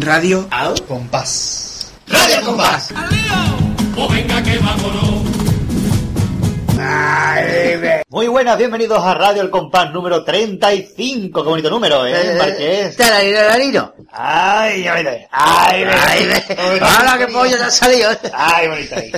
Radio Al Compás. Radio al Compás. Pues venga que vámonos. Muy buenas, bienvenidos a Radio El Compás número 35. Qué bonito número, ¿eh, Marqués? Talarino, talarino. Ay, ay, ay, ay, Ay, ve. ¡Hala, qué pollo te ha salido! Ay, bonito ahí.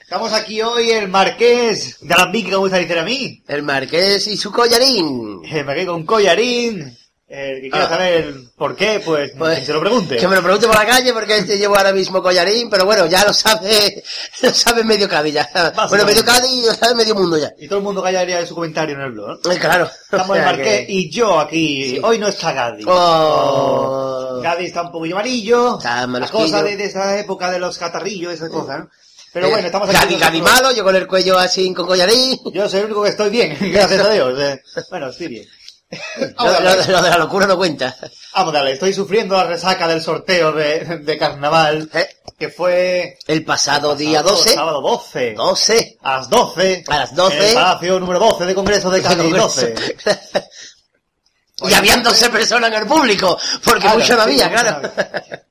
Estamos aquí hoy el Marqués de Alambique, como gusta decir a mí. El marqués y su collarín. El Marqués con collarín. El que quiera Ah. saber por qué, pues, Pues, que se lo pregunte. Que me lo pregunte por la calle porque este llevo ahora mismo collarín, pero bueno, ya lo sabe, lo sabe medio Cádiz ya. Bueno, medio Cádiz y lo sabe medio mundo ya. Y todo el mundo callaría su comentario en el blog, ¿no? Eh, Claro. Estamos O sea Marqués que- y yo aquí. Sí. Hoy no está Gadi. Oh. Gadi está un poquillo amarillo. Está la cosa de, de esa época de los catarrillos, esas cosas, ¿no? Pero Eh, bueno, estamos aquí. Cádiz, Cádiz malo, yo con el cuello así con collarín. Yo soy el único que estoy bien, gracias a Dios. eh. Bueno, estoy bien. Lo, lo- lo de la locura no cuenta. Vamos a darle, estoy sufriendo la resaca del sorteo de, de carnaval, Eh, que fue... El pasado día sábado- 12. Sábado 12. 12. A las 12. A las 12. En el Palacio número 12 de Congreso de Cádiz 12. y habían 12 personas en el público, porque Claro, mucho no sí, había, mucho claro.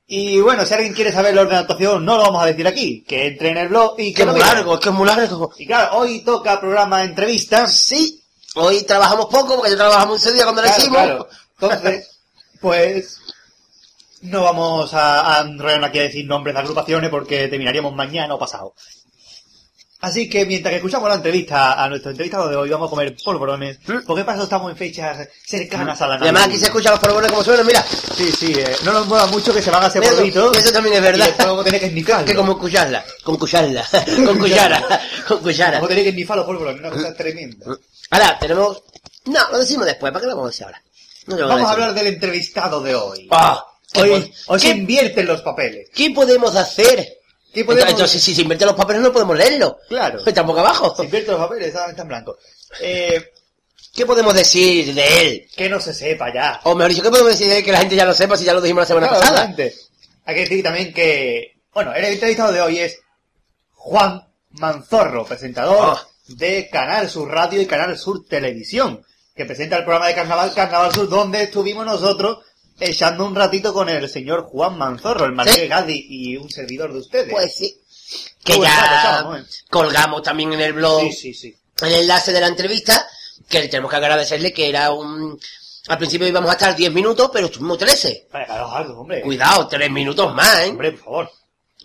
Y bueno, si alguien quiere saber el orden de actuación, no lo vamos a decir aquí. Que entre en el blog y que Que es muy largo, es que es muy largo. Y claro, hoy toca programa entrevistas. Sí, hoy trabajamos poco porque yo trabajamos un día cuando lo Claro, hicimos. claro. Entonces, pues no vamos a, a enrollarnos aquí a decir nombres de agrupaciones porque terminaríamos mañana o pasado. Así que mientras que escuchamos la entrevista a nuestro entrevistado de hoy, vamos a comer polvorones, porque para eso estamos en fechas cercanas a la Y además Navidad. aquí se escuchan los polvorones como suenan, mira. Sí, sí, eh, no nos mueva mucho que se van a hacer polvitos. eso también es Y verdad. después vamos a tener que esnifarlo. Que como escucharla, con cucharla, con cuchara, con cuchara. Vamos a tener que esnifar los polvorones, una cosa tremenda. Ahora, tenemos... No, lo decimos después, ¿para qué lo vamos a decir ahora? No lo Vamos a hablar del entrevistado de hoy. Ah, ¿qué Hoy, hoy se ¿qué- invierten los papeles. ¿Qué podemos hacer? ¿Qué podemos- Entonces, si se invierten los papeles no podemos leerlo. Claro. Está un poco abajo. Se invierten los papeles, está, en blanco. Eh, ¿Qué podemos decir de él? que no se sepa ya. O mejor dicho, ¿qué podemos decir de él que la gente ya lo sepa si ya lo dijimos la semana Claro, pasada? obviamente. Hay que decir también que, bueno, el entrevistado de hoy es Juan Manzorro, presentador Ah. De Canal Sur Radio y Canal Sur Televisión, que presenta el programa de Carnaval, Carnaval Sur, donde estuvimos nosotros echando un ratito con el señor Juan Manzorro, el Marqués Sí. Gadi y un servidor de ustedes. Pues sí. Que ya colgamos también en el blog Sí, sí, sí. el enlace de la entrevista, que le tenemos que agradecerle que era un... Al principio íbamos a estar 10 minutos, pero estuvimos 13. Vale, claro, hombre. Cuidado, 3 minutos más, ¿eh? Hombre, por favor.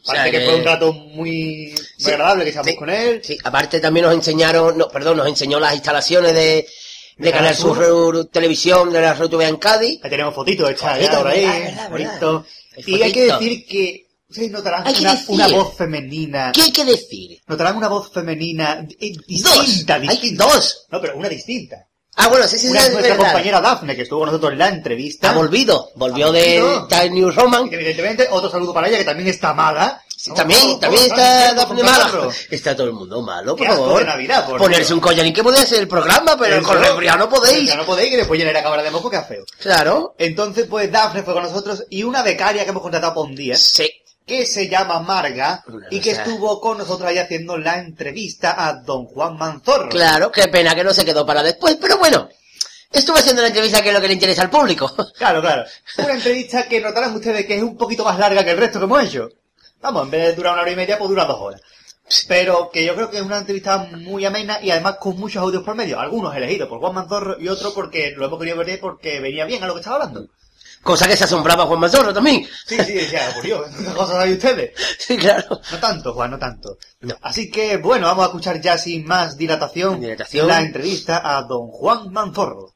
O sea Parece que, que- fue un rato muy, muy Sí, agradable que echamos sí, con él. Sí, aparte también nos enseñaron, no, perdón, nos enseñó las instalaciones de, de Canal Sur Televisión, de la RTV en Cádiz. Ahí tenemos fotitos hechas ya por ahí. verdad, verdad. Y hay que decir que ustedes notarán una, una voz femenina. ¿Qué hay que decir? Notarán una voz femenina eh, Dos. distinta, Hay distinta. dos. No, pero una distinta. Ah, bueno, sí, sí, sí, Una es nuestra verdad. compañera Dafne, que estuvo con nosotros en la entrevista. Ha volvido, volvió Ha de. Time New Roman. Evidentemente, otro saludo para ella, que también está mala. Sí, Vamos, también, vamos, también vamos, está vamos, Mala. vamos. Está todo el mundo malo, por favor. de Navidad, por Ponerse Dios. un collarín que podía ser el programa, pero con resfriado no podéis. Ya no podéis, que después llenar la cámara de moco, que es feo. Claro. Entonces, pues Dafne fue con nosotros y una becaria que hemos contratado por un día. Sí. Que se llama Marga y que estuvo con nosotros ahí haciendo la entrevista a don Juan Manzorro. Claro, qué pena que no se quedó para después, pero bueno. Estuve haciendo la entrevista que es lo que le interesa al público. Claro, claro. Una entrevista que notarán ustedes que es un poquito más larga que el resto que hemos hecho. Vamos, en vez de durar una hora y media, pues dura dos horas. Pero que yo creo que es una entrevista muy amena y además con muchos audios por medio. Algunos elegidos por Juan Manzorro y otros porque lo hemos querido ver porque venía bien a lo que estaba hablando. Cosa que se asombraba Juan Mazorro también. Sí, sí, decía, por Dios, ¿qué cosas hay ustedes? Sí, claro. No tanto, Juan, no tanto. No. Así que, bueno, vamos a escuchar ya sin más dilatación, Dilatación. la entrevista a don Juan Manzorro.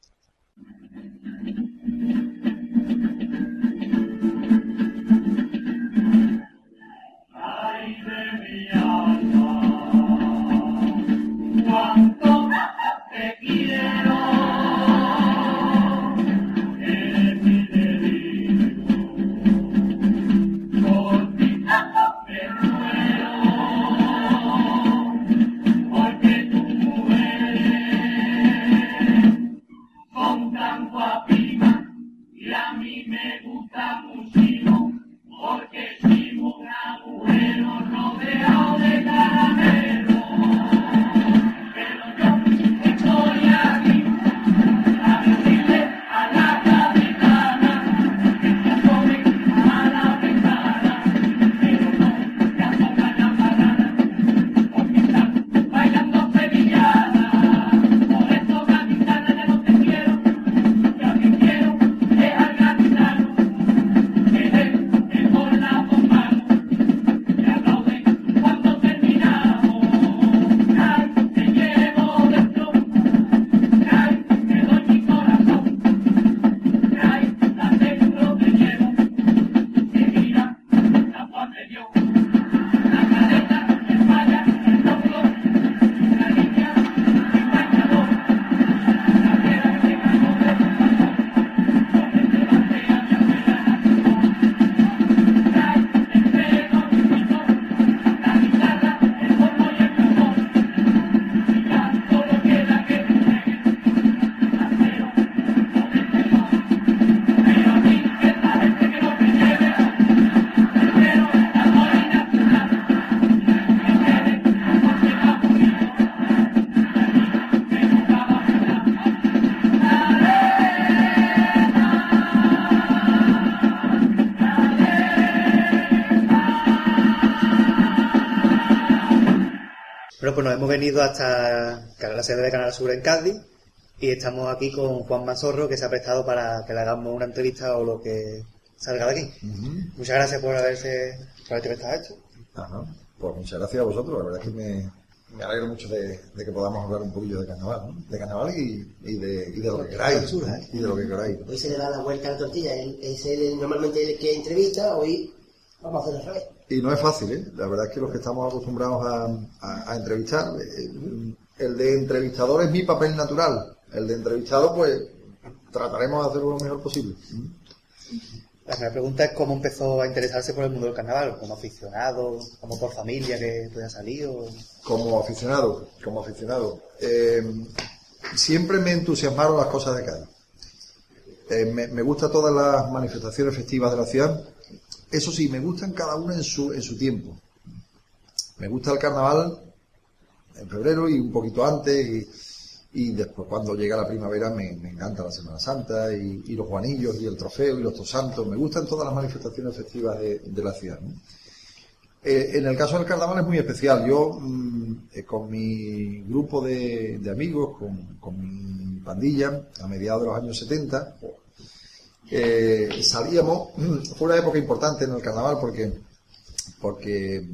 Pues nos hemos venido hasta la sede de Canal Sur en Cádiz y estamos aquí con Juan Manzorro que se ha prestado para que le hagamos una entrevista o lo que salga de aquí. Muchas gracias por haberse por haberte prestado esto. Ajá. Pues muchas gracias a vosotros, la verdad es que me, me alegro mucho de, de que podamos hablar un poquillo de carnaval, ¿no? De carnaval y, y, de, y de lo que queráis, ¿no? y de lo que queráis. Hoy se le da la vuelta a la tortilla. Él es el, normalmente el que entrevista, hoy vamos a hacer al revés. Y no es fácil, ¿eh? La verdad es que los que estamos acostumbrados a, a- a entrevistar, eh, el de entrevistador es mi papel natural. El de entrevistado, pues, trataremos de hacerlo lo mejor posible. La primera pregunta es cómo empezó a interesarse por el mundo del carnaval, como aficionado, como por familia que podía salir o... Como aficionado, como aficionado. eh, siempre me entusiasmaron las cosas de Cádiz. Eh, me, me gustan todas las manifestaciones festivas de la ciudad. Eso sí, me gustan cada una en su, en su tiempo. Me gusta el carnaval en febrero y un poquito antes y, después cuando llega la primavera me, encanta la Semana Santa y, los Juanillos y el Trofeo y los Tosantos. Me gustan todas las manifestaciones festivas de, de la ciudad. Eh, en el caso del carnaval es muy especial. Yo, mm, eh, con mi grupo de, de amigos, con, con mi pandilla, a mediados de los años 70, eh, salíamos. Fue una época importante en el carnaval porque, porque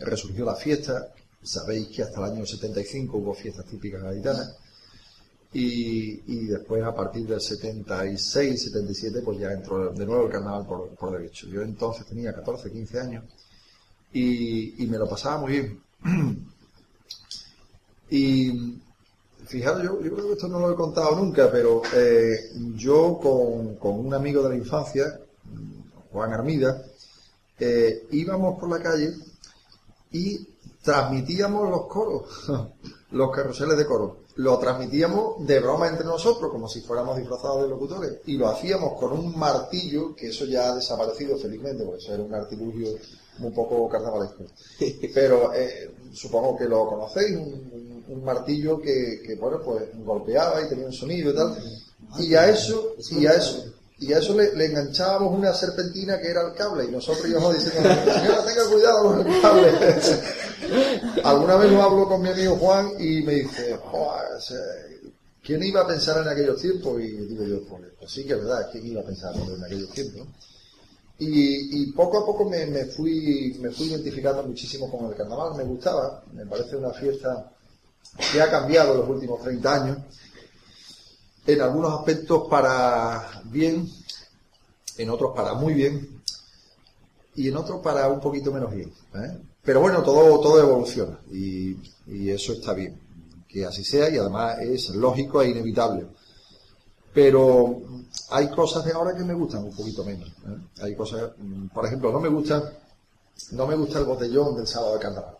resurgió la fiesta. Sabéis que hasta el año 75 hubo fiestas típicas gaditanas. Y, y después, a partir del 76, 77, pues ya entró de nuevo el carnaval por, por derecho. Yo entonces tenía 14, 15 años y, y me lo pasaba muy bien. y fijaros, yo, yo creo que esto no lo he contado nunca, pero eh, yo con, con un amigo de la infancia, Juan Armida, eh, íbamos por la calle y transmitíamos los coros, los carruseles de coro. Lo transmitíamos de broma entre nosotros, como si fuéramos disfrazados de locutores, y lo hacíamos con un martillo, que eso ya ha desaparecido felizmente, porque eso era un artilugio un poco carnavalesco. Pero eh, supongo que lo conocéis, un, un- un martillo que, que, bueno, pues golpeaba y tenía un sonido y tal. Y a eso, y a eso, y a eso le, le enganchábamos una serpentina que era el cable, y nosotros íbamos diciendo, señora, tenga cuidado con el cable. Alguna vez lo hablo con mi amigo Juan y me dice, "Joder, o sea, ¿quién iba a pensar en aquellos tiempos? Y digo yo, pues, pues sí que es verdad, ¿quién iba a pensar en aquellos tiempos? Y, y poco a poco me, me fui me fui identificando muchísimo con el carnaval, me gustaba, me parece una fiesta que ha cambiado en los últimos 30 años, en algunos aspectos para bien, en otros para muy bien y en otros para un poquito menos bien. ¿eh? Pero bueno, todo, todo evoluciona y, eso está bien, que así sea y además es lógico e inevitable. Pero hay cosas de ahora que me gustan un poquito menos. ¿eh? Hay cosas, por ejemplo, no me gusta, no me gusta el botellón del sábado de carnaval.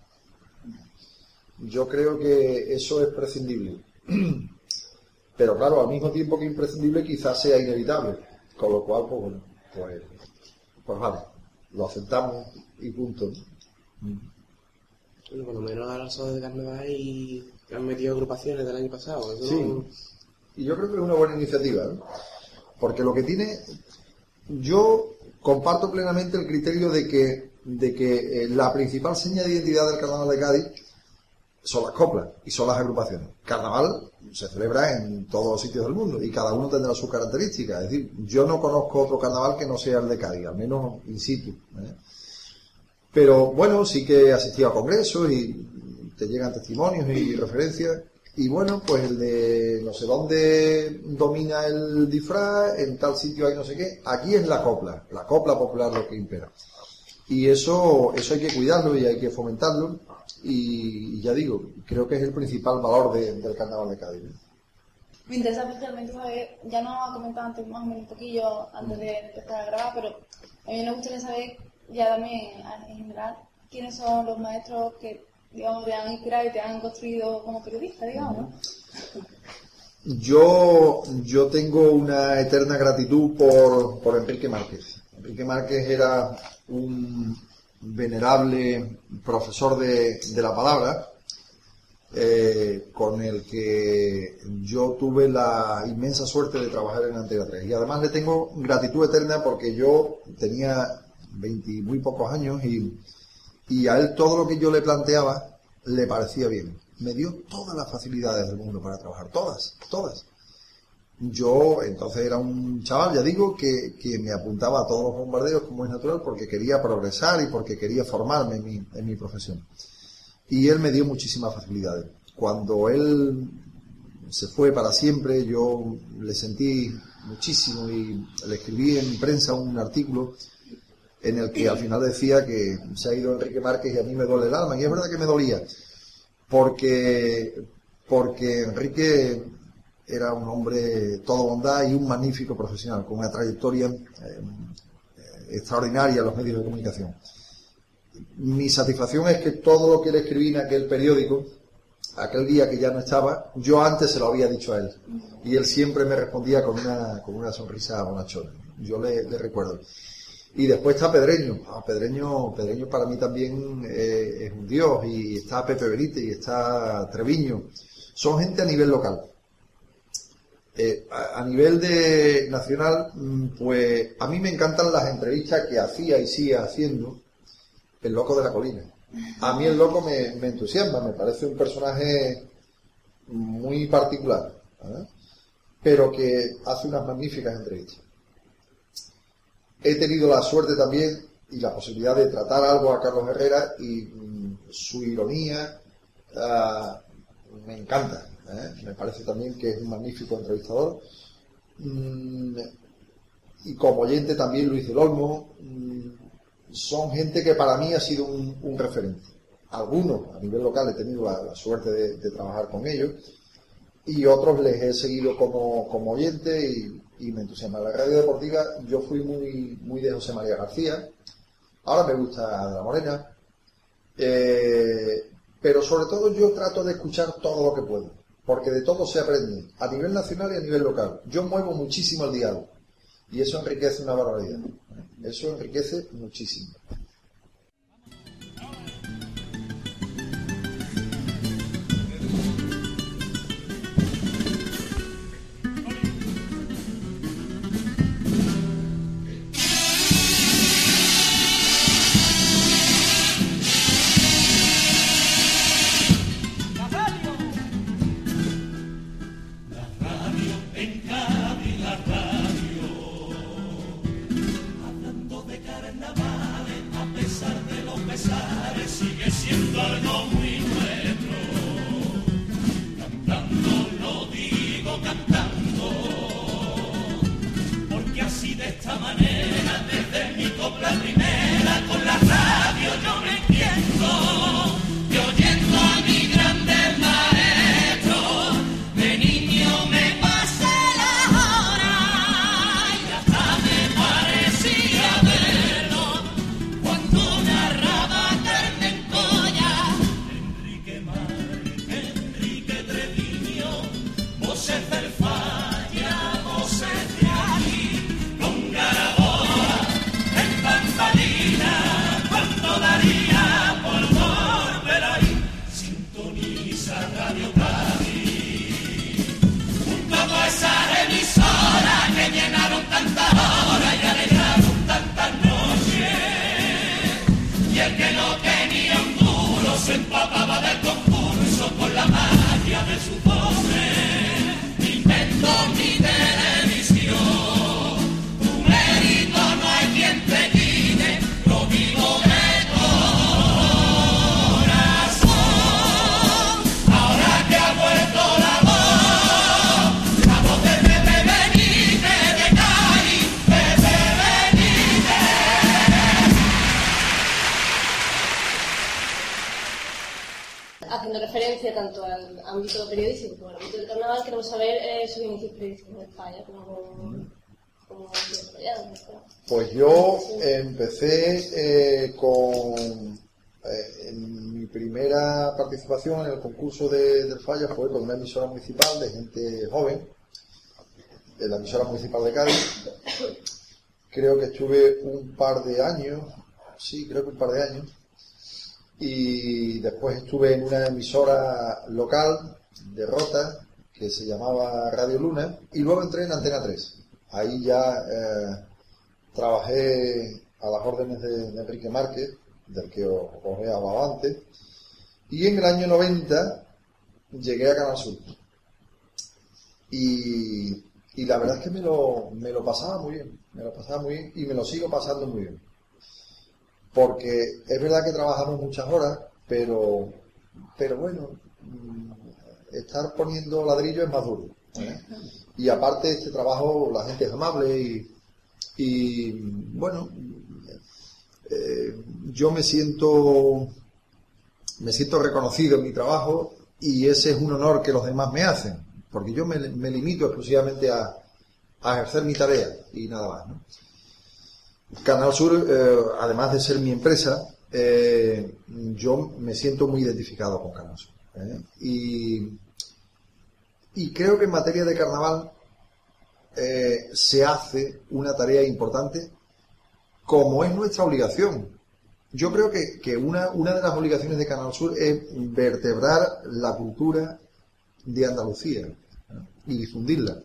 Yo creo que eso es prescindible. Pero claro, al mismo tiempo que imprescindible quizás sea inevitable. Con lo cual, pues bueno, pues, pues vale, lo aceptamos y punto. Bueno, por lo menos ahora son de carnaval y han metido agrupaciones del año pasado. Eso Sí. Y yo creo que es una buena iniciativa, ¿no? Porque lo que tiene, yo comparto plenamente el criterio de que, de que eh, la principal seña de identidad del Carnaval de Cádiz son las coplas y son las agrupaciones. Carnaval se celebra en todos los sitios del mundo y cada uno tendrá sus características. Es decir, yo no conozco otro carnaval que no sea el de Cádiz, al menos in situ. ¿eh? Pero bueno, sí que he asistido a congresos y te llegan testimonios y referencias. Y bueno, pues el de no sé dónde domina el disfraz, en tal sitio hay no sé qué. Aquí es la copla, la copla popular lo que impera. Y eso, eso hay que cuidarlo y hay que fomentarlo. Y, y ya digo, creo que es el principal valor de- del carnaval de Cádiz. Me interesa especialmente saber, ya nos ha comentado antes más o menos un poquillo antes de empezar a grabar, pero a mí me gustaría saber, ya también en general, quiénes son los maestros que, digamos, te han inspirado y te han construido como periodista, digamos, ¿no? Yo, yo tengo una eterna gratitud por, por Enrique Márquez. Enrique Márquez era un venerable profesor de, la palabra, eh, con el que yo tuve la inmensa suerte de trabajar en Antena 3. Y además le tengo gratitud eterna porque yo tenía 20 y muy pocos años y, y a él todo lo que yo le planteaba, le parecía bien. Me dio todas las facilidades del mundo para trabajar, todas, todas. Yo entonces era un chaval, ya digo, que, que me apuntaba a todos los bombardeos como es natural porque quería progresar y porque quería formarme en mi, en mi profesión. Y él me dio muchísimas facilidades. Cuando él se fue para siempre, yo le sentí muchísimo y le escribí en prensa un artículo en el que al final decía que se ha ido Enrique Márquez y a mí me duele el alma. Y es verdad que me dolía, porque, porque Enrique era un hombre todo bondad y un magnífico profesional, con una trayectoria eh, extraordinaria en los medios de comunicación. Mi satisfacción es que todo lo que le escribí en aquel periódico, aquel día que ya no estaba, yo antes se lo había dicho a él. Y él siempre me respondía con una, con una sonrisa bonachona. Yo le, le recuerdo. Y después está Pedreño. Ah, Pedreño, Pedreño para mí también eh, es un dios. Y está Pepe Benítez y está Treviño. Son gente a nivel local. Eh, a, nivel de nacional, mm, pues a mí me encantan las entrevistas que hacía y sigue haciendo el loco de la colina. A mí el loco me, entusiasma, me parece un personaje muy particular, ¿verdad? pero que hace unas magníficas entrevistas. He tenido la suerte también y la posibilidad de tratar algo a Carlos Herrera y mm, su ironía ah, me encanta. ¿Eh? Me parece también que es un magnífico entrevistador. Mm, y como oyente también Luis del Olmo. mm, son gente que para mí ha sido un, referente. Algunos a nivel local he tenido la, suerte de, trabajar con ellos y otros les he seguido como, como oyente y, y me entusiasma. La radio deportiva yo fui muy, muy de José María García, ahora me gusta de la Morena, eh, pero sobre todo yo trato de escuchar todo lo que puedo, porque de todo se aprende, a nivel nacional y a nivel local. Yo muevo muchísimo el diálogo y eso enriquece una barbaridad. Eso enriquece muchísimo. Pues yo empecé eh, con eh, mi primera participación en el concurso de, del Falla fue con una emisora municipal de gente joven, en la emisora municipal de Cádiz. Creo que estuve un par de años, sí, creo que un par de años. Y después estuve en una emisora local de Rota que se llamaba Radio Luna y luego entré en Antena 3. Ahí ya eh, trabajé a las órdenes de, Enrique Márquez, del que os, os he hablado antes, Y en el año 90 llegué a Canal Sur. Y, y la verdad es que me lo, me lo pasaba muy bien, me lo pasaba muy bien y me lo sigo pasando muy bien. Porque es verdad que trabajamos muchas horas, pero, pero bueno, mm, estar poniendo ladrillo es más duro. ¿eh? Y aparte este trabajo, la gente es amable y, y bueno, eh, yo me siento me siento reconocido en mi trabajo y ese es un honor que los demás me hacen, porque yo me, me limito exclusivamente a, a ejercer mi tarea y nada más. ¿no? Canal Sur, eh, además de ser mi empresa, eh, yo me siento muy identificado con Canal Sur. Y, y creo que en materia de carnaval eh, se hace una tarea importante como es nuestra obligación. Yo creo que, que una, una de las obligaciones de Canal Sur es vertebrar la cultura de Andalucía y difundirla.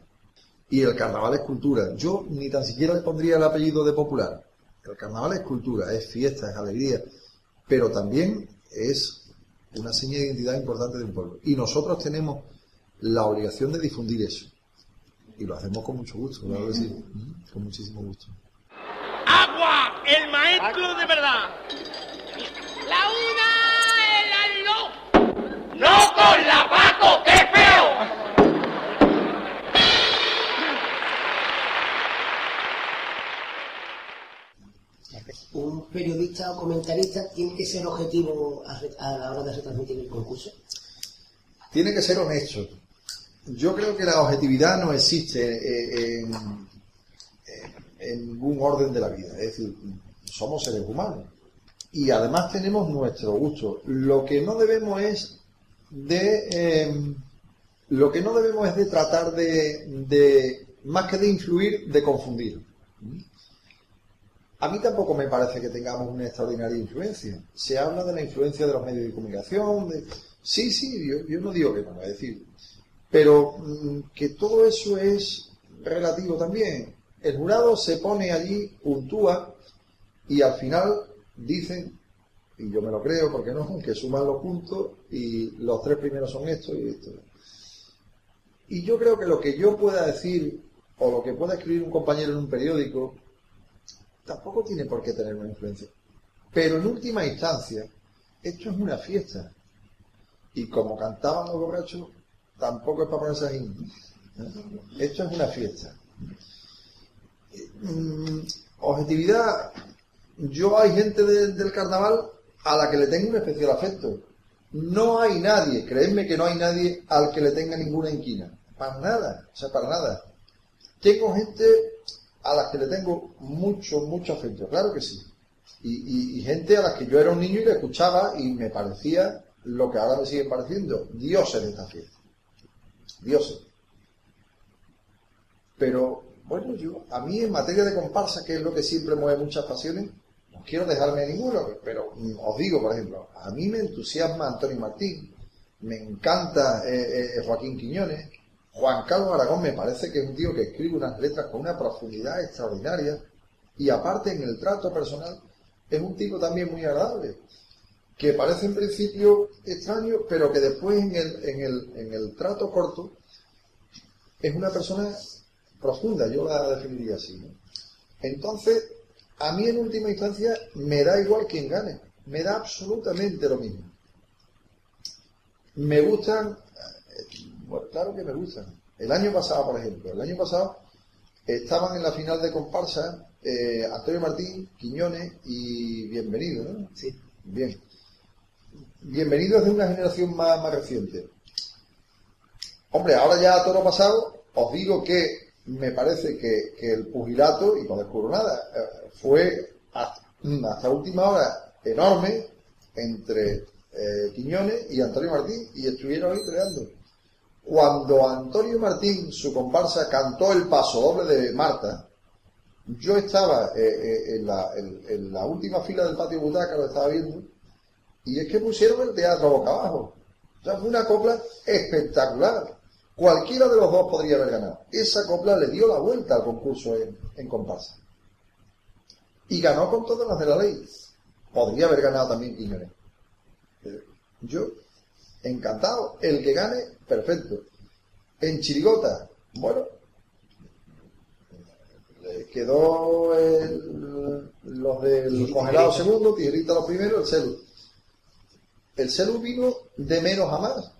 Y el carnaval es cultura. Yo ni tan siquiera le pondría el apellido de popular. El carnaval es cultura, es fiesta, es alegría, pero también es una seña de identidad importante de un pueblo. Y nosotros tenemos la obligación de difundir eso. Y lo hacemos con mucho gusto, claro que sí. Con muchísimo gusto. Agua, el maestro de verdad. La una, el no. No con la Paco, qué feo. Un periodista o comentarista tiene que ser objetivo a la hora de retransmitir el concurso. Tiene que ser honesto. Yo creo que la objetividad no existe eh, en, ningún orden de la vida. Es decir, somos seres humanos. Y además tenemos nuestro gusto. Lo que no debemos es de... eh, lo que no debemos es de tratar de, de, más que de influir, de confundir. A mí tampoco me parece que tengamos una extraordinaria influencia. Se habla de la influencia de los medios de comunicación. De... Sí, sí, yo, yo no digo que no, es decir, pero mm, que todo eso es relativo también. El jurado se pone allí, puntúa y al final dicen, y yo me lo creo, porque no, que suman los puntos y los tres primeros son estos y esto. Y yo creo que lo que yo pueda decir o lo que pueda escribir un compañero en un periódico tampoco tiene por qué tener una influencia. Pero en última instancia, esto es una fiesta. Y como cantaban los borrachos, tampoco es para ponerse ahí. ¿eh? Esto es una fiesta. Mm, objetividad, yo hay gente de- del carnaval a la que le tengo un especial afecto. No hay nadie, créeme que no hay nadie al que le tenga ninguna inquina. Para nada, o sea, para nada. Tengo gente a las que le tengo mucho, mucho afecto, claro que sí. Y, y- gente a las que yo era un niño y le escuchaba y me parecía lo que ahora me sigue pareciendo, dioses de esta fiesta. Dioses. Pero, bueno, yo, a mí en materia de comparsa, que es lo que siempre mueve muchas pasiones, no quiero dejarme ninguno, pero os digo, por ejemplo, a mí me entusiasma Antonio Martín, me encanta eh, eh, Joaquín Quiñones, Juan Carlos Aragón me parece que es un tío que escribe unas letras con una profundidad extraordinaria y aparte en el trato personal es un tipo también muy agradable, que parece en principio extraño, pero que después en el, en el, en el trato corto es una persona profunda, yo la definiría así. ¿no? Entonces, a mí en última instancia me da igual quien gane, me da absolutamente lo mismo. Me gustan, eh, bueno, claro que me gustan. El año pasado, por ejemplo, el año pasado estaban en la final de comparsa eh, Antonio Martín, Quiñones y Bienvenido, ¿no? Sí. Bien. Bienvenido es de una generación más, más reciente. Hombre, ahora ya todo lo pasado, os digo que me parece que, que el pugilato, y no descubro nada, eh, fue hasta, hasta última hora enorme entre eh, Quiñones y Antonio Martín, y estuvieron ahí peleando. Cuando Antonio Martín, su comparsa, cantó el paso doble de Marta, yo estaba eh, eh, en, la, en- en la última fila del patio butaca, lo estaba viendo, y es que pusieron el teatro boca abajo. O sea, fue una copla espectacular. Cualquiera de los dos podría haber ganado. Esa copla le dio la vuelta al concurso en, en comparsa. Y ganó con todas las de la ley. Podría haber ganado también Quiñones. Yo, encantado. El que gane, perfecto. En Chirigota, bueno, le quedó el- los del congelado segundo, tijerita los primeros, el celu. El celu vino de menos a más.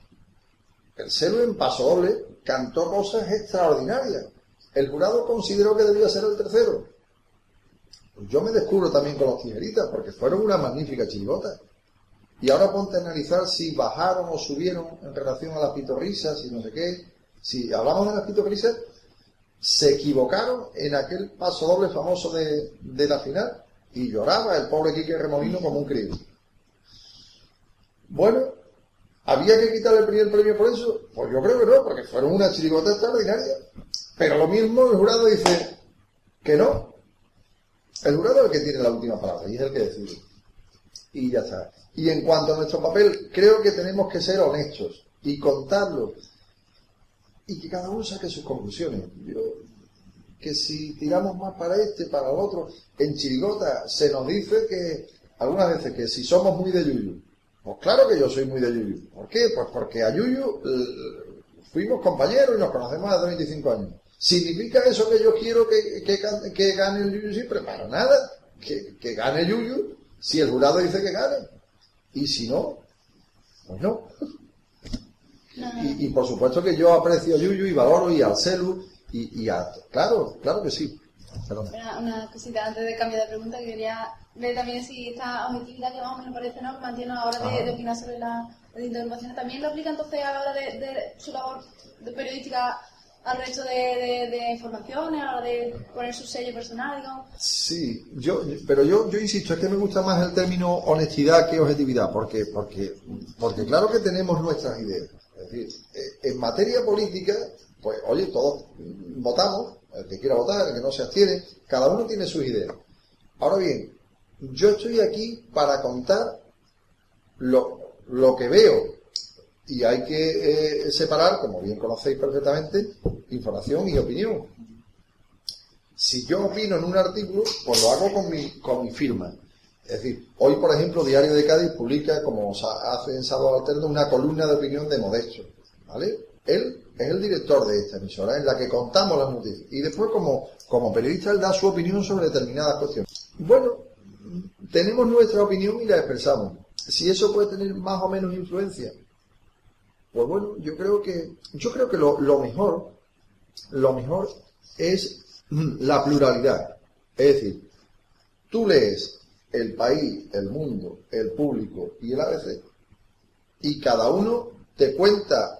El celu en paso doble cantó cosas extraordinarias. El jurado consideró que debía ser el tercero. Pues yo me descubro también con los tijeritas, porque fueron una magnífica chirigota. Y ahora ponte a analizar si bajaron o subieron en relación a las pitorrisas y no sé qué. Si hablamos de las pitorrisas, se equivocaron en aquel paso doble famoso de, de la final y lloraba el pobre Quique Remolino como un crío. Bueno, ¿había que quitar el primer premio por eso? Pues yo creo que no, porque fueron una chirigota extraordinaria. Pero lo mismo el jurado dice que no. El jurado es el que tiene la última palabra y es el que decide. Y ya está. Y en cuanto a nuestro papel, creo que tenemos que ser honestos y contarlo. Y que cada uno saque sus conclusiones. Yo, que si tiramos más para este, para el otro, en Chirigota se nos dice que algunas veces que si somos muy de Yuyu, pues claro que yo soy muy de Yuyu. ¿Por qué? Pues porque a Yuyu eh, fuimos compañeros y nos conocemos hace 25 años. ¿Significa eso que yo quiero que, que, gane el Yuyu siempre? Para nada. Que, que gane Yuyu si el jurado dice que gane. Y si no, pues no. Y, y por supuesto que yo aprecio a Yuyu y valoro y al Celu y, y a... Claro, claro que sí. Perdona. Una, una cosita antes de cambiar de pregunta, que quería ver también si esta objetividad que más o menos parece ¿no? que mantiene a la hora de, de opinar sobre la las interpretaciones, también lo aplica entonces a la hora de, de su labor de periodística al resto de, de, de informaciones, a la hora de poner su sello personal, digamos. Sí, yo, pero yo, yo insisto, es que me gusta más el término honestidad que objetividad, porque, porque, porque claro que tenemos nuestras ideas. Es decir, eh, en materia política, pues oye, todos votamos, el que quiera votar, el que no se abstiene, cada uno tiene sus ideas. Ahora bien, yo estoy aquí para contar lo, que veo y hay que eh, separar, como bien conocéis perfectamente, información y opinión. Si yo opino en un artículo, pues lo hago con mi, con mi firma. Es decir, hoy, por ejemplo, Diario de Cádiz publica, como hace en Sábado Alterno, una columna de opinión de Modesto. ¿Vale? Él es el director de esta emisora, en la que contamos las noticias. Y después, como, como periodista, él da su opinión sobre determinadas cuestiones. Bueno, tenemos nuestra opinión y la expresamos. Si eso puede tener más o menos influencia, pues bueno, yo creo que, yo creo que lo, lo mejor, lo mejor es la pluralidad. Es decir, tú lees el país, el mundo, el público y el ABC, y cada uno te cuenta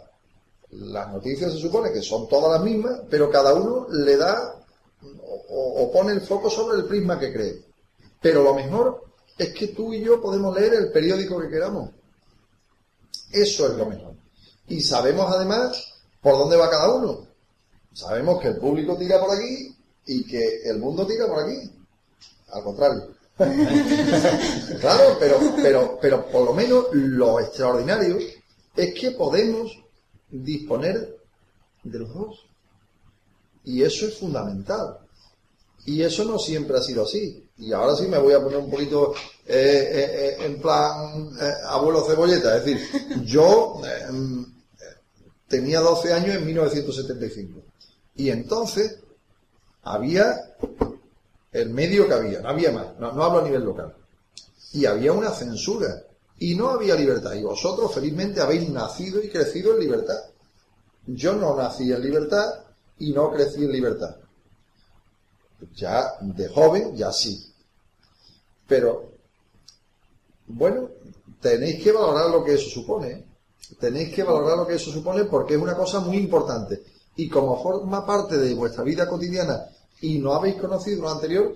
las noticias, se supone que son todas las mismas, pero cada uno le da o- o pone el foco sobre el prisma que cree. Pero lo mejor es que tú y yo podemos leer el periódico que queramos. Eso es lo mejor. Y sabemos además por dónde va cada uno. Sabemos que el público tira por aquí y que el mundo tira por aquí. Al contrario. claro, pero, pero, pero por lo menos lo extraordinario es que podemos disponer de los dos. Y eso es fundamental. Y eso no siempre ha sido así. Y ahora sí me voy a poner un poquito eh, eh, eh, en plan eh, abuelo cebolleta. Es decir, yo tenía 12 años en 1975. Y entonces había el medio que había, no había más, no, no hablo a nivel local. Y había una censura. Y no había libertad. Y vosotros felizmente habéis nacido y crecido en libertad. Yo no nací en libertad y no crecí en libertad. Ya de joven, ya sí. Pero, bueno, tenéis que valorar lo que eso supone. ¿eh? Tenéis que valorar lo que eso supone porque es una cosa muy importante. Y como forma parte de vuestra vida cotidiana y no habéis conocido lo anterior,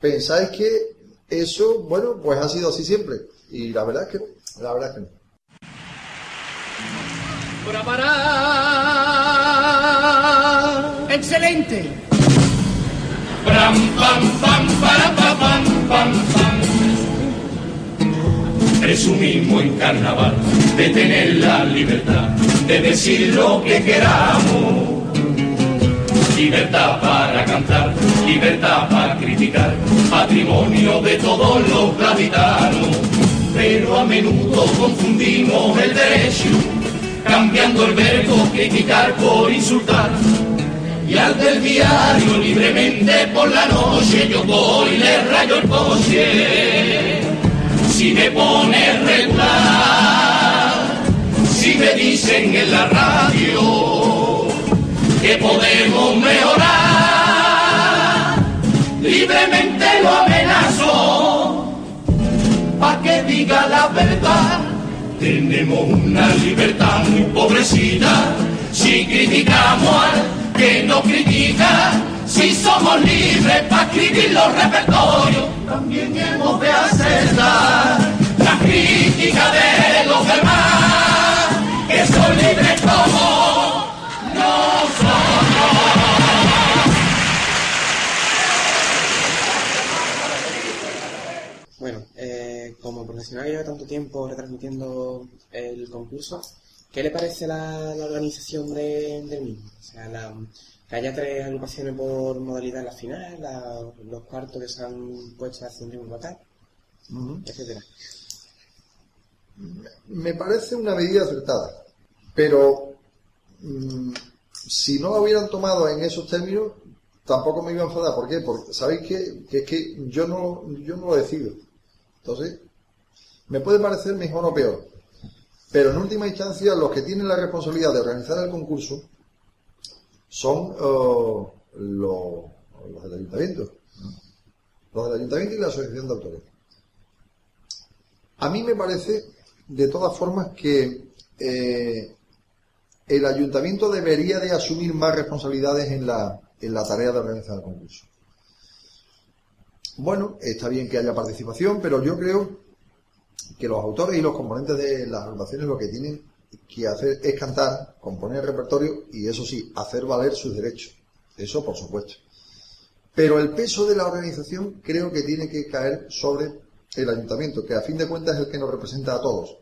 pensáis que eso, bueno, pues ha sido así siempre. Y la verdad es que no. La verdad es que no. Excelente. Pram, pam, pam, para, pa, pam, pam, pam. Presumimos en carnaval de tener la libertad de decir lo que queramos. Libertad para cantar, libertad para criticar, patrimonio de todos los gaditanos. pero a menudo confundimos el derecho, cambiando el verbo criticar por insultar. Y al del diario libremente por la noche yo voy y le rayo el coche. Si me pone regular, si me dicen en la radio que podemos mejorar, libremente lo amenazo pa' que diga la verdad. Tenemos una libertad muy pobrecita si criticamos al que no critica. Si somos libres para escribir los repertorios, también hemos de aceptar la crítica de los demás, que son libres como nosotros. Bueno, eh, como profesional lleva tanto tiempo retransmitiendo el concurso, ¿qué le parece la, la organización de- del mismo? O sea, la- que haya tres agrupaciones por modalidad en la final, la- los cuartos que se han puesto hace un tiempo para acá, Ujú. etcétera. Me parece una medida acertada, pero mm, si no la hubieran tomado en esos términos, tampoco me iba a enfadar. ¿Por qué? Porque sabéis que, que es que yo no, yo no lo decido. Entonces, me puede parecer mejor o peor, pero en última instancia los que tienen la responsabilidad de organizar el concurso son eh, los, los del ayuntamiento, los del ayuntamiento y la asociación de autores. A mí me parece, de todas formas, que eh, el ayuntamiento debería de asumir más responsabilidades en la, en la tarea de organizar el concurso. Bueno, está bien que haya participación, pero yo creo que los autores y los componentes de las agrupaciones lo que tienen que hacer es cantar, componer el repertorio y eso sí, hacer valer sus derechos. Eso por supuesto. Pero el peso de la organización creo que tiene que caer sobre el ayuntamiento, que a fin de cuentas es el que nos representa a todos.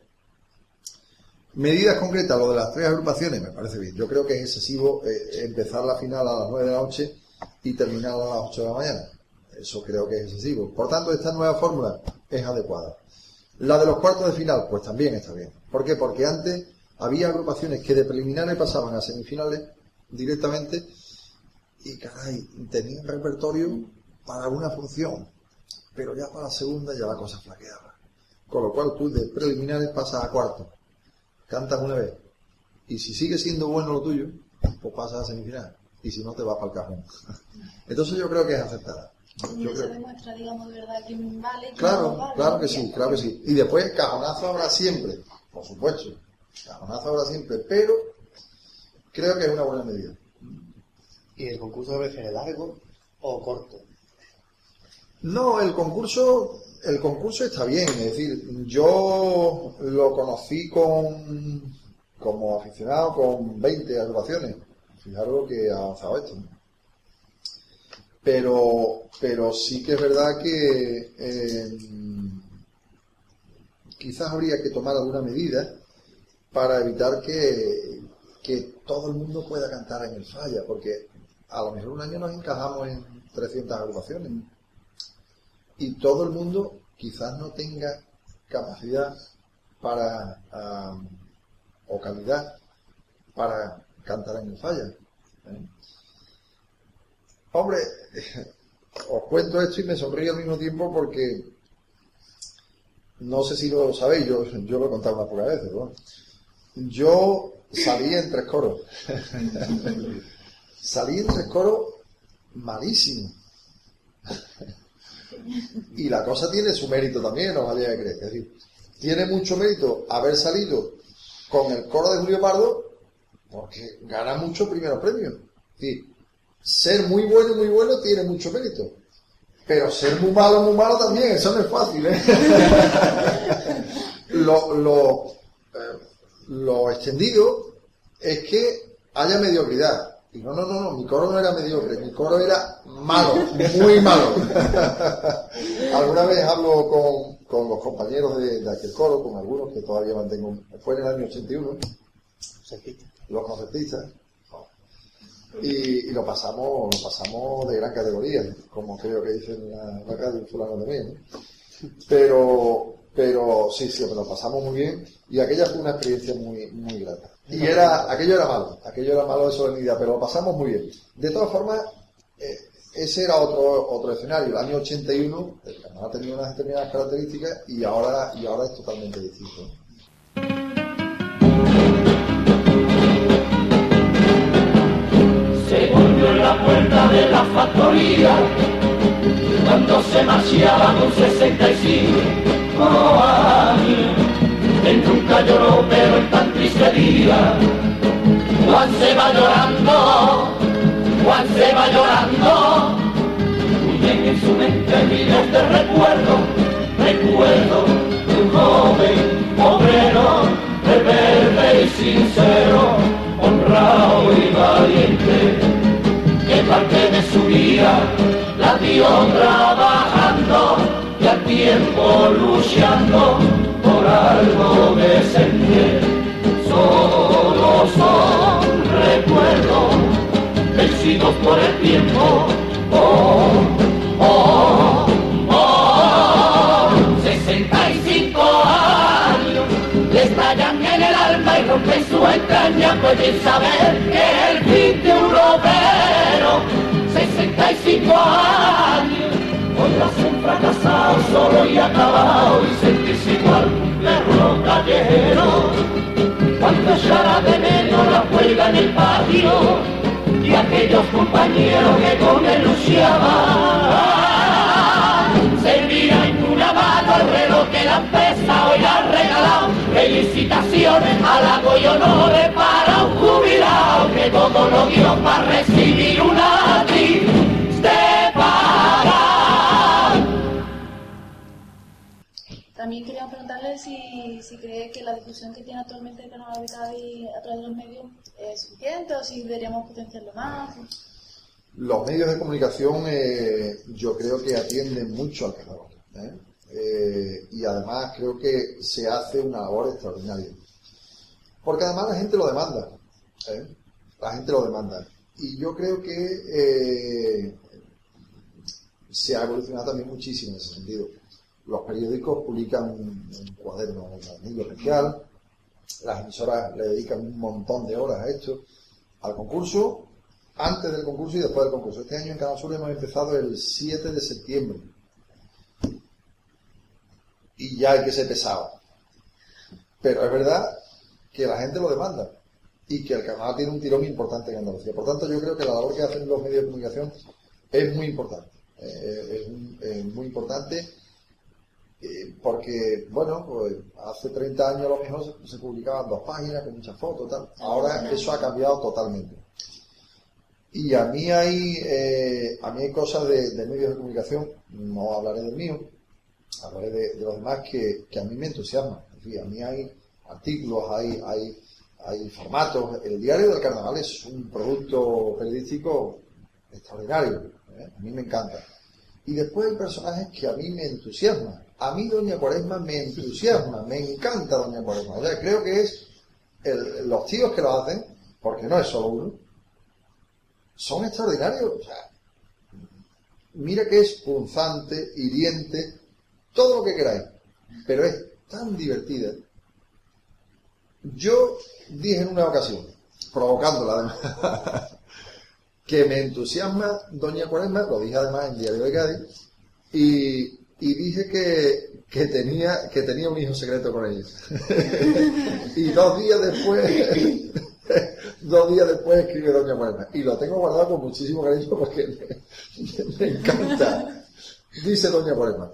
Medidas concretas, lo de las tres agrupaciones, me parece bien. Yo creo que es excesivo eh, empezar la final a las 9 de la noche y terminar a las 8 de la mañana. Eso creo que es excesivo. Por tanto, esta nueva fórmula es adecuada. La de los cuartos de final, pues también está bien. ¿Por qué? Porque antes había agrupaciones que de preliminares pasaban a semifinales directamente y, caray, tenían repertorio para una función, pero ya para la segunda ya la cosa flaqueaba. Con lo cual tú de preliminares pasas a cuarto, cantas una vez, y si sigue siendo bueno lo tuyo, pues pasas a semifinal, y si no te vas para el cajón. Entonces yo creo que es aceptada. Yo creo- demuestra, digamos, de verdad quién vale Claro, no vale. claro que sí, claro que sí. Y después cajonazo habrá siempre, por supuesto. Cajonazo habrá siempre, pero creo que es una buena medida. ¿Y el concurso debe ser largo o corto? No, el concurso, el concurso está bien, es decir, yo lo conocí con como aficionado con 20 agrupaciones. Fijaros que ha avanzado esto. ¿no? Pero, pero sí que es verdad que eh, quizás habría que tomar alguna medida para evitar que, que todo el mundo pueda cantar en el falla, porque a lo mejor un año nos encajamos en 300 agrupaciones y todo el mundo quizás no tenga capacidad para am, o calidad para cantar en el falla. ¿eh? Hombre, os cuento esto y me sonrío al mismo tiempo porque no sé si lo sabéis, yo, yo lo he contado unas pocas veces. ¿no? Yo salí en tres coros. salí en tres coros malísimo. Y la cosa tiene su mérito también, no vaya a creer. Es decir, tiene mucho mérito haber salido con el coro de Julio Pardo porque gana muchos primeros premios. Es ser muy bueno, muy bueno tiene mucho mérito. Pero ser muy malo, muy malo también, eso no es fácil. ¿eh? lo, lo, eh, lo extendido es que haya mediocridad. Y no, no, no, no, mi coro no era mediocre, mi coro era malo, muy malo. Alguna vez hablo con, con los compañeros de, de aquel coro, con algunos que todavía mantengo, fue en el año 81, los concertistas, y, y lo pasamos lo pasamos de gran categoría, como creo que dicen la, la radio fulano también. ¿no? Pero, Pero sí, sí, lo pasamos muy bien y aquella fue una experiencia muy, muy grata. Y era, aquello era malo, aquello era malo de solemnidad, pero lo pasamos muy bien. De todas formas, eh, ese era otro, otro escenario. El año 81, el carnaval tenía unas determinadas características y ahora, y ahora es totalmente distinto. En la puerta de la factoría cuando se marchaba con 65 años. Dentro un calloro pero en tan triste día Juan se va llorando Juan se va llorando. Huyen en su mente miles de recuerdos recuerdo de un joven obrero rebelde y sincero su la dio trabajando y al tiempo luchando por algo decente. Solo son recuerdos vencidos por el tiempo. Oh, oh, oh, 65 años le estallan en el alma y rompen su entraña, pueden saber que el fin de un obrero, 65 años, podrás un fracasado solo y acabado y sentirse igual perro callejero, cuando echará de menos la huelga en el patio y aquellos compañeros que con él luchaban, servirán una mano al reloj que la empresa hoy ha regalado. Felicitaciones, halago y honores para un jubilado que todo lo dio para recibir una También quería preguntarle si, cree que la difusión que tiene actualmente el Carnaval de Cádiz a través de los medios es suficiente o si deberíamos potenciarlo más. Los medios de comunicación eh, yo creo que atienden mucho al carnaval. ¿eh? Eh, y además creo que se hace una labor extraordinaria. Porque además la gente lo demanda. La gente lo demanda. Y yo creo que se ha evolucionado también muchísimo en ese sentido. Los periódicos publican un, un cuaderno un amigo especial, las emisoras le dedican un montón de horas a esto, al concurso, antes del concurso y después del concurso. Este año en Canal Sur hemos empezado el 7 de septiembre. Y ya hay que ser pesado. Pero es verdad que la gente lo demanda y que el carnaval tiene un tirón importante en Andalucía. Por tanto, yo creo que la labor que hacen los medios de comunicación es muy importante. Eh, es, es muy importante eh, porque, bueno, pues hace 30 años a lo mejor se, se publicaban dos páginas con muchas fotos, tal. Ahora eso ha cambiado totalmente. Y a mí hay, eh, a mí hay cosas de, de medios de comunicación, no hablaré del mío, hablaré de, de los demás que, que a mí me entusiasman. A mí hay artículos, hay, hay, hay formatos. El diario del carnaval es un producto periodístico extraordinario. ¿eh? A mí me encanta. Y después hay personajes que a mí me entusiasman. A mí Doña Cuaresma me entusiasma, me encanta Doña Cuaresma. O sea, creo que es el- los tíos que lo hacen, porque no es solo uno, son extraordinarios. O sea, mira que es punzante, hiriente, todo lo que queráis, pero es tan divertida. Yo dije en una ocasión, provocándola además, que me entusiasma Doña Cuaresma, lo dije además en Diario de Cádiz, y, y dije que, que tenía, que tenía un hijo secreto con ella. y dos días después, dos días después escribe Doña Cuaresma. Y lo tengo guardado con muchísimo cariño porque me, me encanta. Dice Doña Cuaresma.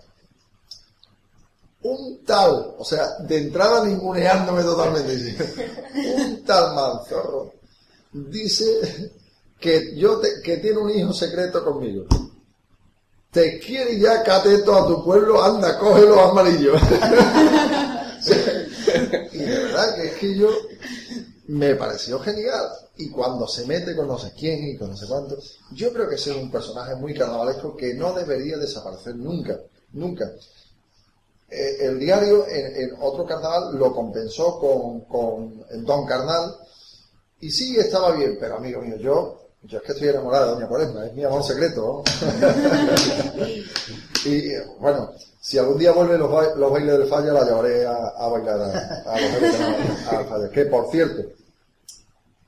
Un tal, o sea, de entrada ninguneándome totalmente, dice, un tal Manzorro dice que yo te- que tiene un hijo secreto conmigo. Te quiere ya cateto a tu pueblo, anda, coge los amarillos. y de verdad que es que yo me pareció genial. Y cuando se mete con no sé quién y con no sé cuánto, yo creo que ese es un personaje muy carnavalesco que no debería desaparecer nunca, nunca. Eh, el diario en, en otro carnaval lo compensó con, con Don Carnal y sí estaba bien, pero amigo mío, yo, yo es que estoy enamorado de Doña Cuaresma, es mi amor secreto. ¿no? y bueno, Si algún día vuelven los, ba- los bailes del falla, la llevaré a, a bailar a, a los bailes falla. Que por cierto,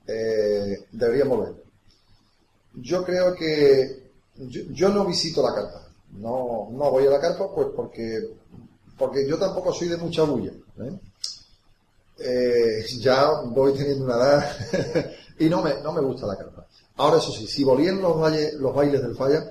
eh, deberían volver. Yo creo que yo, yo no visito la carpa. No, no voy a la carpa pues porque, porque yo tampoco soy de mucha bulla. ¿eh? Eh, ya voy teniendo una edad y no me, no me gusta la carpa. Ahora eso sí, si volvían los, bailes del falla,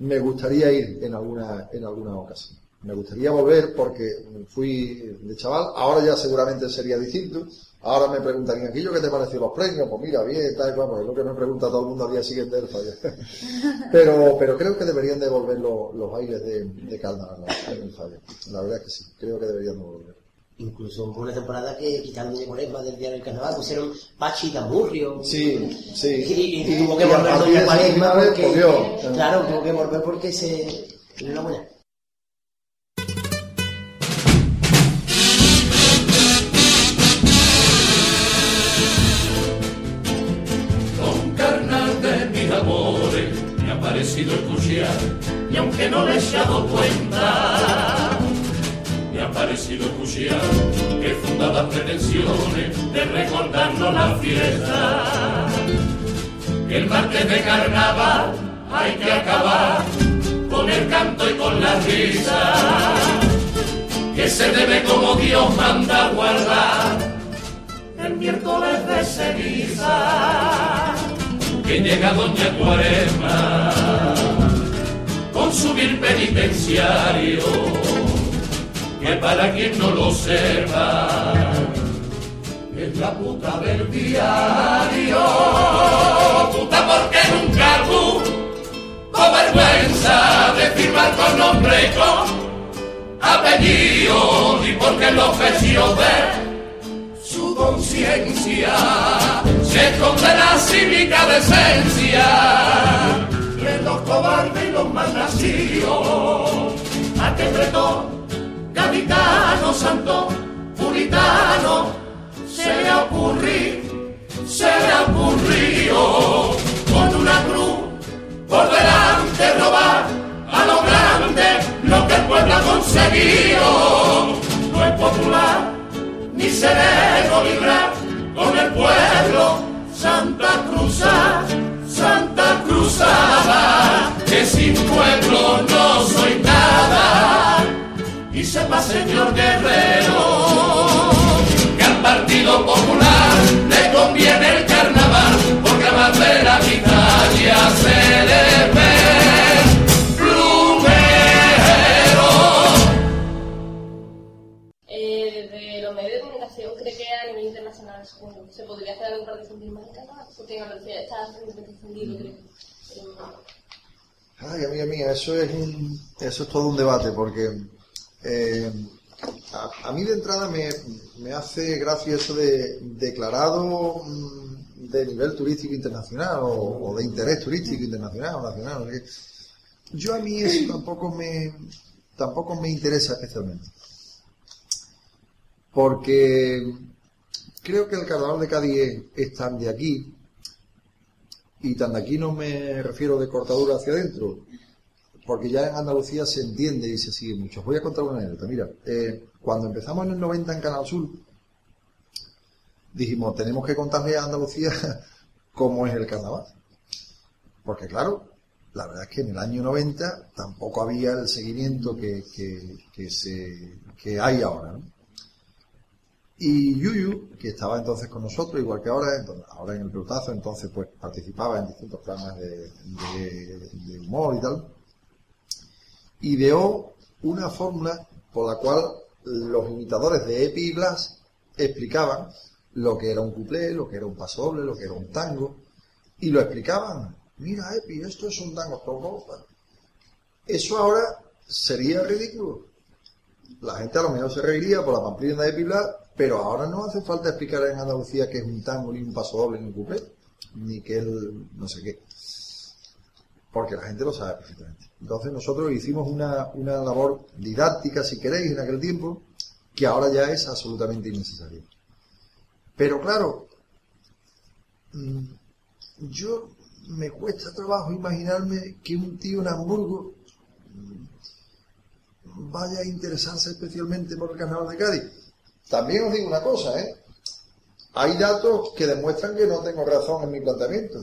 me gustaría ir en alguna, en alguna ocasión. Me gustaría volver porque fui de chaval, ahora ya seguramente sería distinto. Ahora me preguntarían, ¿qué yo qué te pareció los premios? Pues mira, bien, tal, vamos, es lo que me pregunta todo el mundo al día siguiente del falla. pero, pero creo que deberían de volver los, los bailes de, de en el falla. La verdad es que sí, creo que deberían de volver. Incluso hubo una temporada que quitaron de Cuaresma del día del carnaval, pusieron Pachi Damurrio. Sí, sí. Y, tuvo que volver Doña Cuaresma porque... Claro, tuvo que volver porque se... Con escuchar que fundadas pretensiones de recordarnos la fiesta. El martes de carnaval hay que acabar con el canto y con la risa que se debe como Dios manda guardar el miércoles de ceniza que llega Doña Cuaresma con su vil penitenciario para quien no lo sepa es la puta del diario. Puta porque nunca tuvo vergüenza de firmar con nombre y con apellido ni porque lo ofreció ver su conciencia se esconde la cívica decencia de los cobardes y los mal nacidos a que pretó gaditano santo puritano se le ocurrió se le ocurrió con una cruz por delante robar a lo grande lo que el pueblo ha conseguido no es popular ni seremos librar con el pueblo Santa Cruzada, Santa Cruzada, que sin pueblo no soy nada. Y sepa, señor guerrero, que al Partido Popular le conviene el carnaval, porque a más de la mitad ya se le ve plumero. Eh, desde los medios de comunicación, creo que a nivel internacional se podría hacer algún partido más en Canadá, porque en Andalucía está extendido, creo. Ay, amiga mía, eso es un, eso es todo un debate, porque eh, a, a mí de entrada me, me hace gracia eso de declarado mm, de nivel turístico internacional o, de interés turístico internacional o nacional. Yo a mí eso tampoco me, tampoco me interesa especialmente. Porque creo que el carnaval de Cádiz es tan de aquí, y tan de aquí no me refiero de cortadura hacia adentro, porque ya en Andalucía se entiende y se sigue mucho. Os voy a contar una anécdota. Mira, eh, cuando empezamos en el 90 en Canal Sur, dijimos, tenemos que contarle a Andalucía cómo es el carnaval. Porque claro, la verdad es que en el año 90 tampoco había el seguimiento que, que, se, que hay ahora. ¿no? Y Yuyu, que estaba entonces con nosotros, igual que ahora, ahora en el pelotazo, entonces pues participaba en distintos programas de humor y tal, ideó una fórmula por la cual los imitadores de Epi y Blas explicaban lo que era un cuplé, lo que era un paso doble, lo que era un tango, y lo explicaban. Mira, Epi, esto es un tango. todo, todo". Eso ahora sería ridículo. La gente a lo mejor se reiría por la pamplina de Epi y Blas, pero ahora no hace falta explicar en Andalucía que es un tango, ni un paso doble, ni un cuplé, ni que el no sé qué. Porque la gente lo sabe perfectamente. Entonces nosotros hicimos una, una labor didáctica, si queréis, en aquel tiempo, que ahora ya es absolutamente innecesaria. Pero claro, mm, yo me cuesta trabajo imaginarme que un tío en Hamburgo mm, vaya a interesarse especialmente por el carnaval de Cádiz. También os digo una cosa, ¿eh? Hay datos que demuestran que no tengo razón en mi planteamiento.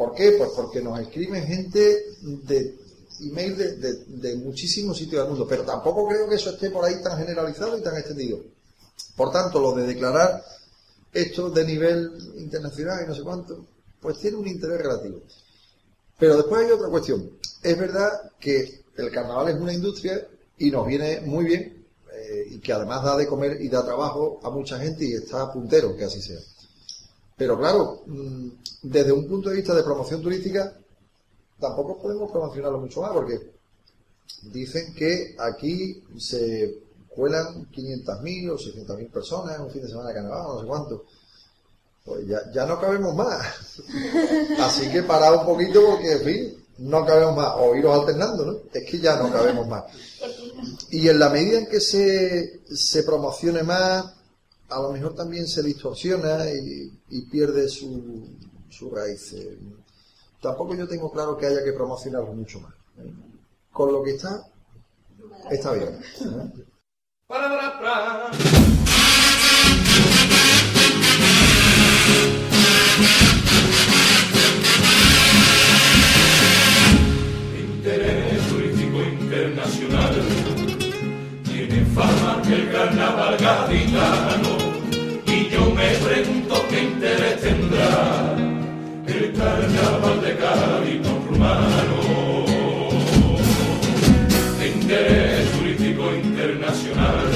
¿Por qué? Pues porque nos escriben gente de email de, de- muchísimos sitios del mundo, pero tampoco creo que eso esté por ahí tan generalizado y tan extendido. Por tanto, lo de declarar esto de nivel internacional y no sé cuánto, pues tiene un interés relativo. Pero después hay otra cuestión. Es verdad que el carnaval es una industria y nos viene muy bien eh, y que además da de comer y da trabajo a mucha gente y está puntero que así sea. Pero claro, mm, desde un punto de vista de promoción turística, tampoco podemos promocionarlo mucho más porque dicen que aquí se cuelan 500.000 o 600.000 personas en un fin de semana de carnaval, no sé cuánto. Pues ya, ya no cabemos más. Así que parad un poquito porque, en fin, no cabemos más. O iros alternando, ¿no? Es que ya no cabemos más. Y en la medida en que se, se promocione más, a lo mejor también se distorsiona y, y pierde su, su raíz. Eh, Tampoco yo tengo claro que haya que promocionarlo mucho más. ¿eh? Con lo que está, está bien. ¿eh? Interés turístico internacional tiene fama que el carnaval gaditano qué interés tendrá el carnaval de Cádiz con rumano de interés turístico internacional.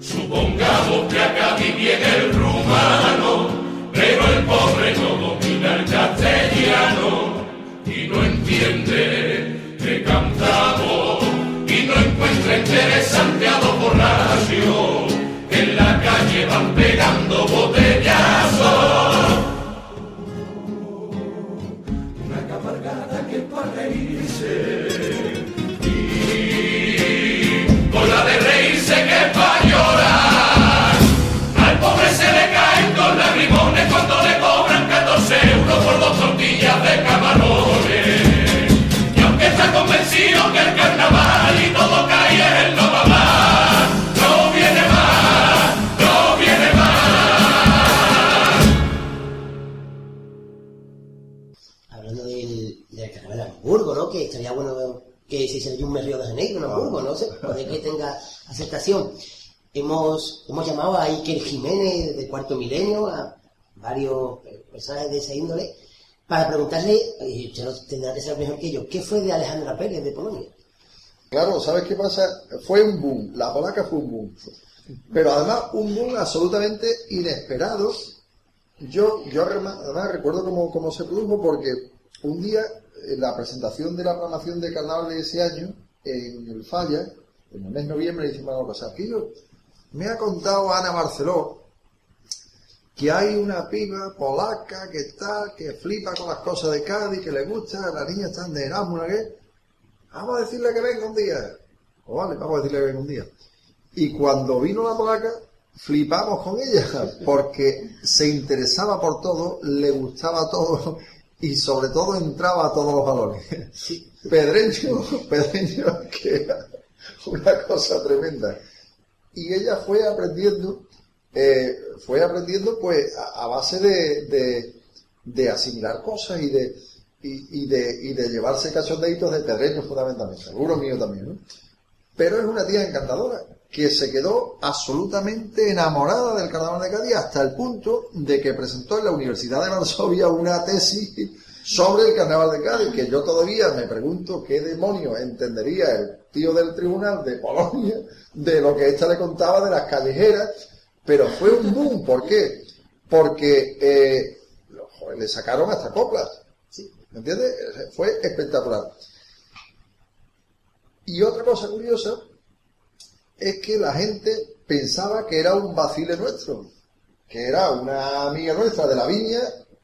Supongamos que acá viene el rumano, pero el pobre no domina el castellano y no entiende que cantamos y no encuentra interesante a los borrachos la calle van pegando botellazos. Una cabalgada que para reírse y con la de reírse que para llorar. Al pobre se le caen dos lagrimones cuando le cobran 14 euros por dos tortillas de camarones. Y aunque está convencido que el Hamburgo, ¿no? Que estaría bueno que se hiciera un Río de Janeiro en Hamburgo, ¿no? sé, puede que tenga aceptación. Hemos, hemos llamado a Iker Jiménez de Cuarto Milenio, a varios personajes de esa índole, para preguntarle, y usted lo tendrá que saber mejor que yo, ¿qué fue de Alejandra Pérez de Polonia? Claro, ¿sabes qué pasa? Fue un boom, la polaca fue un boom. Pero además un boom absolutamente inesperado. Yo, yo además recuerdo cómo, cómo se produjo porque un día la presentación de la programación de carnaval de ese año en el Falla, en el mes de noviembre, hicimos algo. Aquí me ha contado Ana Barceló que hay una piba polaca que está, que flipa con las cosas de Cádiz, que le gusta, las niñas están de Erasmus, ¿no qué? Vamos a decirle que venga un día. O vale, vamos a decirle que venga un día. Y cuando vino la polaca, flipamos con ella, porque se interesaba por todo, le gustaba todo y sobre todo entraba a todos los valores. Pedreño, Pedreño, que era una cosa tremenda. Y ella fue aprendiendo, eh, fue aprendiendo pues a, a base de, de, de asimilar cosas y de, y, y de, y de llevarse cachondeitos de Pedreño fundamentalmente, seguro mío también, ¿no? Pero es una tía encantadora que se quedó absolutamente enamorada del carnaval de Cádiz hasta el punto de que presentó en la Universidad de Varsovia una tesis sobre el carnaval de Cádiz, que yo todavía me pregunto qué demonios entendería el tío del tribunal de Polonia de lo que ésta le contaba de las callejeras, pero fue un boom, ¿por qué? Porque eh, joder, le sacaron hasta coplas, ¿sí? ¿me entiendes? Fue espectacular. Y otra cosa curiosa es que la gente pensaba que era un vacile nuestro, que era una amiga nuestra de la viña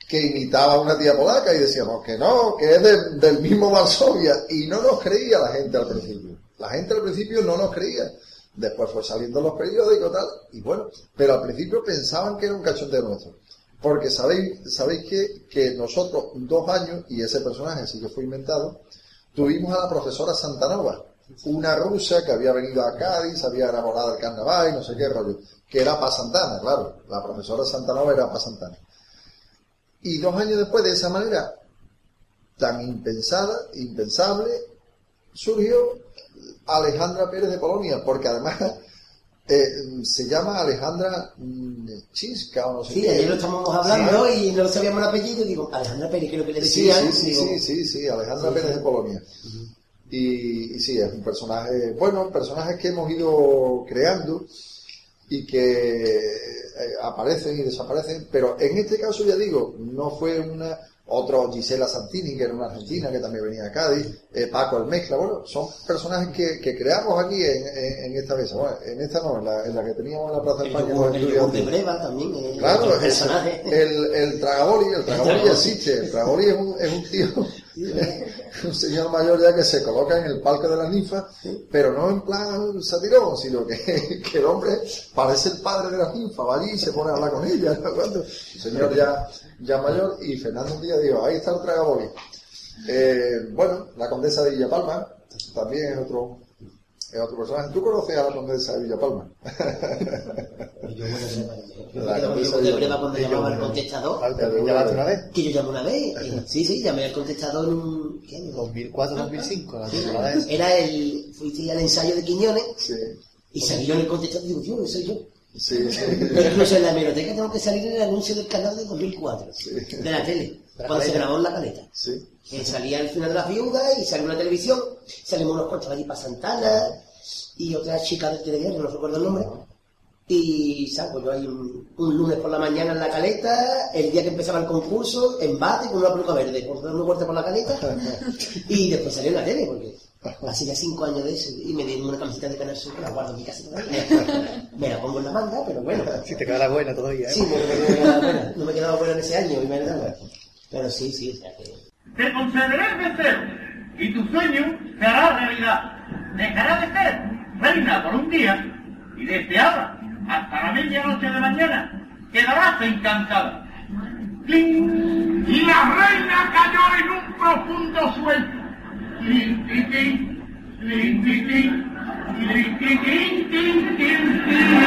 que imitaba a una tía polaca y decíamos que no, que es de- del mismo Varsovia y no nos creía la gente al principio. La gente al principio no nos creía. Después fue saliendo los periódicos tal y bueno, pero al principio pensaban que era un cachondeo nuestro. Porque sabéis, sabéis que, que nosotros dos años, y ese personaje sí que fue inventado, tuvimos a la profesora Santanova, una rusa que había venido a Cádiz, había enamorado del carnaval y no sé qué rollo, que era para Santana, claro, la profesora Santanova era para Santana. Y dos años después, de esa manera tan impensada, impensable, surgió Alejandra Pérez de Polonia, porque además eh, se llama Alejandra mm, Chisca o no sé Sí, qué. ayer lo estábamos hablando y no sabíamos el apellido. Digo, Alejandra Pérez, creo que le Sí, decían. sí, sí, digo, sí, sí, sí, Alejandra Pérez de Polonia. Y, y sí, es un personaje, bueno, personajes que hemos ido creando y que eh, aparecen y desaparecen, pero en este caso ya digo, no fue una, otro Gisela Santini, que era una argentina que también venía a Cádiz, eh, Paco el Mezcla, bueno, son personajes que, que creamos aquí en, en- en esta mesa, bueno, en esta no, en la, en la que teníamos en la Plaza El España. yogur, el yogur de. Breva también. eh, Claro, el, personaje. el, el Tragaboli, el Tragaboli. existe. El Tragaboli es un, es un tío, un señor mayor ya que se coloca en el palco de las ninfas, pero no en plan satirón, sino que, que el hombre parece el padre de las ninfas, va allí y se pone a hablar con ella. ¿no? Cuando, un señor ya, ya mayor, y Fernando un día dijo, ahí está el Tragaboli. Eh, bueno, la condesa de Villapalma también es otro, es otro personaje. ¿Tú conoces a la condesa de Villapalma? Yo La me quedo con el cabeza yogur de Breva cuando llamaba al contestador. Falta, ¿Ya vas una vez? Que yo llamé una vez. Sí, sí, llamé al contestador en un... ¿Qué año? 2004-2005, la temporada esa. Era el... Fuiste al ensayo de Quiñones Sí, y salí yo en el contestador y digo, yo, soy yo. Sí, sí. Pero incluso en la hemeroteca tengo que salir en el anuncio del canal de 2004, de la tele, la cuando se grabó en la caleta. sí. Que salía al final de las viudas y salió una televisión, salimos unos cuantos allí para Santana y otra chica del telediario, no recuerdo el nombre. Y salgo yo ahí un, un lunes por la mañana en la caleta, el día que empezaba el concurso, en bate con una peluca verde, por dar una vuelta por la caleta, y después salió en la tele, porque hace ya cinco años de eso, y me dieron una camiseta de Canal Sur que la guardo en mi casa todavía. Me la pongo en la manga, pero bueno. Si te queda la buena todavía, ¿eh? Sí, no, no me quedaba buena, no me quedaba buena en ese año, y me daba. Pero sí, sí, o sea que... Te concederé el deseo y tu sueño se hará realidad. Dejará de ser reina por un día y desde ahora hasta la medianoche de mañana quedarás encantada. ¡Cling! Y la reina cayó en un profundo sueño. ¡Cling, cling, cling! ¡Cling, cling, cling! ¡Cling, cling, cling, cling, cling, cling!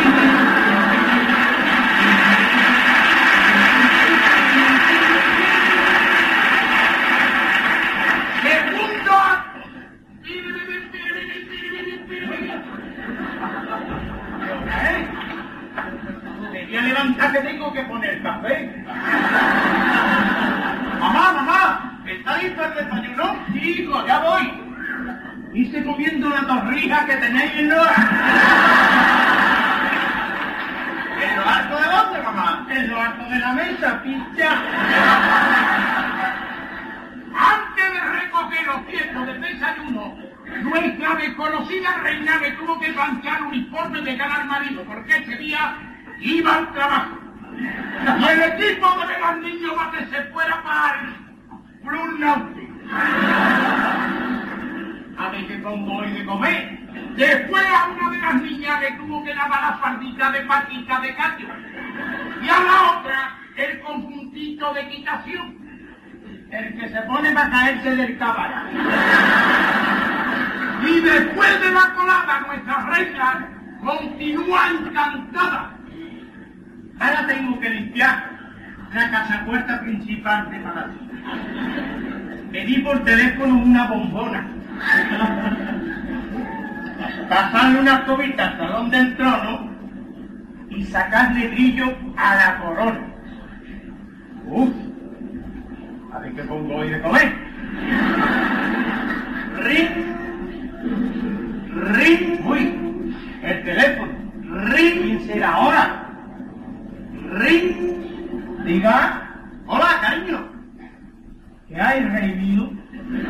Segundo acto. Quería levantar que tengo que poner café. Mamá, mamá, ¿está listo el desayuno? Sí, hijo, ya voy. Hice comiendo la torrija que tenéis en lo ¿En lo alto de dónde, mamá? En lo alto de la mesa, pincha. Antes de recoger los tiempos del desayuno, nuestra desconocida reina me tuvo que planchar uniforme de cara al marido, porque ese día iba al trabajo. Y el equipo de los niños va que se fuera para el Náutico. A ver qué pongo hoy de comer. Después a una de las niñas le tuvo que lavar la fardita de patita de cacho. Y a la otra el conjuntito de equitación. El que se pone para caerse del caballo. Y después de la colada, nuestra reina continúa encantada. Ahora tengo que limpiar la casa puerta principal de Palacio. Pedí por teléfono una bombona. Pasarle una escobita al salón del trono y sacarle brillo a la corona. Uf, a ver qué pongo hoy de comer. Ring, ring, uy, el teléfono. Ring, ¿quién será ahora? Ring, diga, hola cariño. ¿Qué hay, rey mío?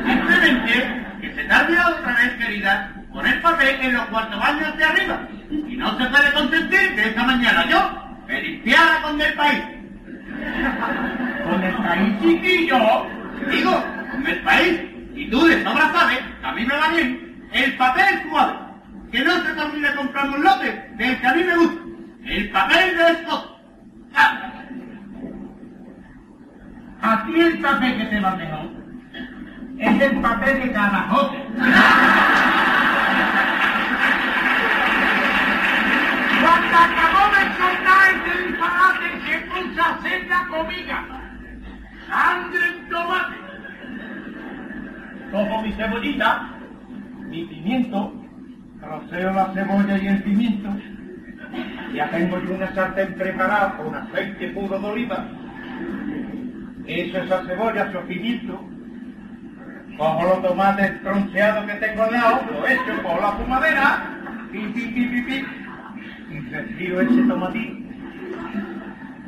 Simplemente que se te otra vez, querida, poner papel en los cuartos baños de arriba. Y no se puede consentir que esta mañana yo me limpiara con el país. Con el país chiquillo, digo, con el país, y tú de sobra sabes, que a mí me va bien, el papel suave, que no se te olvide comprar un lote del que a mí me gusta, el papel de estos. Ah. Aquí el papel que te va mejor es el papel de Carajote. Cuando acabó de soltar este disparate, se escucha seca comida, sangre en tomate. Cojo mi cebollita, mi pimiento, roceo la cebolla y el pimiento. Ya tengo yo una sartén preparada con aceite puro de oliva, Echo esa cebolla, pimientos. Cojo los tomates tronceados que tengo al lado, lo echo, cojo la fumadera, pi, pi, pi, pi, pi, y retiro ese tomatín.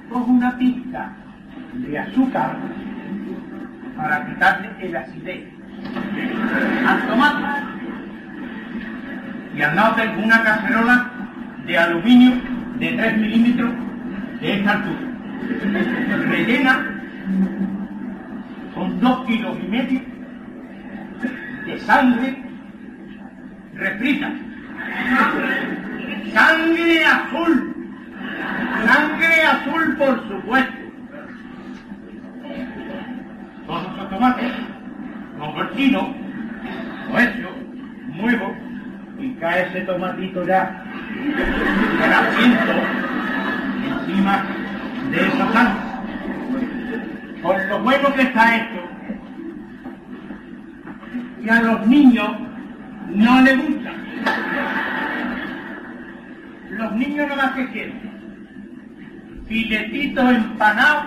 Cojo una pizca de azúcar para quitarle el acidez al tomate. Y al lado tengo una cacerola de aluminio de 3 milímetros de esta altura. Rellena con 2 kilos y medio de sangre refrita. Sangre azul. Sangre azul, por supuesto. Todos esos tomates, como el chino, lo echo, muevo y cae ese tomatito ya grasiento encima de esa sangre. Por lo bueno que está esto, y a los niños no les gusta. Los niños no más que quieren filetitos empanados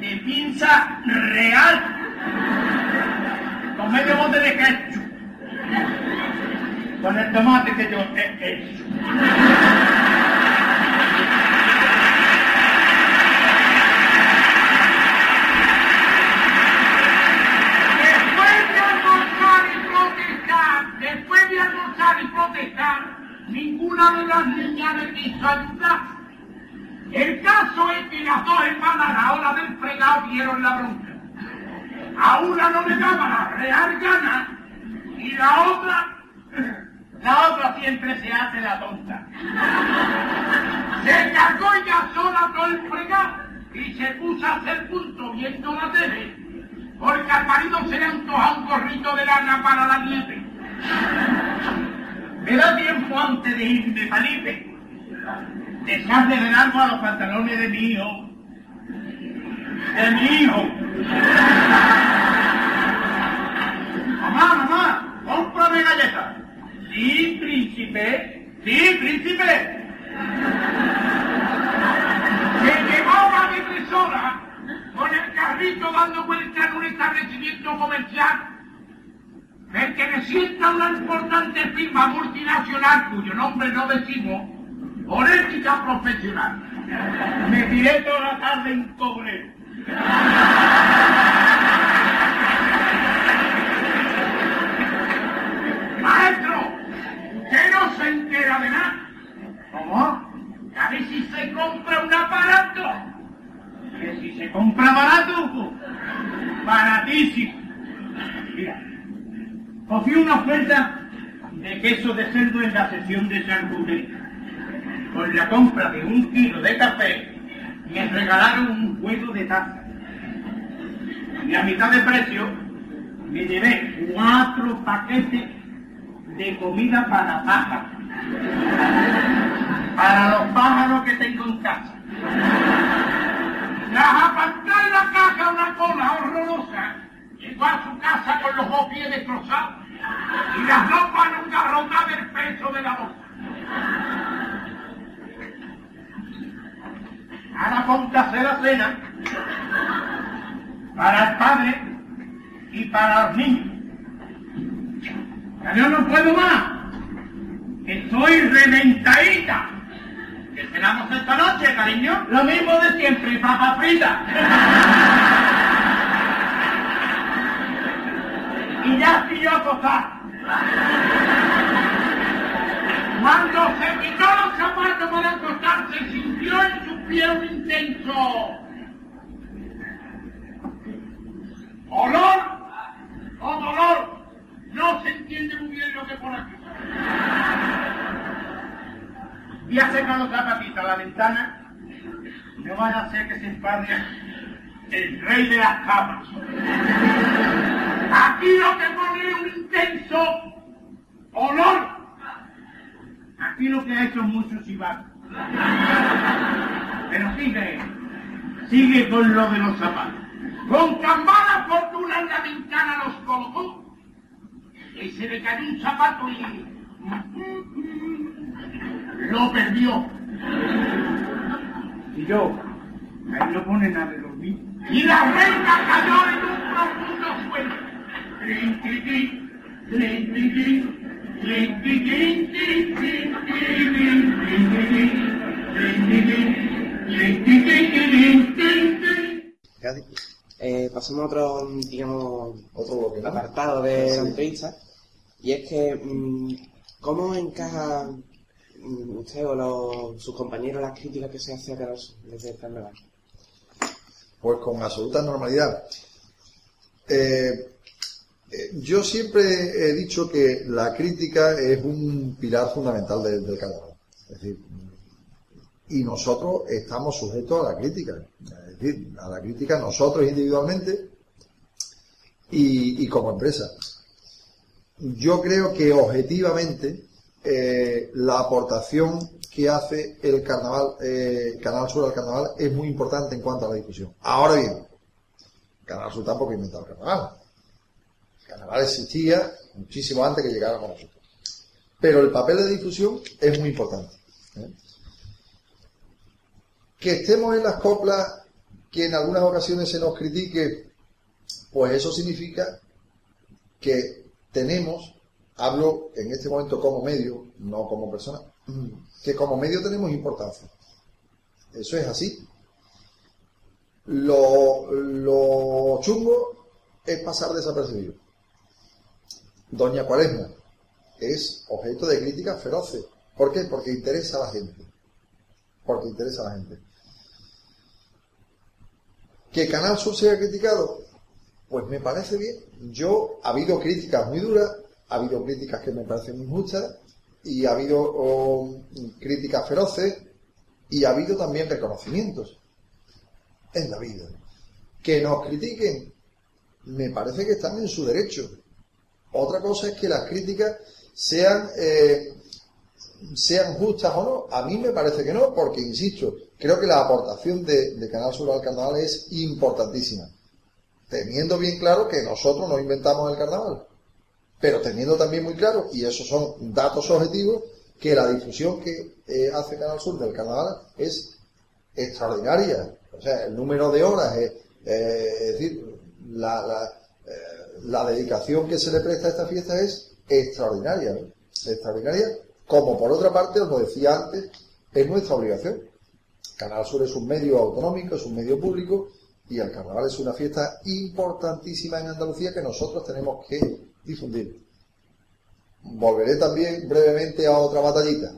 de pinza real con medio bote de ketchup con el tomate que yo he hecho. Ninguna de las niñas quiso ayudar. El caso es que las dos hermanas a la hora del fregado dieron la bronca. A una no le daba la real gana y la otra, la otra siempre se hace la tonta. Se cargó ella sola todo el fregado y se puso a hacer punto viendo la tele porque al marido se le antoja un gorrito de lana para la nieve. Me da tiempo antes de irme palipe dejarle de largo a los pantalones de mi hijo. De mi hijo. Mamá, mamá, cómprame galletas. Sí, príncipe. Sí, príncipe. Se llevó una depresora con el carrito dando vueltas en un establecimiento comercial perteneciente a una importante firma multinacional cuyo nombre no decimos por profesional. Me tiré toda la tarde en cobre. Maestro, usted no se entera de nada. ¿Cómo? A ver si se compra un aparato. Que si se compra barato, baratísimo. Mira, cogí una oferta de queso de cerdo en la sesión de charcutería con la compra de un kilo de café, me regalaron un juego de taza. Y a mitad de precio me llevé cuatro paquetes de comida para pájaros. Para los pájaros que tengo en casa. Tras apartar la caja una cola horrorosa, llegó a su casa con los dos pies destrozados y las ropas nunca rotas del peso de la bolsa. Ahora hacer la cena para el padre y para los niños. Ya yo no puedo más. Estoy reventadita. ¿Qué cenamos esta noche, cariño? Lo mismo de siempre, papa frita. y ya estoy yo acostar. Cuando se quitó los zapatos para acostarse, sintió en su piel un intenso olor o dolor. No se entiende muy bien lo que pone aquí. Y a sacar los zapatitos a la ventana, no van a hacer que se enfade el rey de las camas. Aquí lo que pone un intenso olor Aquí lo que ha hecho mucho chivato. Pero sigue. sigue con lo de los zapatos. Con tan mala fortuna en la ventana los colocó. Y se le cayó un zapato y... Lo perdió. Y yo, ahí lo ponen a dormir. Y la reina cayó en un profundo sueño. Eh, pasamos a otro, digamos, Otro bloque, ¿no? apartado de Sí. la entrevista. Y es que, mm, ¿cómo encaja mm, usted o los- sus compañeros las críticas que se hace a Sur desde el carnaval? Pues con absoluta normalidad. Eh, yo siempre he dicho que la crítica es un pilar fundamental de- del carnaval. Es decir, y nosotros estamos sujetos a la crítica. Es decir, a la crítica nosotros individualmente y, como empresa. Yo creo que objetivamente eh, la aportación que hace el carnaval, eh, Canal Sur al carnaval es muy importante en cuanto a la difusión. Ahora bien, Canal Sur tampoco inventado el carnaval. Carnaval existía muchísimo antes que llegáramos nosotros. Pero el papel de difusión es muy importante. ¿eh? Que estemos en las coplas, que en algunas ocasiones se nos critique, pues eso significa que tenemos, hablo en este momento como medio, no como persona, que como medio tenemos importancia. Eso es así. Lo chungo es pasar desapercibido. Doña Cuaresma es objeto de críticas feroces. ¿Por qué? Porque interesa a la gente. Porque interesa a la gente. ¿Que Canal Sur sea criticado? Pues me parece bien. Yo, ha habido críticas muy duras, ha habido críticas que me parecen injustas, y ha habido oh, críticas feroces, y ha habido también reconocimientos en la vida. Que nos critiquen, me parece que están en su derecho. Otra cosa es que las críticas sean, eh, sean justas o no. A mí me parece que no, porque, insisto, creo que la aportación de, Canal Sur al carnaval es importantísima. Teniendo bien claro que nosotros no inventamos el carnaval, pero teniendo también muy claro, y esos son datos objetivos, que la difusión que eh, hace Canal Sur del carnaval es extraordinaria. O sea, el número de horas, es, eh, es decir, la, la, eh, la dedicación que se le presta a esta fiesta es extraordinaria. Extraordinaria, como por otra parte, os lo decía antes, es nuestra obligación. Canal Sur es un medio autonómico, es un medio público, y el carnaval es una fiesta importantísima en Andalucía que nosotros tenemos que difundir. Volveré también brevemente a otra batallita.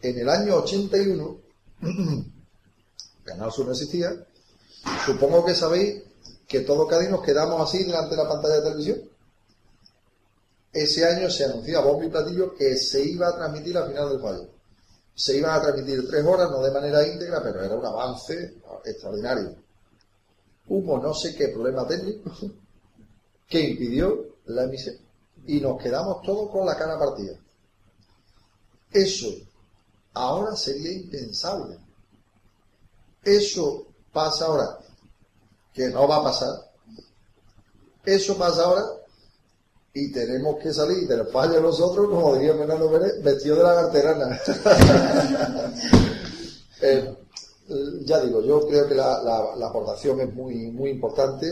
En el año 81, Canal Sur no existía. Supongo que sabéis que todo Cádiz nos quedamos así delante de la pantalla de televisión. Ese año se anunció a bombo y platillo que se iba a transmitir la final del fallo. Se iban a transmitir tres horas, no de manera íntegra, pero era un avance extraordinario. Hubo no sé qué problema técnico que impidió la emisión. Y nos quedamos todos con la cara partida. Eso ahora sería impensable. Eso pasa ahora, que no va a pasar. Eso pasa ahora y tenemos que salir del fallo nosotros, como diría Fernando Pérez, vestido de la carterana. Eh, ya digo, yo creo que la, la- la aportación es muy, muy importante.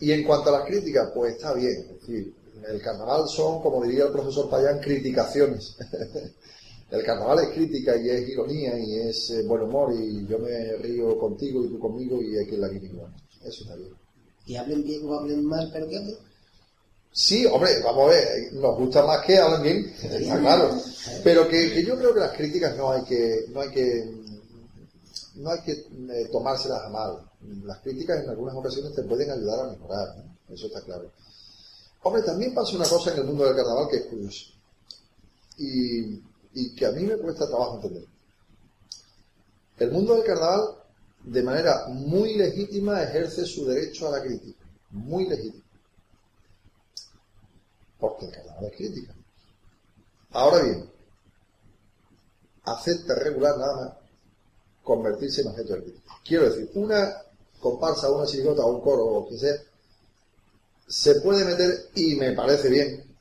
Y en cuanto a las críticas, pues está bien. Es decir, el carnaval son, como diría el profesor Payán, criticaciones. el carnaval es crítica y es ironía y es eh, buen humor y yo me río contigo y tú conmigo y hay que la igual. Eso está bien. Que hablen bien o hablen mal, pero que hablen. Sí, hombre, vamos a ver, nos gusta más que hablen bien, está claro. Pero que, que yo creo que las críticas no hay que, no hay que, no hay que eh, tomárselas a mal. Las críticas en algunas ocasiones te pueden ayudar a mejorar, ¿no? eso está claro. Hombre, también pasa una cosa en el mundo del carnaval que es curioso y, y que a mí me cuesta trabajo entender. El mundo del carnaval, de manera muy legítima, ejerce su derecho a la crítica, muy legítima porque el carnaval es crítica. Ahora bien, acepta regular nada más convertirse en objeto de crítica. Quiero decir, una comparsa, una chirigota, un coro o que sea, se puede meter, y me parece bien,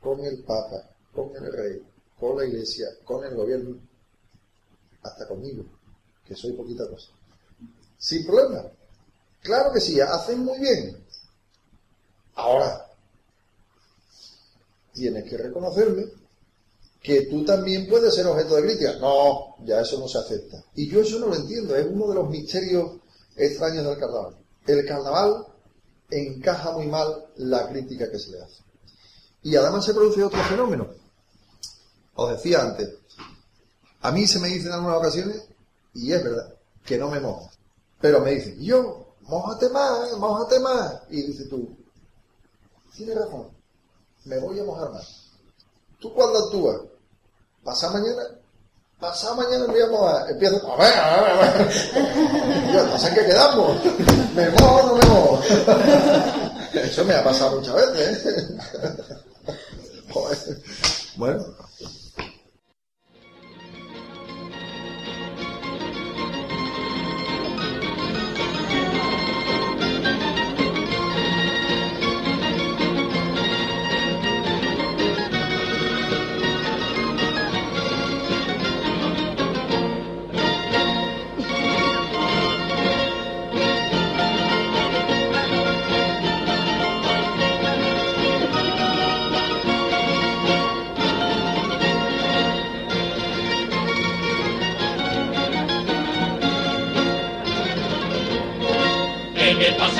con el Papa, con el Rey, con la Iglesia, con el gobierno, hasta conmigo, que soy poquita cosa. Sin problema. Claro que sí, hacen muy bien. Ahora, tienes que reconocerme que tú también puedes ser objeto de crítica. No, ya eso no se acepta. Y yo eso no lo entiendo, es uno de los misterios extraños del carnaval. El carnaval encaja muy mal la crítica que se le hace. Y además se produce otro fenómeno. Os decía antes, a mí se me dice en algunas ocasiones, y es verdad, que no me mojo. Pero me dicen, yo, mojate más, mojate más. Y dices tú, tienes razón, me voy a mojar más. Tú cuando actúas, pasa mañana, pasa mañana me voy a mojar. Empiezo, a ver, a ver, a ver. Yo no qué quedamos. ¿Me mojo o no me mojo? Eso me ha pasado muchas veces. ¿eh? Bueno,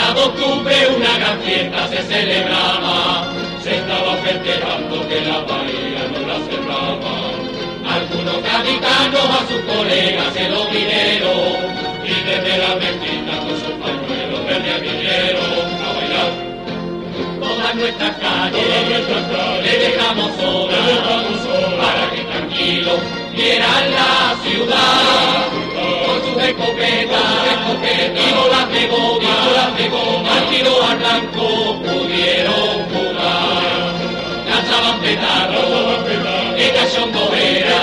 pasado octubre una gran fiesta se celebraba, se estaba festejando que la bahía no la cerraba. Algunos gaditanos a sus colegas se lo vinieron, y desde la mezquita con sus pañuelos verde vinieron a bailar. Todas nuestras calles, le dejamos solas, para que tranquilos la ciudad con sus escopetas, y bolas de goma, al tiro al blanco pudieron jugar. Lanzaban petardos, que cachondo era,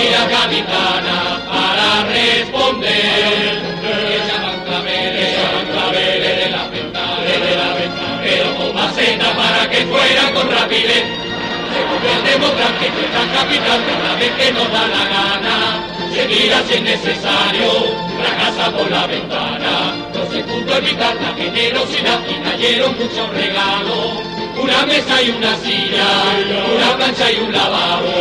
y las gaditanas para responder. Echaban claveles, echaban claveles de la de la ventana, pero con maceta para que fuera con rapidez. Se demostrar que nuestra capital cada vez que nos da la gana. Seguirá si es necesario, fracasa por la ventana. No se pudo evitar la generosidad y cayeron muchos regalos. Una mesa y una silla, una plancha y un lavabo.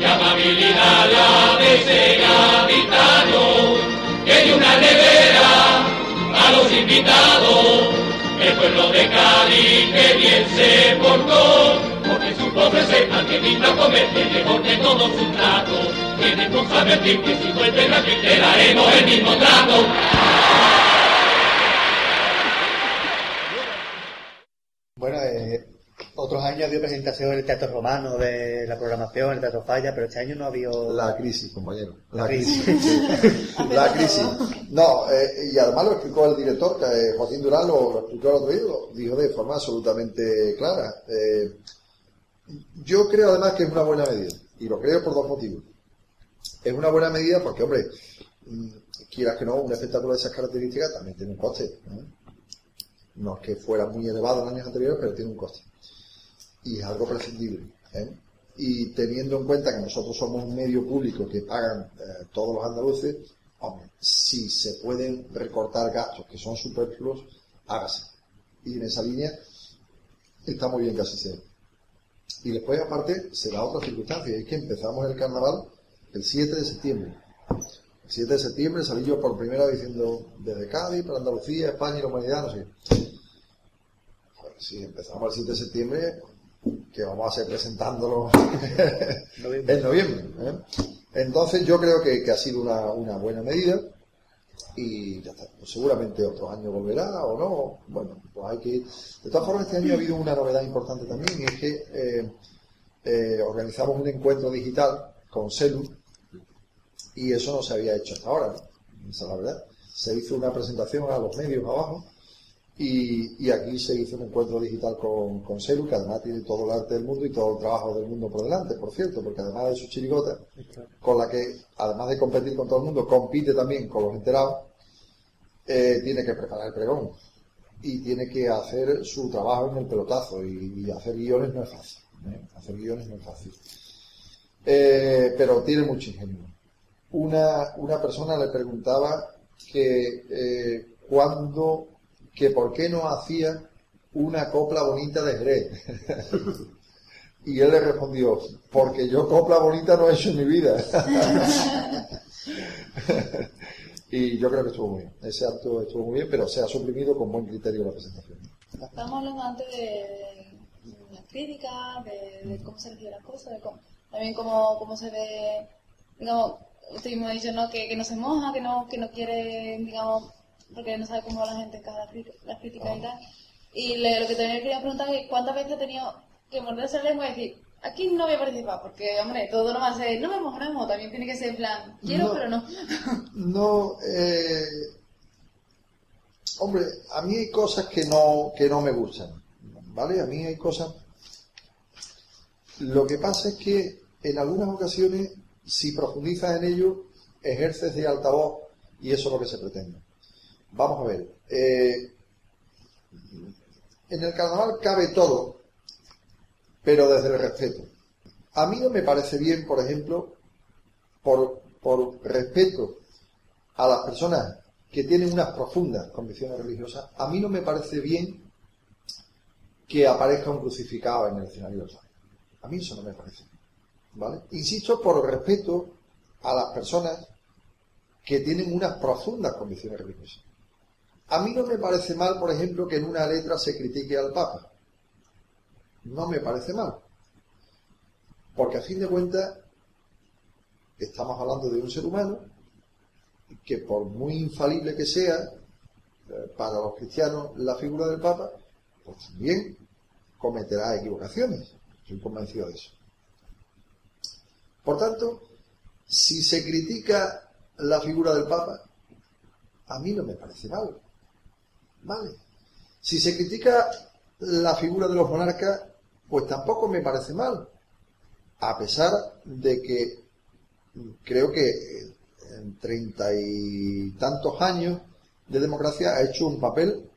Qué amabilidad la de ese gaditano, que dio una nevera a los invitados. El pueblo de Cádiz que bien se portó, ofrecer al que vino a comer el mejor de todos sus platos. Tiene con saber que si vuelve la le daremos el mismo trato. Bueno, eh, otros años había presentación en el Teatro Romano de la programación, en el Teatro Falla, pero este año no había... La crisis, compañero. La, crisis. crisis. La crisis. No, eh, y además lo explicó el director, que eh, Joaquín Durán lo, lo explicó el otro día, lo dijo de forma absolutamente clara. Eh, yo creo además que es una buena medida, y lo creo por dos motivos. Es una buena medida porque, hombre, mm, quieras que no, un espectáculo de esas características también tiene un coste. ¿no? Es que fuera muy elevado en años anteriores, pero tiene un coste. Y es algo prescindible. ¿eh? Y teniendo en cuenta que nosotros somos un medio público que pagan eh, todos los andaluces, hombre, si se pueden recortar gastos que son superfluos, hágase. Y en esa línea está muy bien que así sea. Y después, aparte, se da otra circunstancia, y es que empezamos el carnaval el 7 de septiembre. El 7 de septiembre salí yo por primera vez diciendo desde Cádiz para Andalucía, España y la humanidad, no sé. Pues si empezamos el 7 de septiembre, que vamos a ser presentándolo en noviembre. ¿eh? Entonces yo creo que, que ha sido una, una buena medida y ya está. Pues seguramente otros años volverá o no. Bueno, pues hay que ir. De todas formas, este año ha habido una novedad importante también y es que eh, eh, organizamos un encuentro digital con Celu y eso no se había hecho hasta ahora, ¿no? esa es la verdad. Se hizo una presentación a los medios abajo Y, y aquí se hizo un encuentro digital con, con Selu, que además tiene todo el arte del mundo y todo el trabajo del mundo por delante, por cierto, porque además de su chirigota, con la que, además de competir con todo el mundo, compite también con los enterados, eh, tiene que preparar el pregón y tiene que hacer su trabajo en el pelotazo y, y hacer guiones no es fácil. ¿eh? Hacer guiones no es fácil. Eh, pero tiene mucho ingenio. Una, una persona le preguntaba que cuándo, que por qué no hacía una copla bonita de Jerez. y él le respondió, porque yo copla bonita no he hecho en mi vida. y yo creo que estuvo muy bien. Ese acto estuvo muy bien, pero se ha suprimido con buen criterio la presentación. Estamos hablando antes de, las críticas, de, de cómo se reciben las cosas, de cómo- también cómo, cómo se ve, digamos, usted mismo ha dicho, ¿no? Que, que no se moja, que no, que no quiere, digamos, porque no sabe cómo va la gente en cada las críticas y tal. Y le- lo que también quería preguntar es cuántas veces ha tenido que morderse la lengua y decir, aquí no voy a participar, porque, hombre, todo va a ser, no me mojo, también tiene que ser en plan, quiero, No. pero no. No, eh, hombre, a mí hay cosas que no, que no me gustan, ¿vale? A mí hay cosas... Lo que pasa es que en algunas ocasiones, si profundizas en ello, ejerces de altavoz y eso es lo que se pretende. Vamos a ver, eh, en el carnaval cabe todo, pero desde el respeto. A mí no me parece bien, por ejemplo, por, por respeto a las personas que tienen unas profundas convicciones religiosas, a mí no me parece bien que aparezca un crucificado en el escenario del. A mí eso no me parece. ¿Vale? Insisto, por respeto a las personas que tienen unas profundas convicciones religiosas. A mí no me parece mal, por ejemplo, que en una letra se critique al Papa. No me parece mal. Porque a fin de cuentas estamos hablando de un ser humano que por muy infalible que sea eh, para los cristianos la figura del Papa, pues también cometerá equivocaciones. Estoy convencido de eso. Por tanto, si se critica la figura del Papa, a mí no me parece mal. ¿Vale? Si se critica la figura de los monarcas, pues tampoco me parece mal. A pesar de que creo que en treinta y tantos años de democracia ha hecho un papel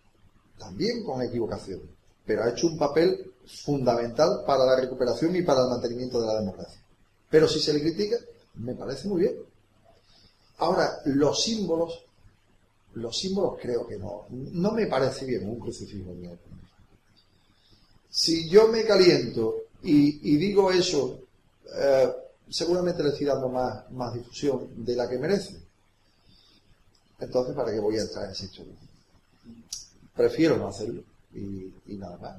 también con equivocación, pero ha hecho un papel fundamental para la recuperación y para el mantenimiento de la democracia. Pero si se le critica, me parece muy bien. Ahora, los símbolos, los símbolos creo que no, no me parece bien un crucifijo mío. Si yo me caliento y, y digo eso, eh, seguramente le estoy dando más, más difusión de la que merece. Entonces, ¿para qué voy a entrar en esa historia? Prefiero no hacerlo y, y nada más.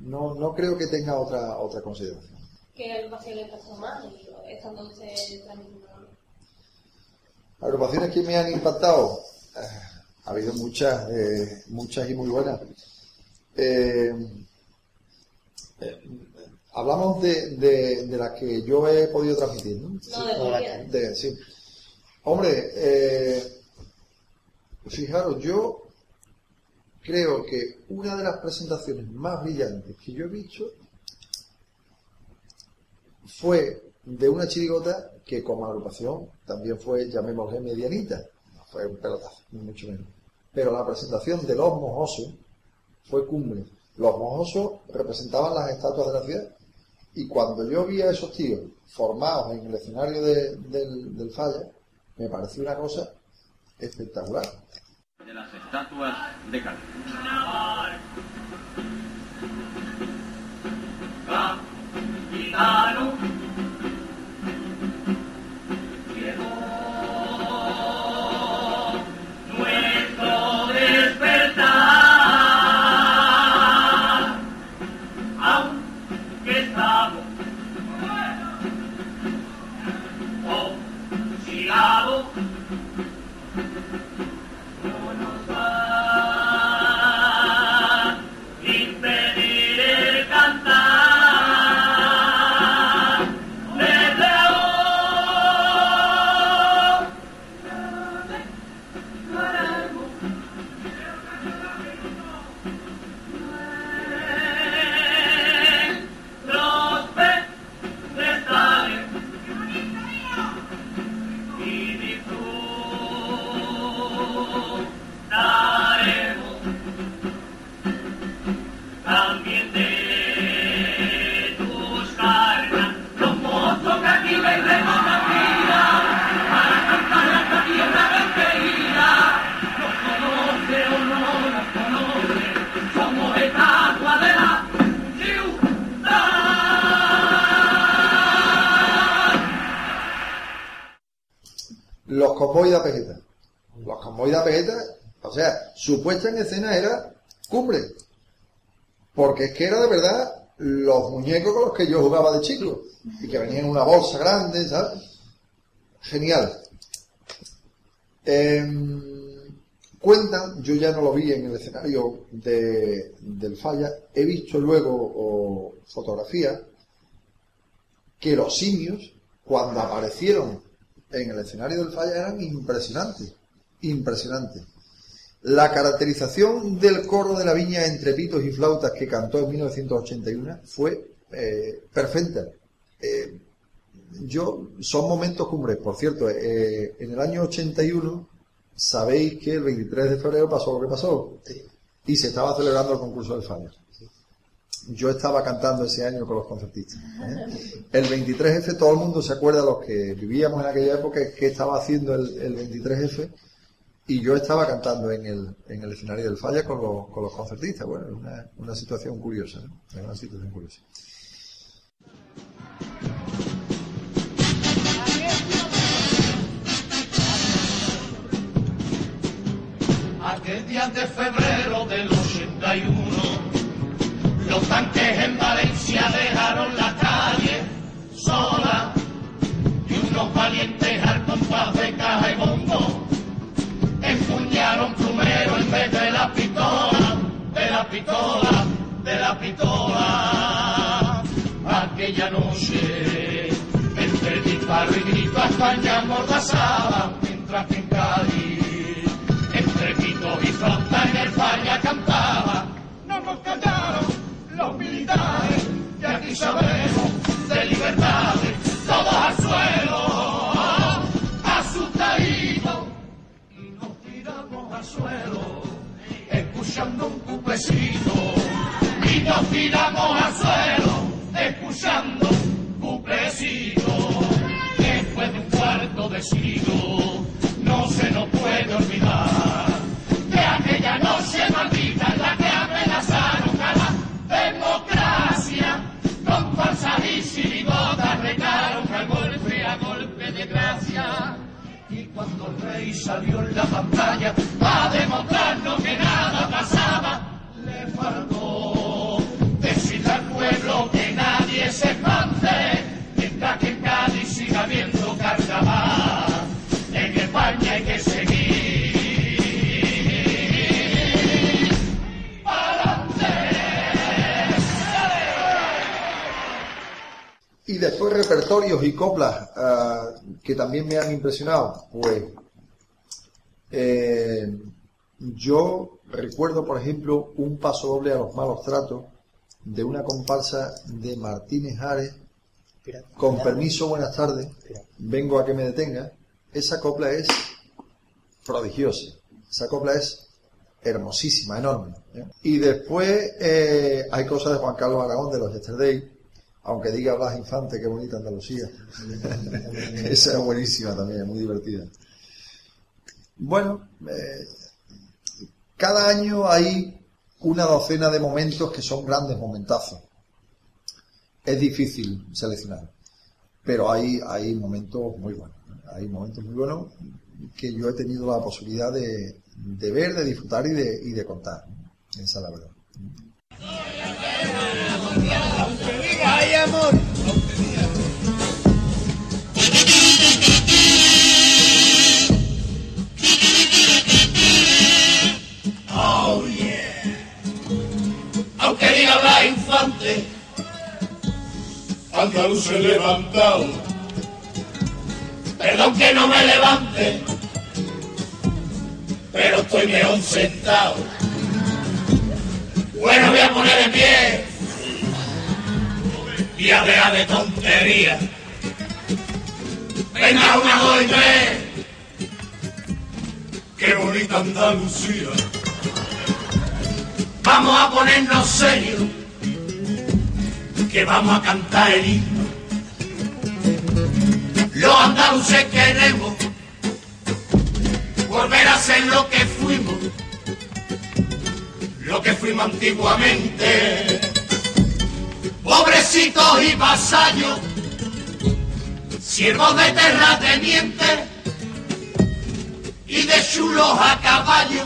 No, no creo que tenga otra, otra consideración. ¿Qué agrupación le pasó y estando usted transmitiendo? Agrupaciones que me han impactado. Ha habido muchas, eh, muchas y muy buenas. Eh, eh, hablamos de, de, de las que yo he podido transmitir, ¿no? No, de cualquiera. De- sí. Hombre, eh, fijaros, yo creo que una de las presentaciones más brillantes que yo he visto fue de una chirigota que como agrupación también fue, llamémosle, medianita. Fue un pelotazo, ni mucho menos. Pero la presentación de los mojosos fue cumbre. Los mojosos representaban las estatuas de la ciudad. Y cuando yo vi a esos tíos formados en el escenario de- del, del falla, me pareció una cosa espectacular. de las estatuas de Cádiz. Convoy de Pejeta. Los convoy de o sea, su puesta en escena era cumbre. Porque es que era de verdad los muñecos con los que yo jugaba de chico. Y que venían en una bolsa grande, ¿sabes? Genial. Em, cuentan, yo ya no lo vi en el escenario de- del falla, he visto luego fotografías que los simios, cuando aparecieron en el escenario del falla, eran impresionantes. Impresionantes. La caracterización del coro de la viña entre pitos y flautas que cantó en 1981 fue eh, perfecta. Eh, yo, son momentos cumbres. Por cierto, eh, en el año 81, sabéis que el 23 de febrero pasó lo que pasó. Y se estaba celebrando el concurso del falla. Yo estaba cantando ese año con los concertistas. ¿eh? El 23F, todo el mundo se acuerda, los que vivíamos en aquella época, que estaba haciendo el, el 23F. Y yo estaba cantando en el, en el escenario del falla con los, con los concertistas. Bueno, una, una situación curiosa. ¿no? Una situación curiosa. Aquel día de febrero del 81, los tanques en Valencia dejaron la calle sola y unos valientes al compás de caja y bombo empuñaron plumero en vez de la pistola, de la pistola, de la pistola. Aquella noche, entre disparo y grito, a España amordazaba, mientras que en Cádiz, entre pitos y flauta en falla cantaba. No nos callaron los militares, que aquí sabemos de libertades, todos al suelo, asustaditos. Y nos tiramos al suelo, escuchando un cupecito, y nos tiramos al suelo, escuchando un cupecito. Después de un cuarto de siglo, no se nos puede olvidar cuando el rey salió en la pantalla a demostrarnos que nada pasaba, le faltó después repertorios y coplas ah, que también me han impresionado. Pues eh, yo recuerdo, por ejemplo, un paso doble a los malos tratos de una comparsa de Martínez Ares. Con permiso, buenas tardes. Vengo a que me detenga. Esa copla es prodigiosa. Esa copla es hermosísima, enorme. ¿eh? Y después eh, hay cosas de Juan Carlos Aragón de los Yesterday, aunque diga Blas Infante, qué bonita Andalucía. Esa es buenísima también, muy divertida. Bueno, eh, cada año hay una docena de momentos que son grandes momentazos. Es difícil seleccionar, pero hay, hay momentos muy buenos. ¿no? Hay momentos muy buenos que yo he tenido la posibilidad de, de ver, de disfrutar y de, y de contar. Esa es la verdad. ¡Ay, amor! Oh. Aunque diga la infante, andaluz he levantado. Perdón que no me levante, pero estoy mejor sentado. Bueno, voy a poner de pie y a dejar de tontería. Venga, una, dos y. Qué bonita Andalucía. Vamos a ponernos serios, que vamos a cantar el himno. Los andaluces queremos volver a ser lo que fuimos, lo que fuimos antiguamente pobrecitos y vasallos, siervos de terratenientes, y de chulos a caballo.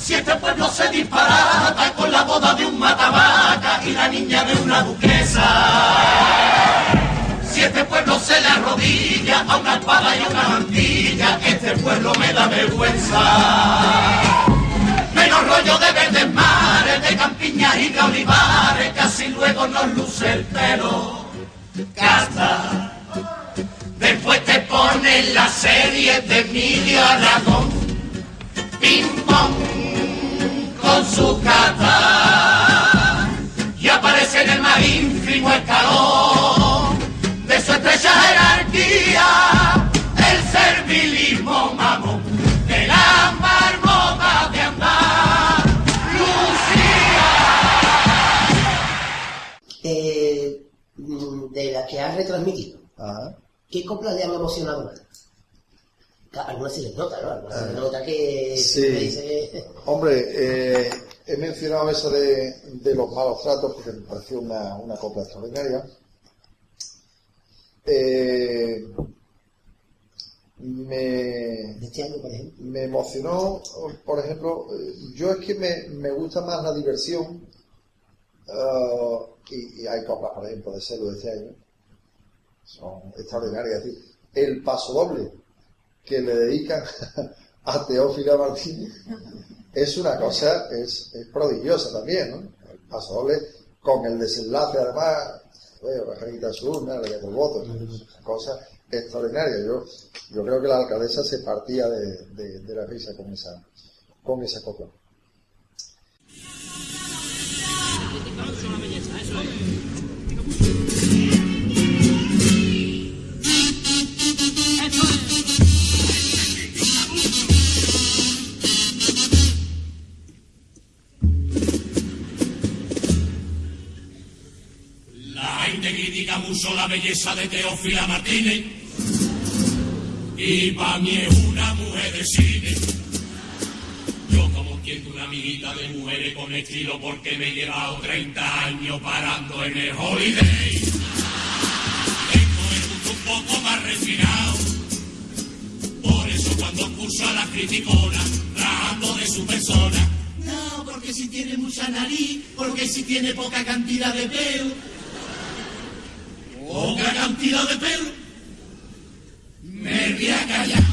Si este pueblo se disparata con la boda de un matavaca y la niña de una duquesa. Si este pueblo se le arrodilla a una espada y a una mantilla, este pueblo me da vergüenza. Menos rollo de verdes mares, de campiñas y de olivares, casi luego nos luce el pelo. Casta. Después te ponen la serie de Emilio Aragón. Ping pong con su cata. Y aparece en el más ínfimo escalón de su estrecha jerarquía el servilismo mamón de la de las que has retransmitido, Ajá. ¿qué coplas le han emocionado más? Algunas se les nota, ¿no? Algunas se les Ah, nota que sí. dice... Hombre, eh, he mencionado esa de, de los malos tratos porque me pareció una, una copla extraordinaria. Eh, me, este año, por ejemplo. me emocionó, por ejemplo, eh, yo es que me, me gusta más la diversión ah, y, y hay coplas, por ejemplo, de celo de este año, son extraordinarias. El paso doble que le dedican a Teófila Martínez es una cosa, es, es prodigiosa también, ¿no? El paso doble con el desenlace, además, bueno, Reguita Sur, ¿no? el voto, es una cosa extraordinaria. Yo, yo creo que la alcaldesa se partía de, de- de la risa con esa, con esa copla. La belleza de Teófila Martínez. Y para mí es una mujer de cine. Yo como quien una amiguita de mujeres con estilo porque me he llevado 30 años parando en el holiday. Tengo el gusto un poco más refinado. Por eso cuando curso a la criticona, rajando de su persona. No, porque si tiene mucha nariz, porque si tiene poca cantidad de pelo. Poca cantidad de pelo. Me voy a callar.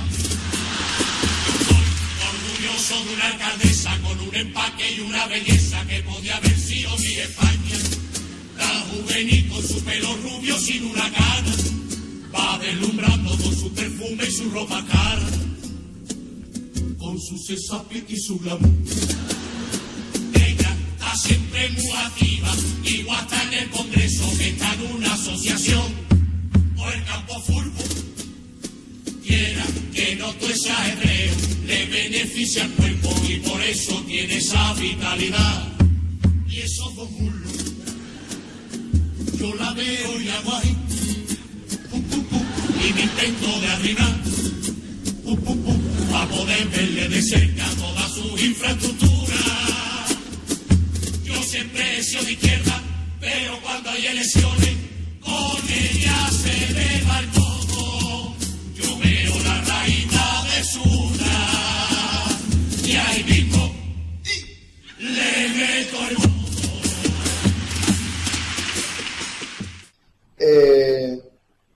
Estoy orgulloso de una alcaldesa con un empaque y una belleza que podía haber sido mi España. Tan juvenil con su pelo rubio sin una cara. Va deslumbrando con su perfume y su ropa cara. Con su cesapi y su glamour. Ella está activa, igual está en el Congreso que está en una asociación o el campo furbo. Quiera que no tu ese ajetreo le beneficia al cuerpo y por eso tiene esa vitalidad. Y esos dos muslos, yo la veo y hago ahí, pum, pum, pum, y me intento de arrimar, para poder verle de cerca toda su infraestructura. Siempre he de izquierda, pero cuando hay elecciones, con ella se eleva el coco. Yo veo la raíz de Sura, y ahí mismo le meto el voto. Eh,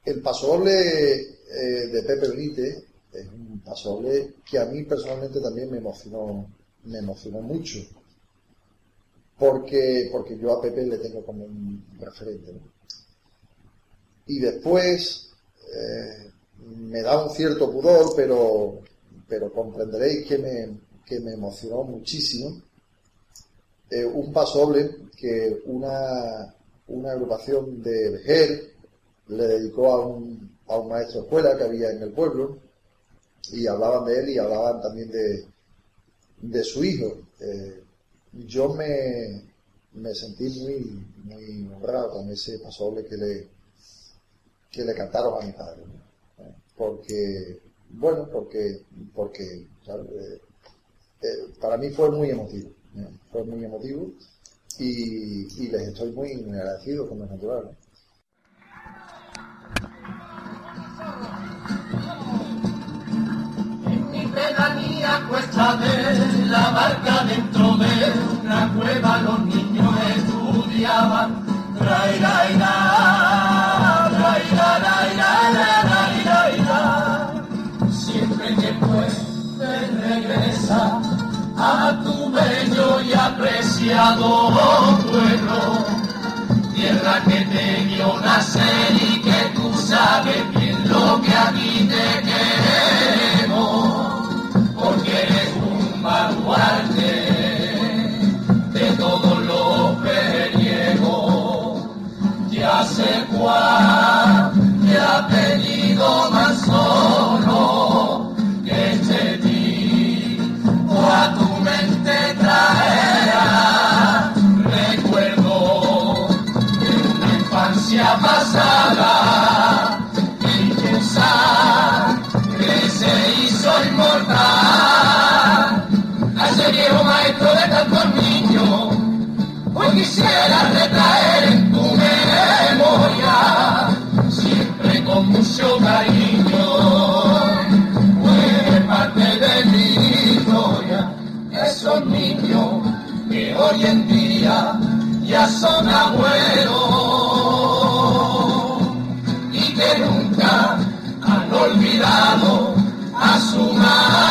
el pasodoble eh, de Pepe Benítez es un pasodoble que a mí personalmente también me emocionó, me emocionó mucho. Porque, porque yo a Pepe le tengo como un referente. Y después eh, me da un cierto pudor, pero, pero comprenderéis que me, que me emocionó muchísimo. Eh, un pasodoble que una, una agrupación de Vejer le dedicó a un, a un maestro de escuela que había en el pueblo y hablaban de él y hablaban también de, de su hijo. Eh, yo me, me sentí muy, muy honrado con ese pasoble que le, que le cantaron a mi padre. Eh, Porque, bueno, porque, porque. Eh, eh, para mí fue muy emotivo. Fue muy emotivo y, y les estoy muy agradecido como es natural. de cuesta de la barca dentro de una cueva los niños estudiaban. Traira, ira, traira, ira, ira, Siempre que puedes regresa a tu bello y apreciado pueblo, tierra que te dio nacer y que tú sabes bien lo que a ti te querés. Ya son abuelos y que nunca han olvidado a su maestro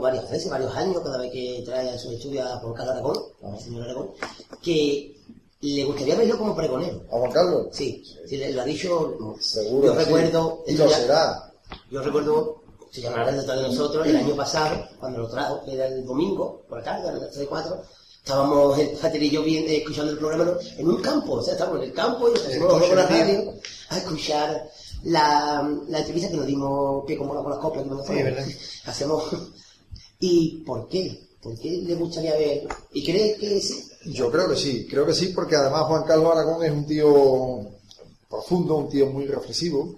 varias veces, varios años, cada vez que trae a su estudio a Juan Carlos Aragón, al señor Aragón, que le gustaría verlo como pregonero. ¿A Juan Carlos? Sí, sí, le- lo ha dicho. Seguro. Yo sí. recuerdo. Y esto lo ya- será. Yo recuerdo, se llamará detrás de nosotros, el año pasado, cuando lo trajo, que era el domingo, por la tarde, a las 3 y 4, estábamos el Pater y yo bien, eh, escuchando el programa ¿no? en un campo, o sea, estábamos en el campo y nos pusimos con la radio a escuchar la, la entrevista que nos dimos, que como con las coplas que nos Sí, hacemos. ¿Y por qué? ¿Por qué le gustaría ver? ¿Y crees que sí? Yo creo que sí, creo que sí, porque además Juan Carlos Aragón es un tío profundo, un tío muy reflexivo,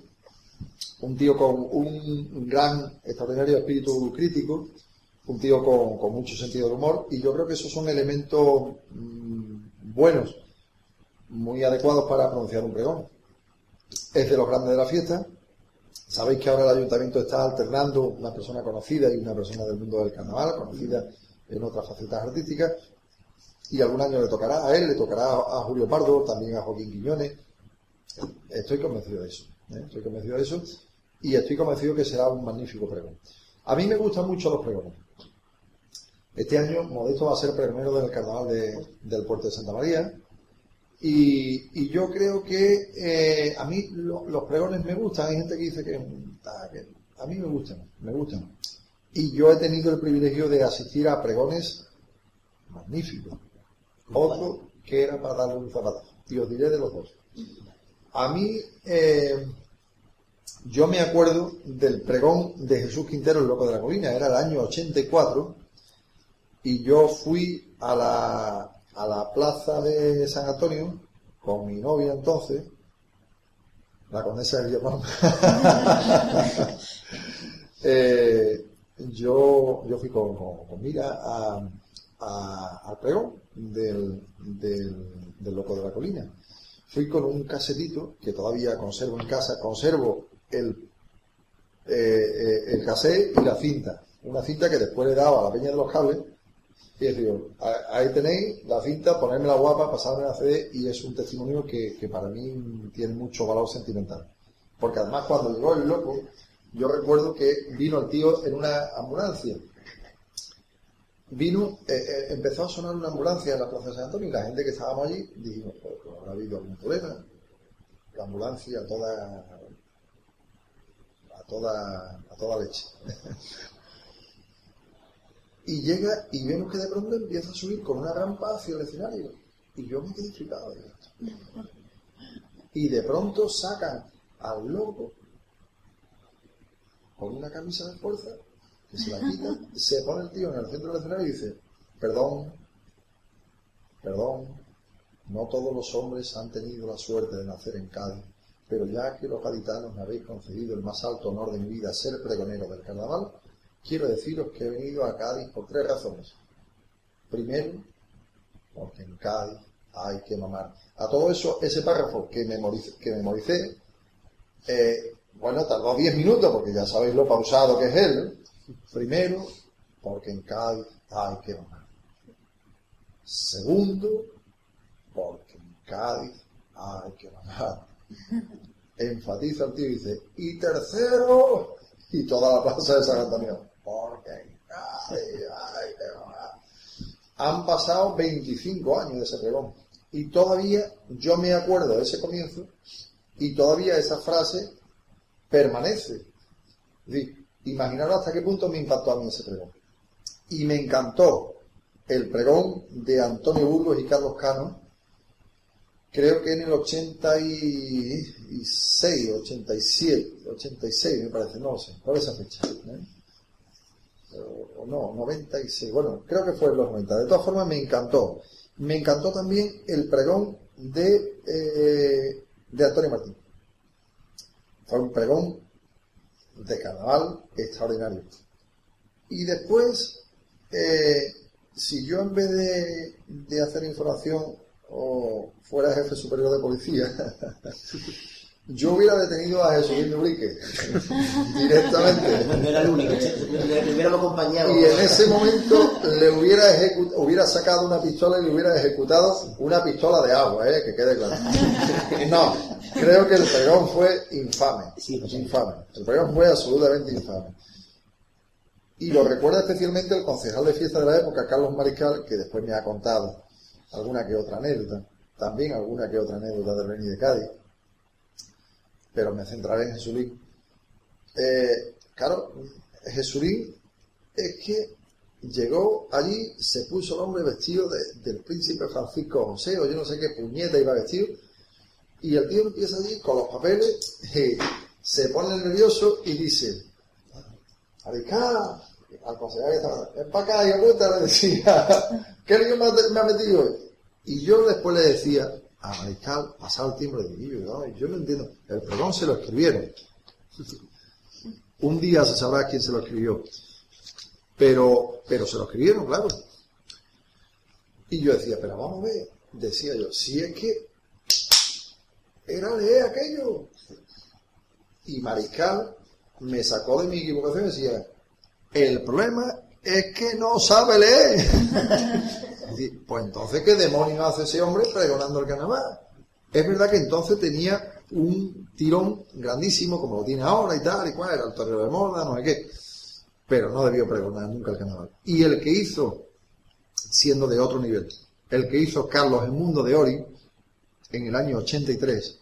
un tío con un gran, extraordinario espíritu crítico, un tío con, con mucho sentido del humor, y yo creo que esos son elementos mm, buenos, muy adecuados para pronunciar un pregón. Es de los grandes de la fiesta. Sabéis que ahora el ayuntamiento está alternando una persona conocida y una persona del mundo del carnaval, conocida en otras facetas artísticas, y algún año le tocará a él, le tocará a Julio Pardo, también a Joaquín Quiñones. Estoy convencido de eso, ¿eh? estoy convencido de eso, y estoy convencido que será un magnífico pregón. A mí me gustan mucho los pregones. Este año Modesto va a ser pregonero del carnaval de- del puerto de Santa María, y, y yo creo que eh, a mí lo- los pregones me gustan. Hay gente que dice que, que a mí me gustan, me gustan. Y yo he tenido el privilegio de asistir a pregones magníficos. Otro que era para darle un zapatazo. Y os diré de los dos. A mí, eh, yo me acuerdo del pregón de Jesús Quintero, el loco de la colina. Era el año 84. Y yo fui a la, a la plaza de San Antonio con mi novia entonces, la condesa de Villapalma. Eh, yo, yo fui con, con- Mira a- a- al pregón del, del, del Loco de la Colina. Fui con un casetito que todavía conservo en casa, conservo el, eh, eh, el cassette y la cinta. Una cinta que después le dado a la Peña de los Cables Y es digo, ahí tenéis la cinta, ponerme la guapa, pasarme la CD y es un testimonio que, que para mí tiene mucho valor sentimental. Porque además cuando llegó el loco, yo recuerdo que vino el tío en una ambulancia. Vino, eh, eh, empezó a sonar una ambulancia en la Plaza de San Antonio y la gente que estábamos allí dijimos, pues, pues, habrá habido algún problema. La ambulancia toda, a toda, a toda leche. Y llega y vemos que de pronto empieza a subir con una rampa hacia el escenario. Y yo me quedé flipado. Y de pronto sacan al loco con una camisa de fuerza, que se la quita, se pone el tío en el centro del escenario y dice, perdón, perdón, no todos los hombres han tenido la suerte de nacer en Cádiz, pero ya que los gaditanos me habéis concedido el más alto honor de mi vida, ser pregonero del carnaval, quiero deciros que he venido a Cádiz por tres razones. Primero, porque en Cádiz hay que mamar. A todo eso, ese párrafo que memoricé, que eh, bueno, tardó 10 minutos porque ya sabéis lo pausado que es él. Primero, porque en Cádiz hay que mamar. Segundo, porque en Cádiz hay que mamar. Enfatiza el tío y dice, y tercero, y toda la plaza de San Antonio, porque que mamar. Han pasado 25 años de ese pregón y todavía yo me acuerdo de ese comienzo y todavía esa frase permanece. Imaginaros hasta qué punto me impactó a mí ese pregón. Y me encantó el pregón de Antonio Burgos y Carlos Cano, creo que en el 86, 87, 86 me parece, no sé, por esa fecha. ¿eh? O, o no, 96, bueno, creo que fue en los 90. De todas formas, me encantó. Me encantó también el pregón de, eh, de Antonio Martín. Fue un pregón de carnaval extraordinario. Y después, eh, si yo en vez de, de hacer información o fuera jefe superior de policía, yo hubiera detenido a Jesús Ubrique directamente. No era el único, le, hubiéramos acompañado. Y en ese momento le hubiera, hubiera sacado una pistola y le hubiera ejecutado una pistola de agua, ¿eh? que quede claro. No, creo que el pregón fue infame. Sí, pues sí. infame. El pregón fue absolutamente infame. Y lo recuerda especialmente el concejal de fiesta de la época, Carlos Mariscal, que después me ha contado alguna que otra anécdota, también alguna que otra anécdota del Beni de Cádiz, pero me centraré en Jesulín. Eh, claro, Jesulín es que llegó allí, se puso el hombre vestido de- del príncipe Francisco José, o yo no sé qué puñeta iba vestido, y el tío empieza allí con los papeles, se pone nervioso y dice, Aricá, al concejal que estaba, ven para acá, hijo puta, le decía, ¿qué lío me ha metido? Y yo después le decía a Mariscal, pasado el le digo, yo, "Ay, yo no entiendo, el pregón se lo escribieron. Un día se sabrá quién se lo escribió. Pero, pero se lo escribieron, claro. Y yo decía, pero vamos a ver, decía yo, si es que era leer aquello. Y Mariscal me sacó de mi equivocación y decía, el problema es que no sabe leer. Pues entonces, ¿qué demonios hace ese hombre pregonando el carnaval? Es verdad que entonces tenía un tirón grandísimo, como lo tiene ahora y tal, y cuál era el torero de moda, no sé qué. Pero no debió pregonar nunca el carnaval. Y el que hizo, siendo de otro nivel, el que hizo Carlos el Mundo de Ori, en el año 83,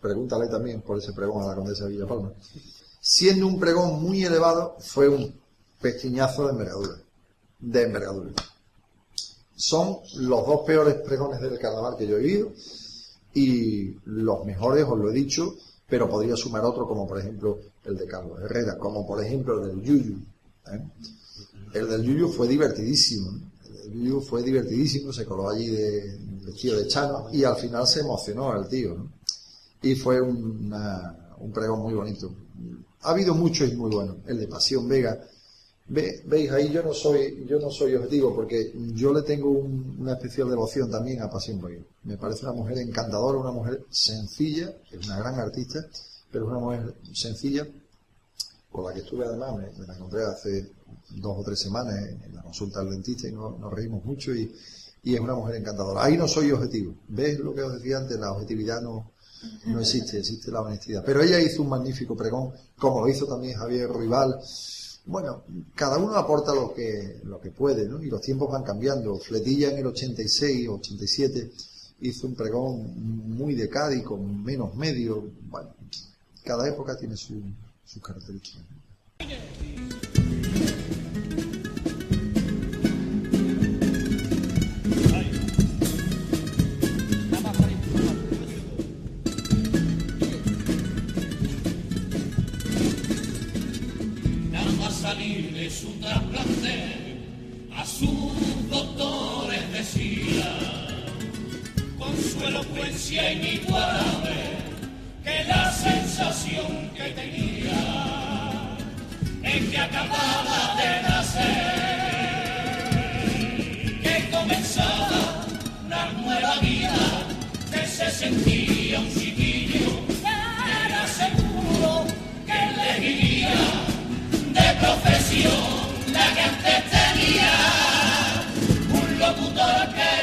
pregúntale también por ese pregón a la condesa de Villapalma, siendo un pregón muy elevado, fue un pestiñazo de envergadura. De envergadura. Son los dos peores pregones del carnaval que yo he vivido y los mejores, os lo he dicho, pero podría sumar otro como por ejemplo el de Carlos Herrera, como por ejemplo el del Yuyu. ¿eh? El del Yuyu fue divertidísimo. El del Yuyu fue divertidísimo, se coló allí de vestido de chano y al final se emocionó el tío. Y fue una- un pregón muy bonito. Ha habido muchos y muy buenos. El de Pasión Vega. Ve- veis ahí yo no soy yo no soy objetivo porque yo le tengo un- una especial devoción también a Pasión Vega. Me parece una mujer encantadora, una mujer sencilla, es una gran artista, pero es una mujer sencilla con la que estuve además, me, me la encontré hace dos o tres semanas en, la consulta del dentista y no- nos reímos mucho y, y es una mujer encantadora. Ahí no soy objetivo. ¿Ves lo que os decía antes? La objetividad no, no existe, existe la honestidad. Pero ella hizo un magnífico pregón, como lo hizo también Javier Rival. Bueno, cada uno aporta lo que, lo que puede, ¿no? Y los tiempos van cambiando. Fletilla en el 86, 87 hizo un pregón muy de Cádiz, con menos medio. Bueno, cada época tiene su- sus características. Elocuencia inigualable, que la sensación que tenía es que acababa de nacer, que comenzaba una nueva vida, que se sentía un chiquillo, era seguro que elegiría de profesión la que antes tenía. Un locutor quería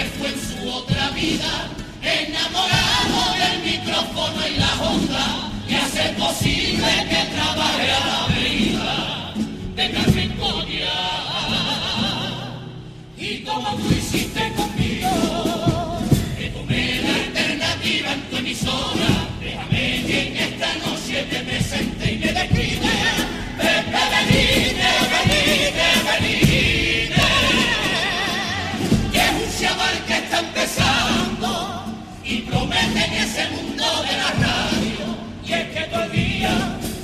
que fue en su otra vida, enamorado del micrófono y la onda, y hacer posible que trabaje a la vida de Carricoya. Y como tú hiciste conmigo, que tomé la alternativa en tu emisora. Déjame que en esta noche te presente y me describe. Pepe Benítez, Benítez, Benítez. En ese mundo de la radio. Y es que todo el día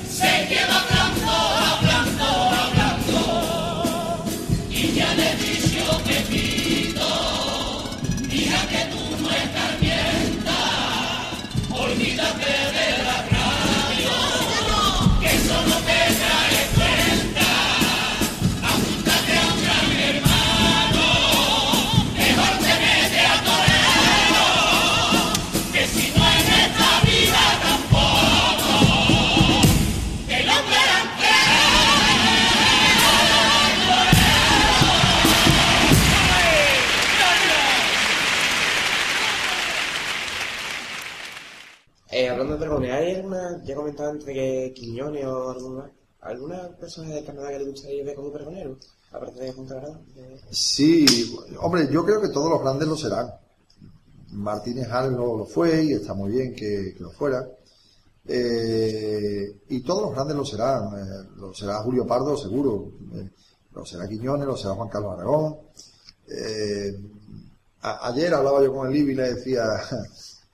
se lleva hablando, ¿hay alguna, ya comentaba antes que Quiñones o alguna, alguna persona de Canadá que le gustaría ver como pregonero? Aparte de Punta Grada. de- Sí, hombre, yo creo que todos los grandes lo serán. Martínez Algo lo fue y está muy bien que, lo fuera. Eh, y todos los grandes lo serán. Eh, lo será Julio Pardo, seguro. Eh, lo será Quiñones, lo será Juan Carlos Aragón. Ayer hablaba yo con el Ibi y le decía,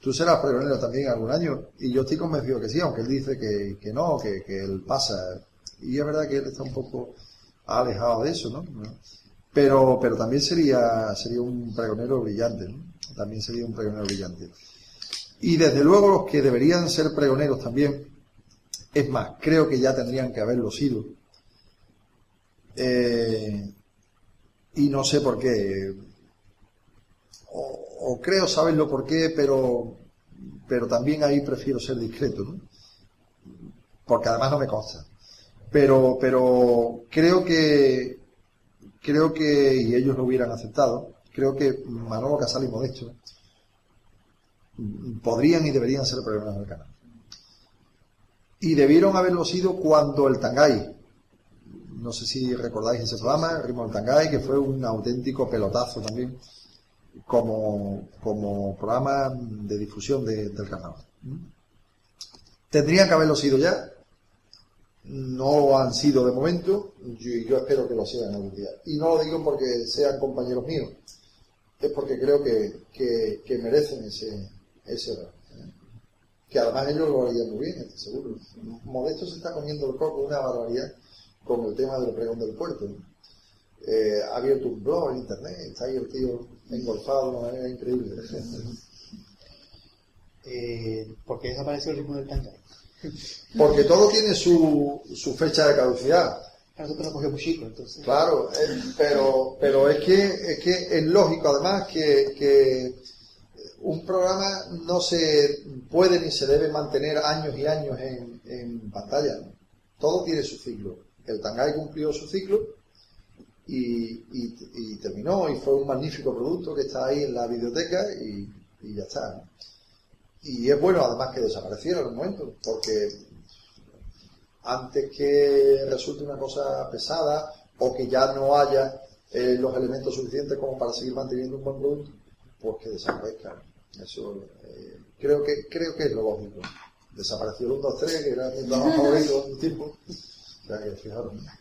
tú serás pregonero también algún año. Y yo estoy convencido que sí, aunque él dice que, que no, que, que él pasa. Y es verdad que él está un poco alejado de eso, ¿no? Pero, pero también sería, sería un pregonero brillante, ¿no? También sería un pregonero brillante. Y desde luego los que deberían ser pregoneros también, es más, creo que ya tendrían que haberlo sido. Eh, y no sé por qué. O creo saberlo por qué, pero, pero también ahí prefiero ser discreto, ¿no? Porque además no me consta. Pero, pero creo que, creo que, y ellos lo hubieran aceptado, creo que Manolo Casal y Modesto podrían y deberían ser pregoneros del canal. Y debieron haberlo sido cuando el Tangay, no sé si recordáis ese programa, el ritmo del Tangay, que fue un auténtico pelotazo también, como, como programa de difusión de- del canal. Tendrían que haberlo sido ya, no lo han sido de momento, y yo espero que lo sean algún día. Y no lo digo porque sean compañeros míos, es porque creo que, que- merecen ese, ese honor. Que además ellos lo harían muy bien, estoy seguro. Modesto se está comiendo el coco una barbaridad con el tema del pregón del puerto. Eh, ha abierto un blog en internet, está ahí el tío engolfado de una manera increíble. Eh, ¿Por qué desapareció el ritmo del Tangay? Porque todo tiene su, su fecha de caducidad. Nosotros lo cogemos chico, entonces. Claro, eh, pero, pero es que es que es lógico además que, que un programa no se puede ni se debe mantener años y años en, en pantalla. Todo tiene su ciclo. El Tangay cumplió su ciclo y, y- y terminó y fue un magnífico producto que está ahí en la biblioteca y, ya está. Y es bueno además que desapareciera en un momento, porque antes que resulte una cosa pesada o que ya no haya eh, los elementos suficientes como para seguir manteniendo un buen producto, pues que desaparezca. Eso eh, creo que creo que es lo lógico. Desapareció el 1, 2, 3, que era mi favorito en un tiempo.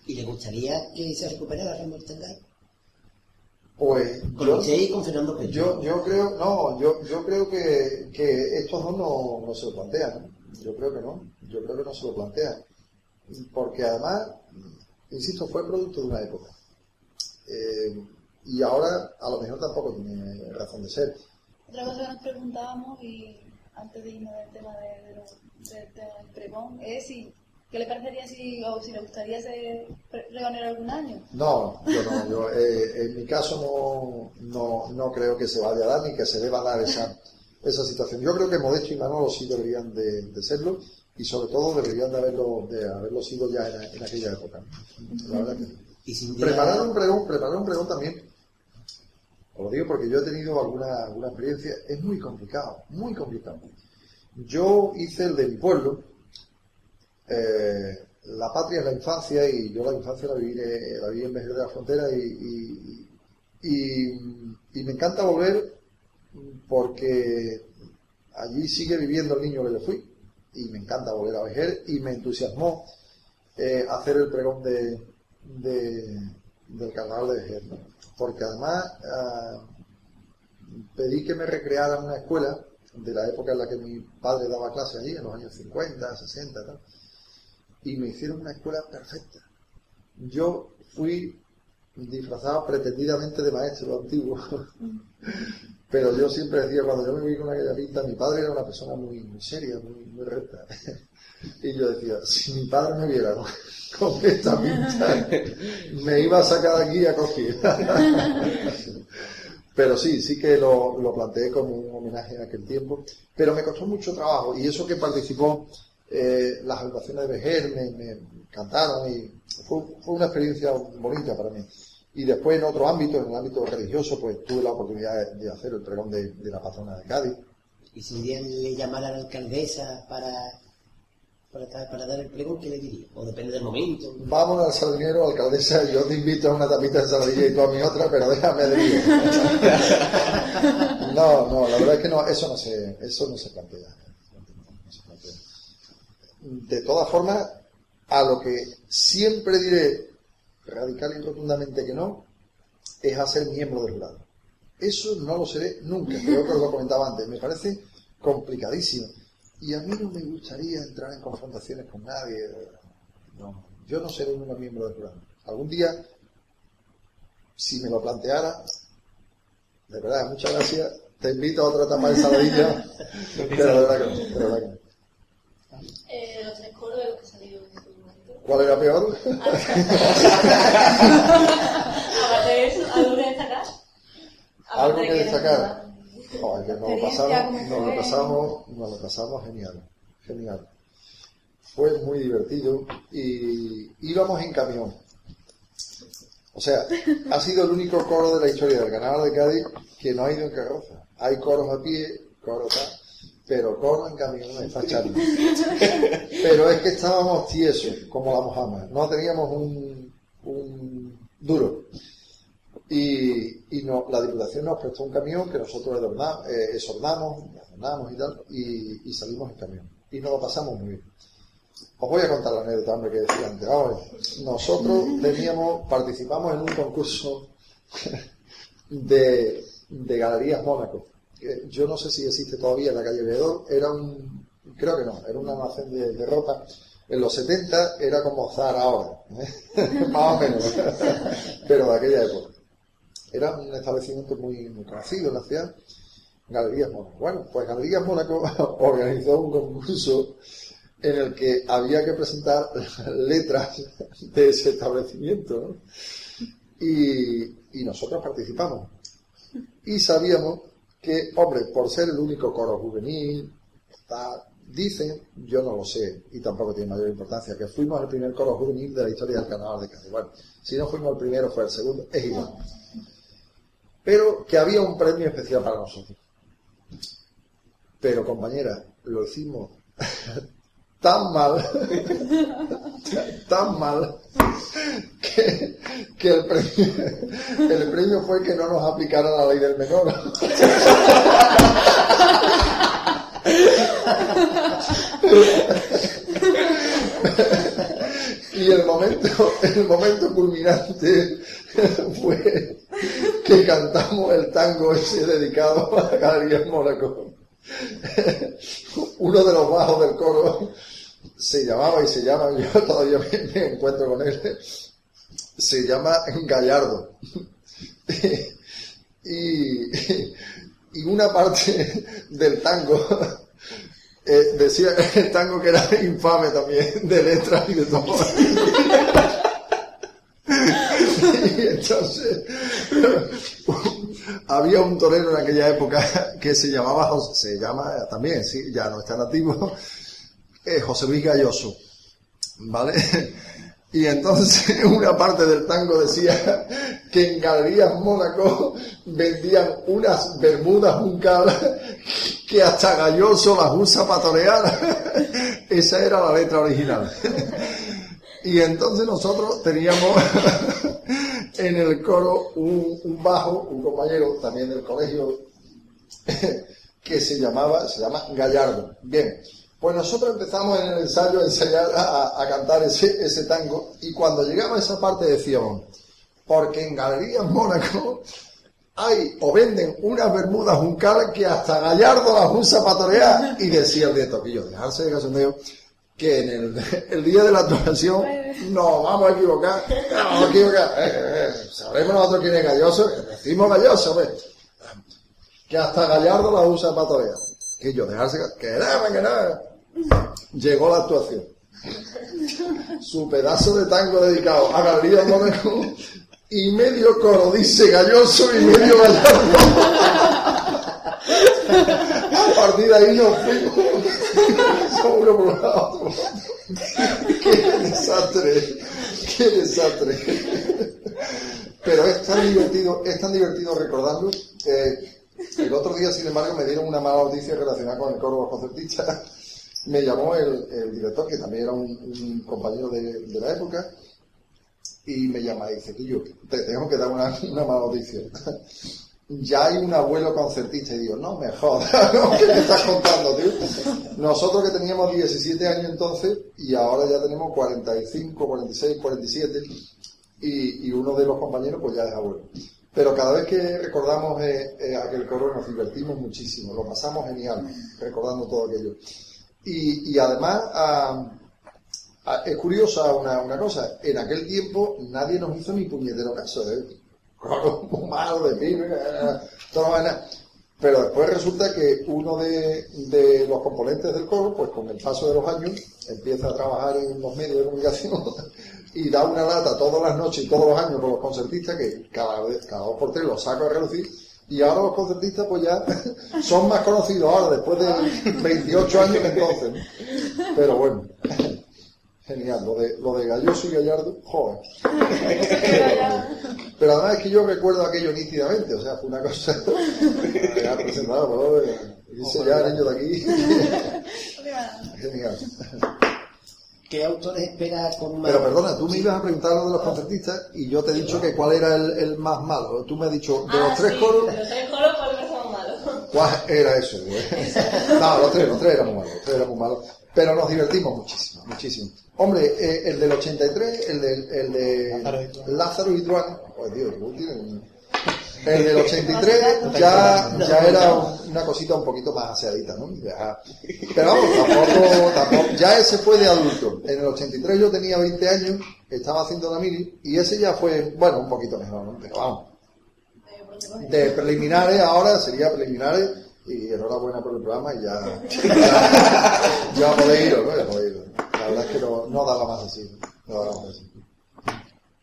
¿Y le gustaría que se recuperara Ramón Tangay? Pues Con yo, usted y con Fernando Pérez. yo, yo creo, no, yo, yo creo que, que estos dos no, no se lo plantean. ¿no? Yo creo que no. Yo creo que no se lo plantean. Porque además, insisto, fue producto de una época. Eh, y ahora a lo mejor tampoco tiene razón de ser. Otra cosa que nos preguntábamos, y antes de irnos del tema de, de tema del pregón, es si, ¿qué le parecería si, o si le gustaría ser pre- pregonero algún año? No, yo no. Yo, eh, en mi caso no, no, no creo que se vaya a dar ni que se deba dar esa, esa situación. Yo creo que Modesto y Manolo sí deberían de, de serlo y sobre todo deberían de haberlo, de haberlo sido ya en, en aquella época. La verdad que. Y Preparar un pregón, preparar un pregón también. Os lo digo porque yo he tenido alguna, alguna experiencia. Es muy complicado, muy complicado. Yo hice el de mi pueblo. Eh, la patria es la infancia y yo la infancia la viví, eh, la viví en Vejer de la Frontera y, me encanta volver porque allí sigue viviendo el niño que yo fui y me encanta volver a Vejer y me entusiasmó eh, hacer el pregón de, de- del carnaval de Vejer, porque además ah, pedí que me recreara en una escuela de la época en la que mi padre daba clase allí, en los años 50, 60, tal, y me hicieron una escuela perfecta. Yo fui disfrazado pretendidamente de maestro antiguo, pero yo siempre decía, cuando yo me vi con aquella pinta, mi padre era una persona muy, muy seria, muy, muy recta. Y yo decía, si mi padre me viera con, con esta pinta, me iba a sacar de aquí a coger. Pero sí, sí que lo, lo planteé como un homenaje a aquel tiempo. Pero me costó mucho trabajo. Y eso que participó eh, las agrupaciones de Vejer, me, me cantaron y fue, fue una experiencia bonita para mí. Y después en otro ámbito, en el ámbito religioso, pues tuve la oportunidad de, hacer el pregón de, de la patrona de Cádiz. Y si un día le llamara a la alcaldesa para, para, para dar el pregón, ¿qué le diría? O depende del momento. Vamos al sardinero, alcaldesa, yo te invito a una tapita de sardilla y tú a mi otra, pero déjame de. No, no, la verdad es que no, eso no se, eso no se plantea. De todas formas, a lo que siempre diré radical y rotundamente que no, es a ser miembro del jurado. Eso no lo seré nunca, creo que os lo comentaba antes, me parece complicadísimo. Y a mí no me gustaría entrar en confrontaciones con nadie. No, yo no seré un miembro del jurado. Algún día, si me lo planteara, de verdad, muchas gracias. Te invito a otra etapa de saladilla. pero de verdad que no, de verdad que no. Eh, los tres coros de los que salieron en su momento. ¿Cuál era peor? Aparte de eso, ¿algo que destacar? Algo que destacar. no- Joder, que nos lo pasamos, ¿cómo nos lo pasamos, nos lo pasamos genial, genial. Fue muy divertido y íbamos en camión. O sea, ha sido el único coro de la historia del Carnaval de Cádiz que no ha ido en carroza. Hay coros a pie, coro tal, pero coro en camión está charla. Pero es que estábamos tiesos, como la mojama. No teníamos un, duro. Y, la Diputación nos prestó un camión que nosotros eh, y salimos en camión. Y nos lo pasamos muy bien. Os voy a contar la anécdota, que decía antes. Vamos a. Nosotros teníamos, participamos en un concurso de Galerías Mónaco. Yo no sé si existe todavía en la calle Veedor. Era un, creo que no, era un almacén de, de ropa. En los 70 era como Zara ahora, ¿eh? más o menos, pero de aquella época. Era un establecimiento muy, muy conocido en la ciudad, Galerías Mónaco. Bueno, pues Galerías Mónaco organizó un concurso en el que había que presentar letras de ese establecimiento. ¿no? Y, y nosotros participamos. Y sabíamos que, hombre, por ser el único coro juvenil, dicen, yo no lo sé, y tampoco tiene mayor importancia, que fuimos el primer coro juvenil de la historia del carnaval de Cádiz. Si no fuimos el primero, fue el segundo, es igual. Pero que había un premio especial para nosotros. Pero compañera, lo hicimos tan mal, tan mal, que, que el, premio, fue que no nos aplicaran la ley del menor. Y el momento, el momento culminante fue que cantamos el tango ese dedicado a Gabriel Mónaco. Uno de los bajos del coro se llamaba y se llama, yo todavía me, encuentro con él, se llama Gallardo. Y, y una parte del tango eh, decía el tango que era infame también, de letras y de todo. y entonces había un torero en aquella época que se llamaba, se llama también, sí, ya no está nativo, eh, José Luis Galloso, ¿vale? Y entonces una parte del tango decía que en Galerías Mónaco vendían unas bermudas juncal que hasta Galloso las usa para torear. Esa era la letra original. Y entonces nosotros teníamos en el coro un, un bajo, un compañero también del colegio, que se llamaba, se llama Gallardo. Bien, pues nosotros empezamos en el ensayo a ensayar a, cantar ese, ese tango y cuando llegaba a esa parte decíamos, porque en Galerías Mónaco hay o venden unas bermudas juncal que hasta Gallardo las usa para torear y decía el de Toquillo, dejarse de casondeo que en el, día de la actuación nos vamos a equivocar, nos vamos a equivocar, eh, eh, nosotros quién es Galloso, decimos Galloso, que hasta Gallardo la usa para torear. Que yo, dejarse, que nada, que nada. Llegó la actuación. Su pedazo de tango dedicado a Galería Mónaco y medio coro dice Galloso y medio Gallardo. A partir de ahí nos fuimos. Uno por un lado. Qué desastre, qué desastre. Pero es tan divertido, es tan divertido recordarlo. el otro día, sin embargo, me dieron una mala noticia relacionada con el coro concertista. Me llamó el, director, que también era un, compañero de, la época, y me llama y dice, tío, te tengo que dar una, una mala noticia. Ya hay un abuelo concertista y digo, no me jodas. ¿qué me estás contando, tío? Nosotros que teníamos 17 años entonces y ahora ya tenemos 45, 46, 47 y, y uno de los compañeros pues ya es abuelo. Pero cada vez que recordamos eh, eh, aquel coro nos divertimos muchísimo, lo pasamos genial recordando todo aquello. Y, además, ah, es curiosa una, una cosa, en aquel tiempo nadie nos hizo ni puñetero caso, ¿eh? Coro muy malo de eh, toda la. Pero después resulta que uno de, de los componentes del coro, pues con el paso de los años, empieza a trabajar en los medios de comunicación y da una lata todas las noches y todos los años con los concertistas que cada, vez, cada dos por tres los saco a relucir y ahora los concertistas pues ya son más conocidos ahora después de 28 años entonces. Pero bueno, genial, lo de, lo de Galloso y Gallardo, joder. Pero además es que yo recuerdo aquello nítidamente, o sea, fue una cosa ya presentado, ¿no? dice ya niño de aquí. Genial. ¿Qué autores espera con más? Pero perdona, tú me ibas a preguntar lo de los concertistas y yo te he dicho que cuál era el, el más malo. Tú me has dicho, de los Ah, tres sí, coros, de Los tres coros, ¿cuál me son malos? ¿cuál era eso? güey? no, los tres, los tres eran muy malos, los tres eran muy malos. Pero nos divertimos muchísimo, muchísimo. Hombre, eh, el del 83, el de, el de Lázaro y Duan, pues Dios. El del 83 ya, ya era una cosita un poquito más aseadita, ¿no? Ya- pero vamos, tampoco, tampoco, ya ese fue de adulto. En el 83 yo tenía 20 años, estaba haciendo la mili, y ese ya fue, bueno, un poquito mejor, ¿no? Pero vamos, de preliminares ahora sería preliminares, y enhorabuena por el programa, y ya, ya, ya podéis iros, ¿no? Ya podéis iros. La verdad es que no, no daba más así, ¿no? Daba más así.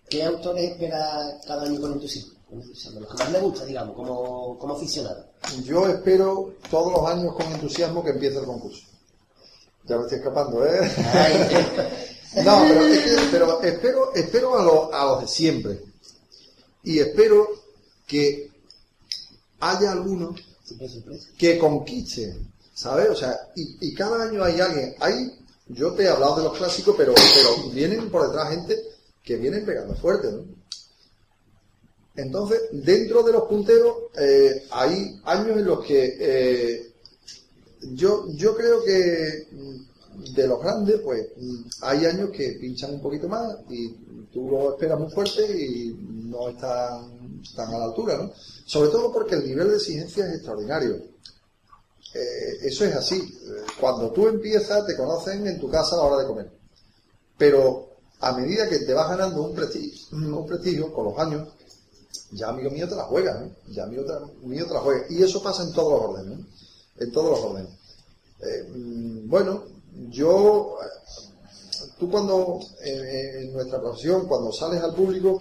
¿Qué autores espera cada año con entusiasmo? Los que más me gusta, digamos, como, como aficionado. Yo espero todos los años con entusiasmo que empiece el concurso. Ya me estoy escapando, ¿eh? no, pero, es que- pero espero, espero a, los- a los de siempre. Y espero que haya alguno Siempre sorpresa. Que conquiste, ¿sabes? O sea, y, cada año hay alguien. Hay, yo te he hablado de los clásicos, pero, pero vienen por detrás gente que vienen pegando fuerte, ¿no? Entonces, dentro de los punteros, eh, hay años en los que eh, yo, yo creo que mm, de los grandes, pues mm, hay años que pinchan un poquito más y tú lo esperas muy fuerte y no están, están a la altura, ¿no? Sobre todo porque el nivel de exigencia es extraordinario. Eh, eso es así. Cuando tú empiezas, te conocen en tu casa a la hora de comer. Pero a medida que te vas ganando un prestigio, un prestigio con los años, ya amigo mío te la juegas, ¿eh? Ya mío te la juegas. Y eso pasa en todos los órdenes, ¿eh? En todos los órdenes. Mm, bueno, yo, tú cuando, en nuestra profesión, cuando sales al público,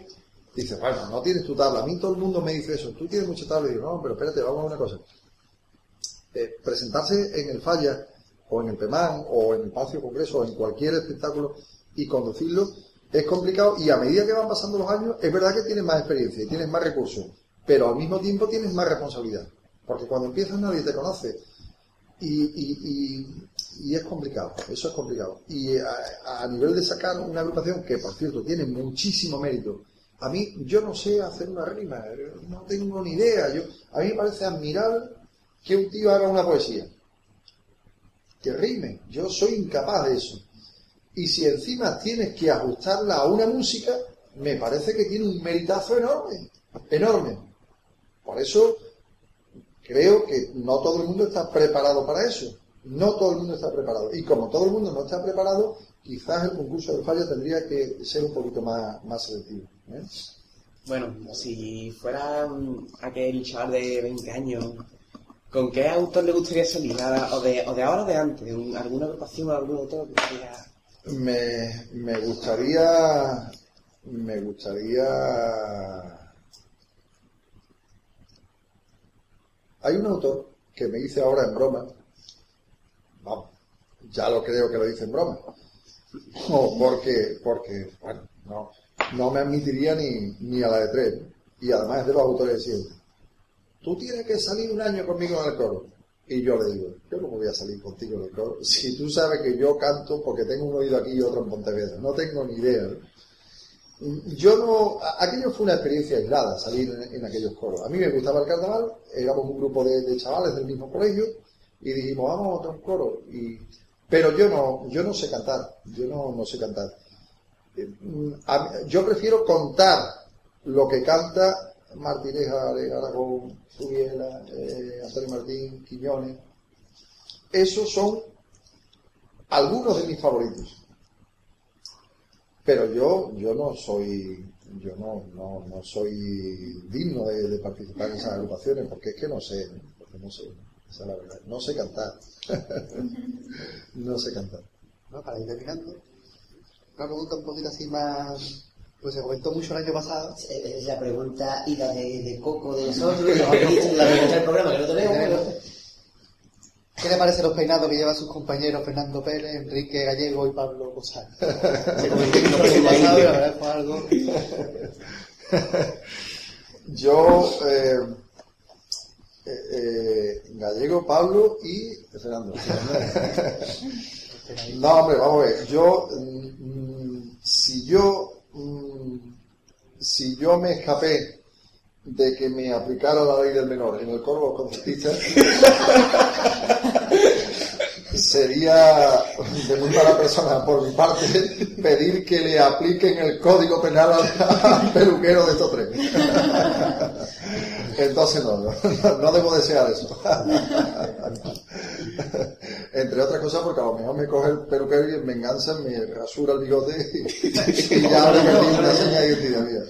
dices, bueno, no tienes tu tabla. A mí todo el mundo me dice eso. Tú tienes mucha tabla. Y digo, no, pero espérate, vamos a una cosa. Eh, presentarse en el Falla, o en el PEMAN, o en el Palacio Congreso, o en cualquier espectáculo, y conducirlo, es complicado. Y a medida que van pasando los años, es verdad que tienes más experiencia y tienes más recursos, pero al mismo tiempo tienes más responsabilidad. Porque cuando empiezas nadie te conoce. Y, y- y- es complicado, eso es complicado. Y a, a nivel de sacar una agrupación que, por cierto, tiene muchísimo mérito, a mí, yo no sé hacer una rima, eh, no tengo ni idea. Yo, a mí me parece admirable que un tío haga una poesía, que rime. Yo soy incapaz de eso. Y si encima tienes que ajustarla a una música, me parece que tiene un meritazo enorme, enorme. Por eso creo que no todo el mundo está preparado para eso. No todo el mundo está preparado. Y como todo el mundo no está preparado, quizás el concurso del fallo tendría que ser un poquito más, más selectivo. ¿eh? Bueno, si fuera mm, aquel chaval de 20 años, ¿con qué autor le gustaría salir? ¿O de, o de ahora o de antes? ¿Un- ¿Alguna agrupación o algún autor que sea... Me, me gustaría. Me gustaría. Hay un autor que me dice ahora en broma. Vamos, ya lo creo que lo dice en broma. No, porque, porque, bueno, no, no me admitiría ni, ni a la de tres. Y además de los autores siempre. Tú tienes que salir un año conmigo en el coro. Y yo le digo, yo no voy a salir contigo en el coro. Si tú sabes que yo canto porque tengo un oído aquí y otro en Pontevedra. No tengo ni idea. Yo no, aquello fue una experiencia aislada, salir en, aquellos coros. A mí me gustaba el carnaval, éramos un grupo de, de chavales del mismo colegio y dijimos, vamos a montar un coro. Y, pero yo no, yo no sé cantar, yo no, no sé cantar. Eh, yo prefiero contar lo que canta Martineja de Aragón, Zubiela, eh, Antonio Martín, Quiñones. Esos son algunos de mis favoritos. Pero yo, yo no soy, yo no, no, no soy digno de, participar en esas agrupaciones porque es que no sé, no sé, esa es la verdad. No sé cantar. no sé cantar. ¿no? Para ir terminando. Una pregunta un poquito así más... Pues se comentó mucho el año pasado. Es la pregunta ida de, de Coco de nosotros, y la pregunta del programa que no tenemos. pero- ¿Qué le parecen los peinados que llevan sus compañeros Fernando Pérez, Enrique Gallego y Pablo Cosal? Se comentó mucho el año pasado y la verdad fue algo... Yo, eh, eh, Gallego, Pablo y Fernando. no, hombre, vamos a ver. Yo, mm, si yo, mm, si yo me escapé de que me aplicara la ley del menor en el los concertistas, sería de muy mala persona por mi parte pedir que le apliquen el código penal al, peluquero de estos tres. Entonces no, no, no debo desear eso. Entre otras cosas porque a lo mejor me coge el peluquero y en venganza me rasura el bigote y, y ya le perdí una señal de identidad mía.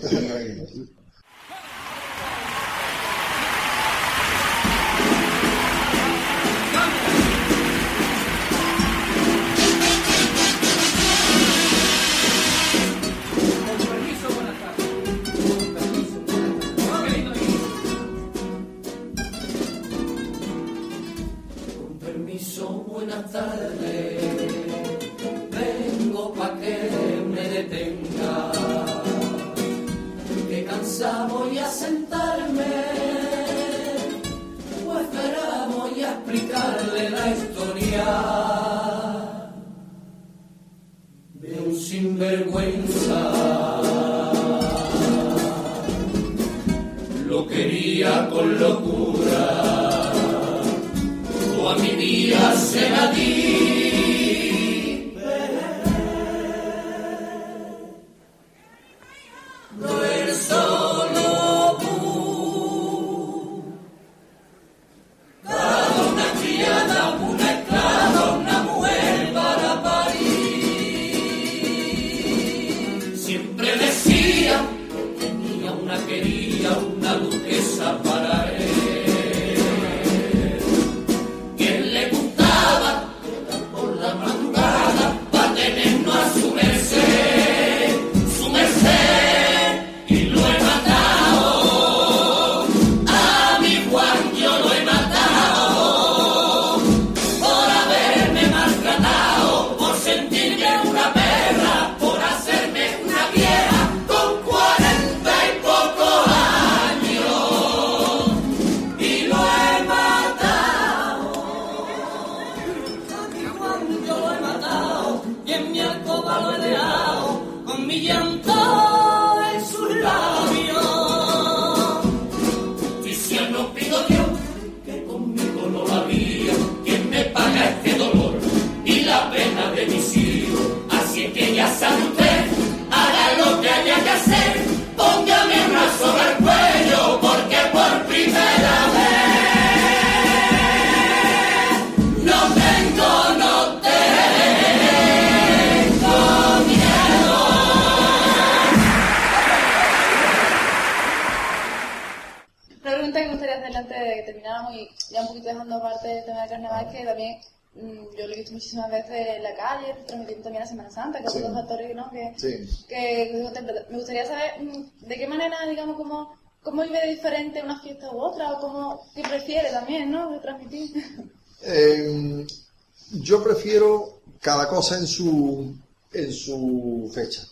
Cada cosa en su, en su fecha.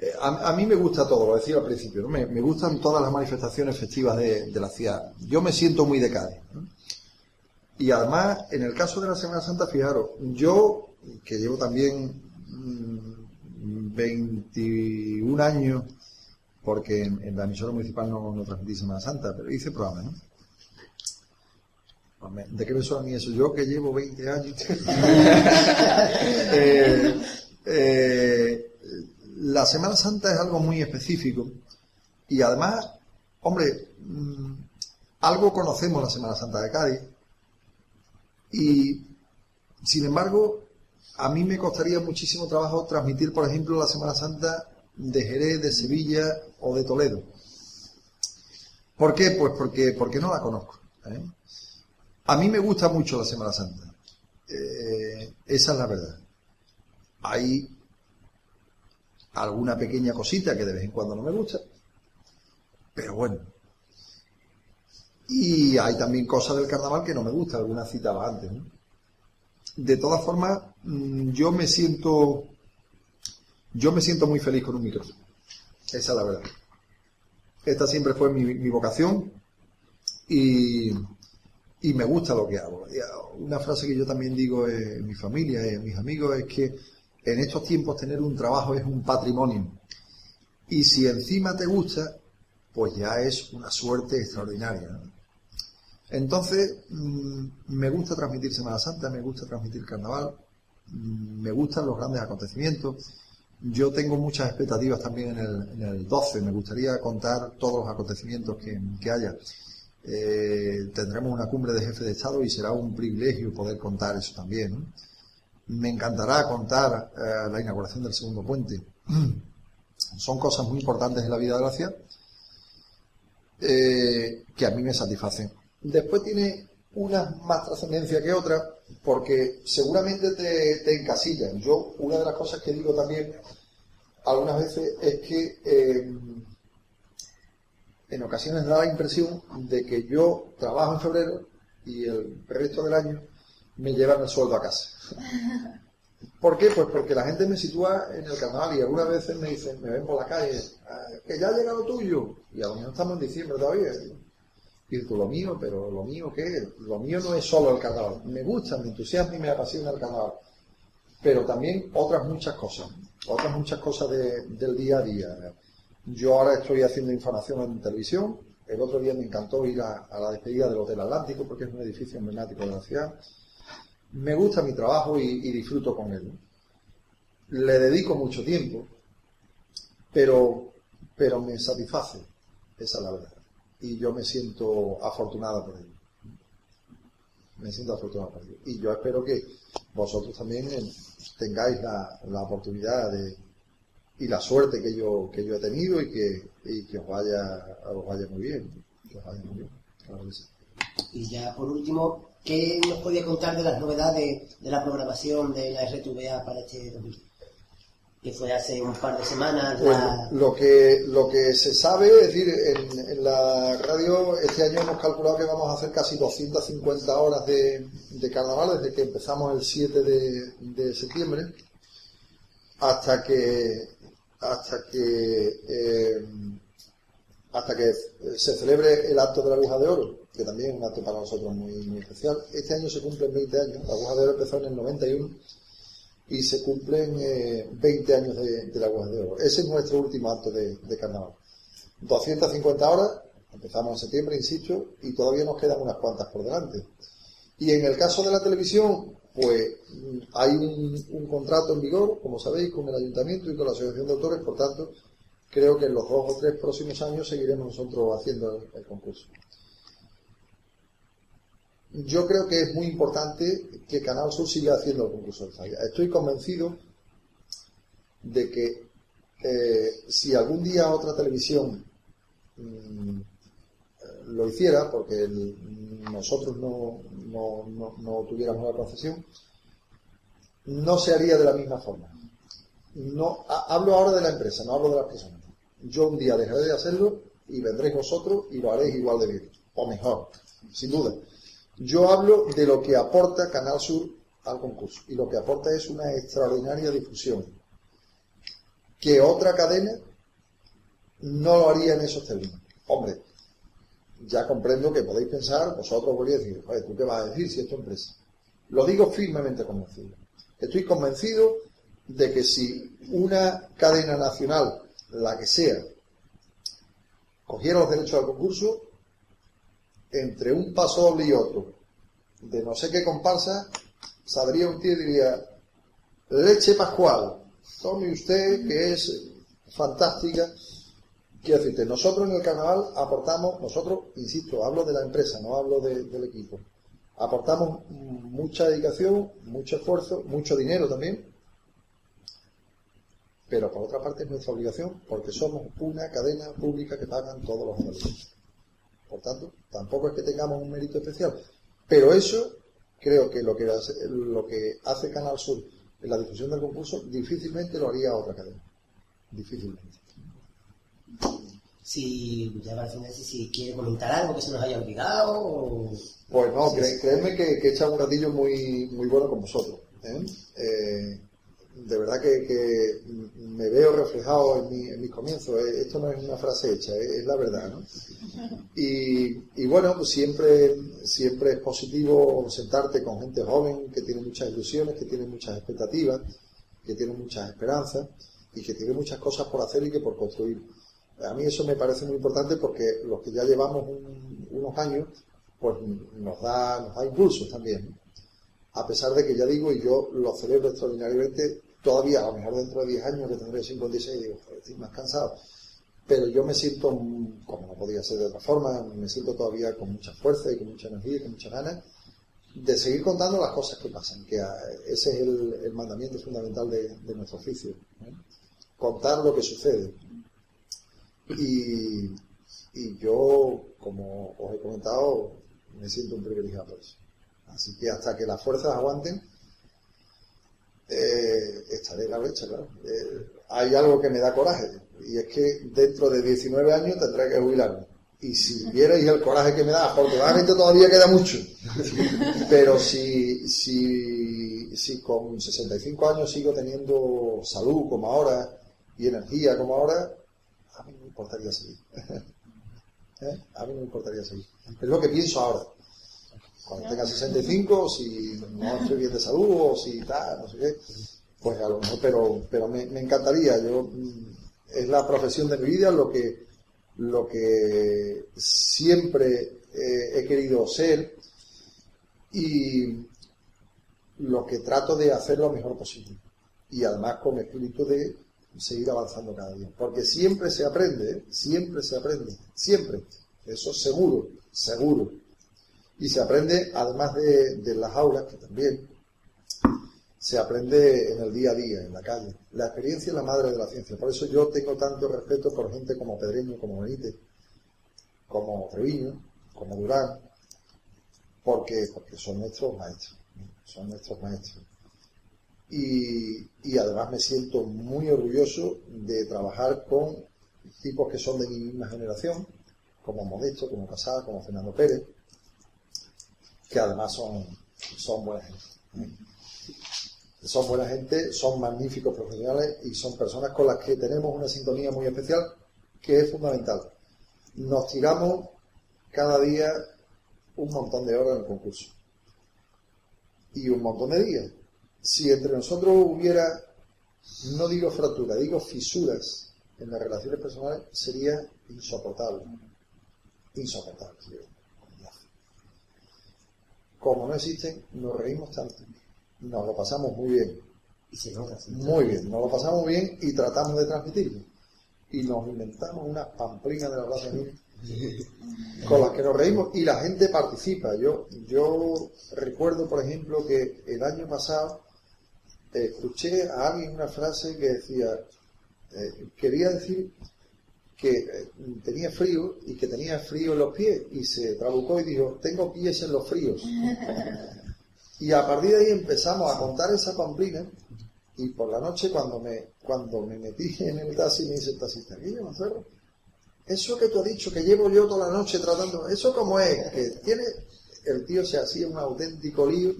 Eh, a, mí me gusta todo, lo decía al principio, ¿no? me, me gustan todas las manifestaciones festivas de, la ciudad. Yo me siento muy de Cádiz. Y además, en el caso de la Semana Santa, fijaros, yo, que llevo también mm, 21 años, porque en, la emisora municipal no, no transmití Semana Santa, pero hice programas, ¿no? ¿De qué me suena a mí eso? Yo que llevo 20 años. Eh, eh, la Semana Santa es algo muy específico y además, hombre, mm, algo conocemos la Semana Santa de Cádiz y, sin embargo, a mí me costaría muchísimo trabajo transmitir, por ejemplo, la Semana Santa de Jerez, de Sevilla o de Toledo. ¿Por qué? Pues porque, porque no la conozco. ¿eh? A mí me gusta mucho la Semana Santa. Eh, esa es la verdad. Hay alguna pequeña cosita que de vez en cuando no me gusta, pero bueno. Y hay también cosas del carnaval que no me gustan, algunas citaba antes. De todas formas, mm, yo me siento, yo me siento muy feliz con un micrófono. Esa es la verdad. Esta siempre fue mi vocación y, y me gusta lo que hago. Ah, Una frase que yo también digo en mi familia en mis amigos es que en estos tiempos tener un trabajo es un patrimonio. Y si encima te gusta, pues ya es una suerte extraordinaria. Entonces, mm, me gusta transmitir Semana Santa, me gusta transmitir Carnaval, mm, me gustan los grandes acontecimientos. Yo tengo muchas expectativas también en el, en el 12, me gustaría contar todos los acontecimientos que, que haya. Eh, tendremos una cumbre de jefes de Estado y será un privilegio poder contar eso también. Me encantará contar eh, la inauguración del segundo puente. Son cosas muy importantes en la vida de ciudad eh, que a mí me satisfacen. Después tiene una más trascendencia que otra porque seguramente te, te encasillan. Yo, una de las cosas que digo también algunas veces es que en ocasiones da la impresión de que yo trabajo en febrero y el resto del año me llevan el sueldo a casa. ¿Por qué? Pues porque la gente me sitúa en el carnaval y algunas veces me dicen, me ven por la calle, "Ah, que ya ha llegado tuyo. Y a lo mejor estamos en diciembre todavía. Y digo, lo mío, pero lo mío qué? Lo mío no es solo el carnaval. Me gusta, me entusiasma y me apasiona el carnaval. Pero también otras muchas cosas. Otras muchas cosas de- del día a día. Yo ahora estoy haciendo información en televisión. El otro día me encantó ir a, la despedida del Hotel Atlántico porque es un edificio emblemático de la ciudad. Me gusta mi trabajo y, y disfruto con él. Le dedico mucho tiempo, pero, pero me satisface. Esa es la verdad. Y yo me siento afortunada por ello. Me siento afortunada por ello. Y yo espero que vosotros también eh, tengáis la, la oportunidad de, y la suerte que yo, que yo he tenido y que, y que os vaya, os vaya muy bien. Que os vaya muy bien. Claro que sí. Y ya por último, ¿qué nos podía contar de las novedades de la programación de la RTVA para este 2000? Que fue hace un par de semanas. La- lo que, lo que se sabe, es decir, en, en la radio este año hemos calculado que vamos a hacer casi 250 horas de, de carnaval desde que empezamos el 7 de, de septiembre hasta que hasta que eh, hasta que se celebre el acto de la aguja de oro, que también es un acto para nosotros muy, especial. Este año se cumplen 20 años, la aguja de oro empezó en el 91 y se cumplen eh, 20 años de, de la aguja de oro. Ese es nuestro último acto de, de carnaval. 250 horas, empezamos en septiembre, insisto, y todavía nos quedan unas cuantas por delante. Y en el caso de la televisión, pues hay un, contrato en vigor, como sabéis, con el ayuntamiento y con la asociación de autores, por tanto, creo que en los dos o tres próximos años seguiremos nosotros haciendo el, el concurso. Yo creo que es muy importante que Canal Sur siga haciendo el concurso de falla. Estoy convencido de que eh, si algún día otra televisión mm, lo hiciera, porque nosotros no, no, no- no tuviéramos la concesión, no se haría de la misma forma. No, ha- hablo ahora de la empresa, no hablo de las personas. Yo un día dejaré de hacerlo y vendréis vosotros y lo haréis igual de bien, o mejor, sin duda. Yo hablo de lo que aporta Canal Sur al concurso y lo que aporta es una extraordinaria difusión que otra cadena no lo haría en esos términos. Hombre, ya comprendo que podéis pensar, vosotros podéis decir, ¿tú qué vas a decir si es empresa? Lo digo firmemente convencido. Estoy convencido de que si una cadena nacional, la que sea, cogiera los derechos al concurso, entre un paso y otro, de no sé qué comparsa, saldría un y diría, leche pascual, tome usted, que es fantástica. Quiero decirte, nosotros en el carnaval aportamos, nosotros, insisto, hablo de la empresa, no hablo de- del equipo, aportamos mucha dedicación, mucho esfuerzo, mucho dinero también, pero por otra parte es nuestra obligación porque somos una cadena pública que pagan todos los andaluces. Por tanto, tampoco es que tengamos un mérito especial. Pero eso, creo que lo que hace Canal Sur en la difusión del concurso, difícilmente lo haría otra cadena. Difícilmente. Si, ya para final, si, si quiere comentar algo que se nos haya olvidado o... Pues no, Sí, cre- sí. creedme que, que he echado un ratillo muy, muy bueno con vosotros. ¿eh? Eh, de verdad que, que me veo reflejado en, mi, en mis comienzos. ¿eh? Esto no es una frase hecha, es la verdad. ¿no? Y, y bueno, pues siempre, siempre es positivo sentarte con gente joven que tiene muchas ilusiones, que tiene muchas expectativas, que tiene muchas esperanzas y que tiene muchas cosas por hacer y que por construir. A mí eso me parece muy importante porque los que ya llevamos un- unos años, pues nos da, nos da impulsos también. A pesar de que ya digo, y yo lo celebro extraordinariamente, todavía a lo mejor dentro de 10 años que tendré 56, digo, "Joder, estoy más cansado. Pero yo me siento, como no podía ser de otra forma, me siento todavía con mucha fuerza y con mucha energía y con muchas ganas de seguir contando las cosas que pasan, que ah, ese es el, mandamiento fundamental de, nuestro oficio. Contar lo que sucede. Y, y yo, como os he comentado, me siento un privilegiado por eso. Así que hasta que las fuerzas aguanten, eh, estaré en la brecha, claro. Eh, hay algo que me da coraje, y es que dentro de 19 años tendré que jubilarme. Y si vierais el coraje que me da, afortunadamente todavía queda mucho. Pero si, si, si con 65 años sigo teniendo salud como ahora y energía como ahora, importaría seguir. ¿Eh? A mí no me importaría seguir. Es lo que pienso ahora. Cuando tenga 65, si no estoy bien de salud o si tal, no sé qué, pues a lo mejor, pero, pero me, encantaría. Yo, mm, es la profesión de mi vida, lo que, lo que siempre eh, he querido ser y lo que trato de hacer lo mejor posible. Y además con espíritu de seguir avanzando cada día. Porque siempre se aprende, siempre se aprende, siempre. Eso seguro, seguro. Y se aprende, además de, de las aulas, que también, se aprende en el día a día, en la calle. La experiencia es la madre de la ciencia. Por eso yo tengo tanto respeto por gente como Pedreño, como Benítez, como Treviño, como Durán, porque, porque son nuestros maestros. Son nuestros maestros. Y, además me siento muy orgulloso de trabajar con tipos que son de mi misma generación, como Modesto, como Casada, como Fernando Pérez, que además son, son buena gente. ¿eh? Son buena gente, son magníficos profesionales y son personas con las que tenemos una sintonía muy especial que es fundamental. Nos tiramos cada día un montón de horas en el concurso y un montón de días. Si entre nosotros hubiera, no digo fractura, digo fisuras en las relaciones personales, sería insoportable. Insoportable. Como no existen, nos reímos tanto. Nos lo pasamos muy bien. Y se nota. sí. Muy bien, nos lo pasamos bien y tratamos de transmitirlo. Y nos inventamos unas pamplinas de la Plaza con las que nos reímos y la gente participa. Yo, yo recuerdo, por ejemplo, que el año pasado escuché a alguien una frase que decía, eh, quería decir que eh, tenía frío y que tenía frío en los pies y se trabucó y dijo, tengo pies en los fríos. Y a partir de ahí empezamos a contar esa pamplina y por la noche cuando me, cuando me metí en el taxi me dice el taxista, ¿qué llevas? Eso que tú has dicho, que llevo yo toda la noche tratando, ¿eso cómo es? Que tiene, el tío se hacía un auténtico lío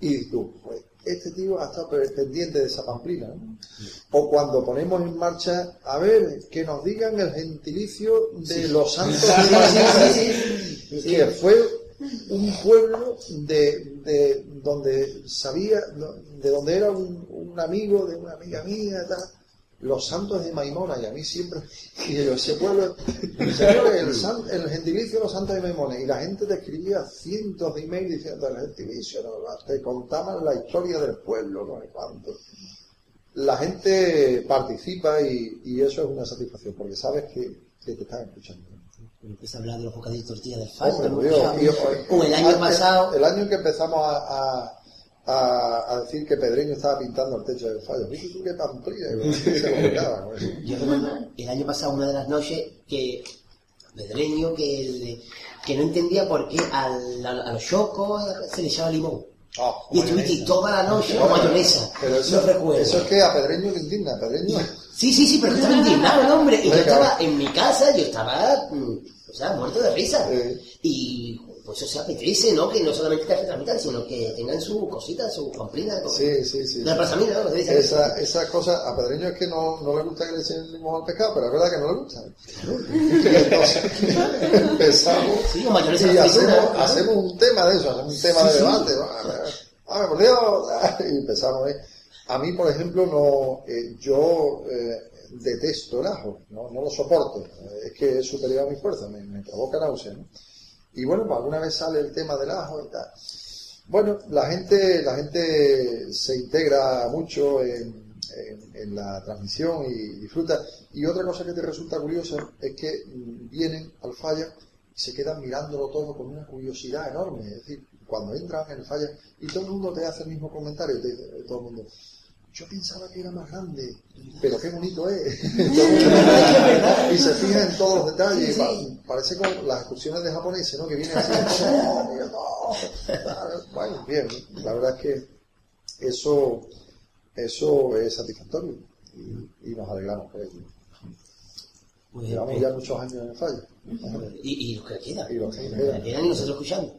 y tú, pues, este tío ha estado pendiente de esa pamplina. ¿no? O cuando ponemos en marcha, a ver, que nos digan el gentilicio de los santos de que fue un pueblo de, de donde sabía, de donde era un, un amigo de una amiga mía, tal, los santos de Maimona, y a mí siempre, y yo, ese pueblo, el, san- el gentilicio de los santos de Maimona, y la gente te escribía cientos de emails diciendo el gentilicio, ¿no? te contaban la historia del pueblo, no sé cuánto. La gente participa y, y eso es una satisfacción, porque sabes que, que te están escuchando. Empieza a hablar de los bocadillos de tortilla del Dios, y- o el año pasado, El año que empezamos a, a- a- a decir que Pedreño estaba pintando el techo del fallo. ¿Viste tú qué pamplina? Se yo recuerdo el año pasado, una de las noches, que Pedreño, que, el- que no entendía por qué al- a, a los chocos se le echaba limón. Ah, Y estuviste toda la noche con mayonesa. Pero eso, no recuerdo. eso es que a Pedreño le indigna. Pedreño. Sí, sí, sí, pero estaba indignado el hombre. Y yo estaba en mi casa, yo estaba, mm, o sea, muerto de risa. Eh. Y pues eso se apetece, ¿no? Que no solamente te transmitan, sino que tengan su cosita, su pamplina. Sí, sí, sí. La plasamina, ¿no? Esa, esa cosa, a Pedreño es que no, no le gusta que le echen limón al pescado, pero es verdad que no le gusta. Entonces, empezamos Sí, y hacemos, hacemos un tema de eso, hacemos un tema de debate. ¿no? A ver, por Dios, y empezamos. ¿eh? A mí, por ejemplo, no, eh, yo eh, detesto el ajo, no, no lo soporto. Es que es superior a mi fuerza, me, me provoca náusea. ¿no? Y bueno, pues alguna vez sale el tema del ajo y tal. Bueno, la gente, la gente se integra mucho en, la transmisión y disfruta. Y otra cosa que te resulta curiosa es que mm, vienen al falla y se quedan mirándolo todo con una curiosidad enorme. Es decir, cuando entran en el falla y todo el mundo te hace el mismo comentario, te todo el mundo, yo pensaba que era más grande, pero qué bonito es. Y se fija en todos los detalles. Pa- Parece como las excursiones de japoneses, ¿no? Que vienen así, "Oh, mira, no". Bueno, bien, la verdad es que eso, eso es satisfactorio y, y nos alegramos por ello. Llevamos ya muchos años en el fallo. y, y los que quedan. Y los que quedan. quedan y nosotros escuchando.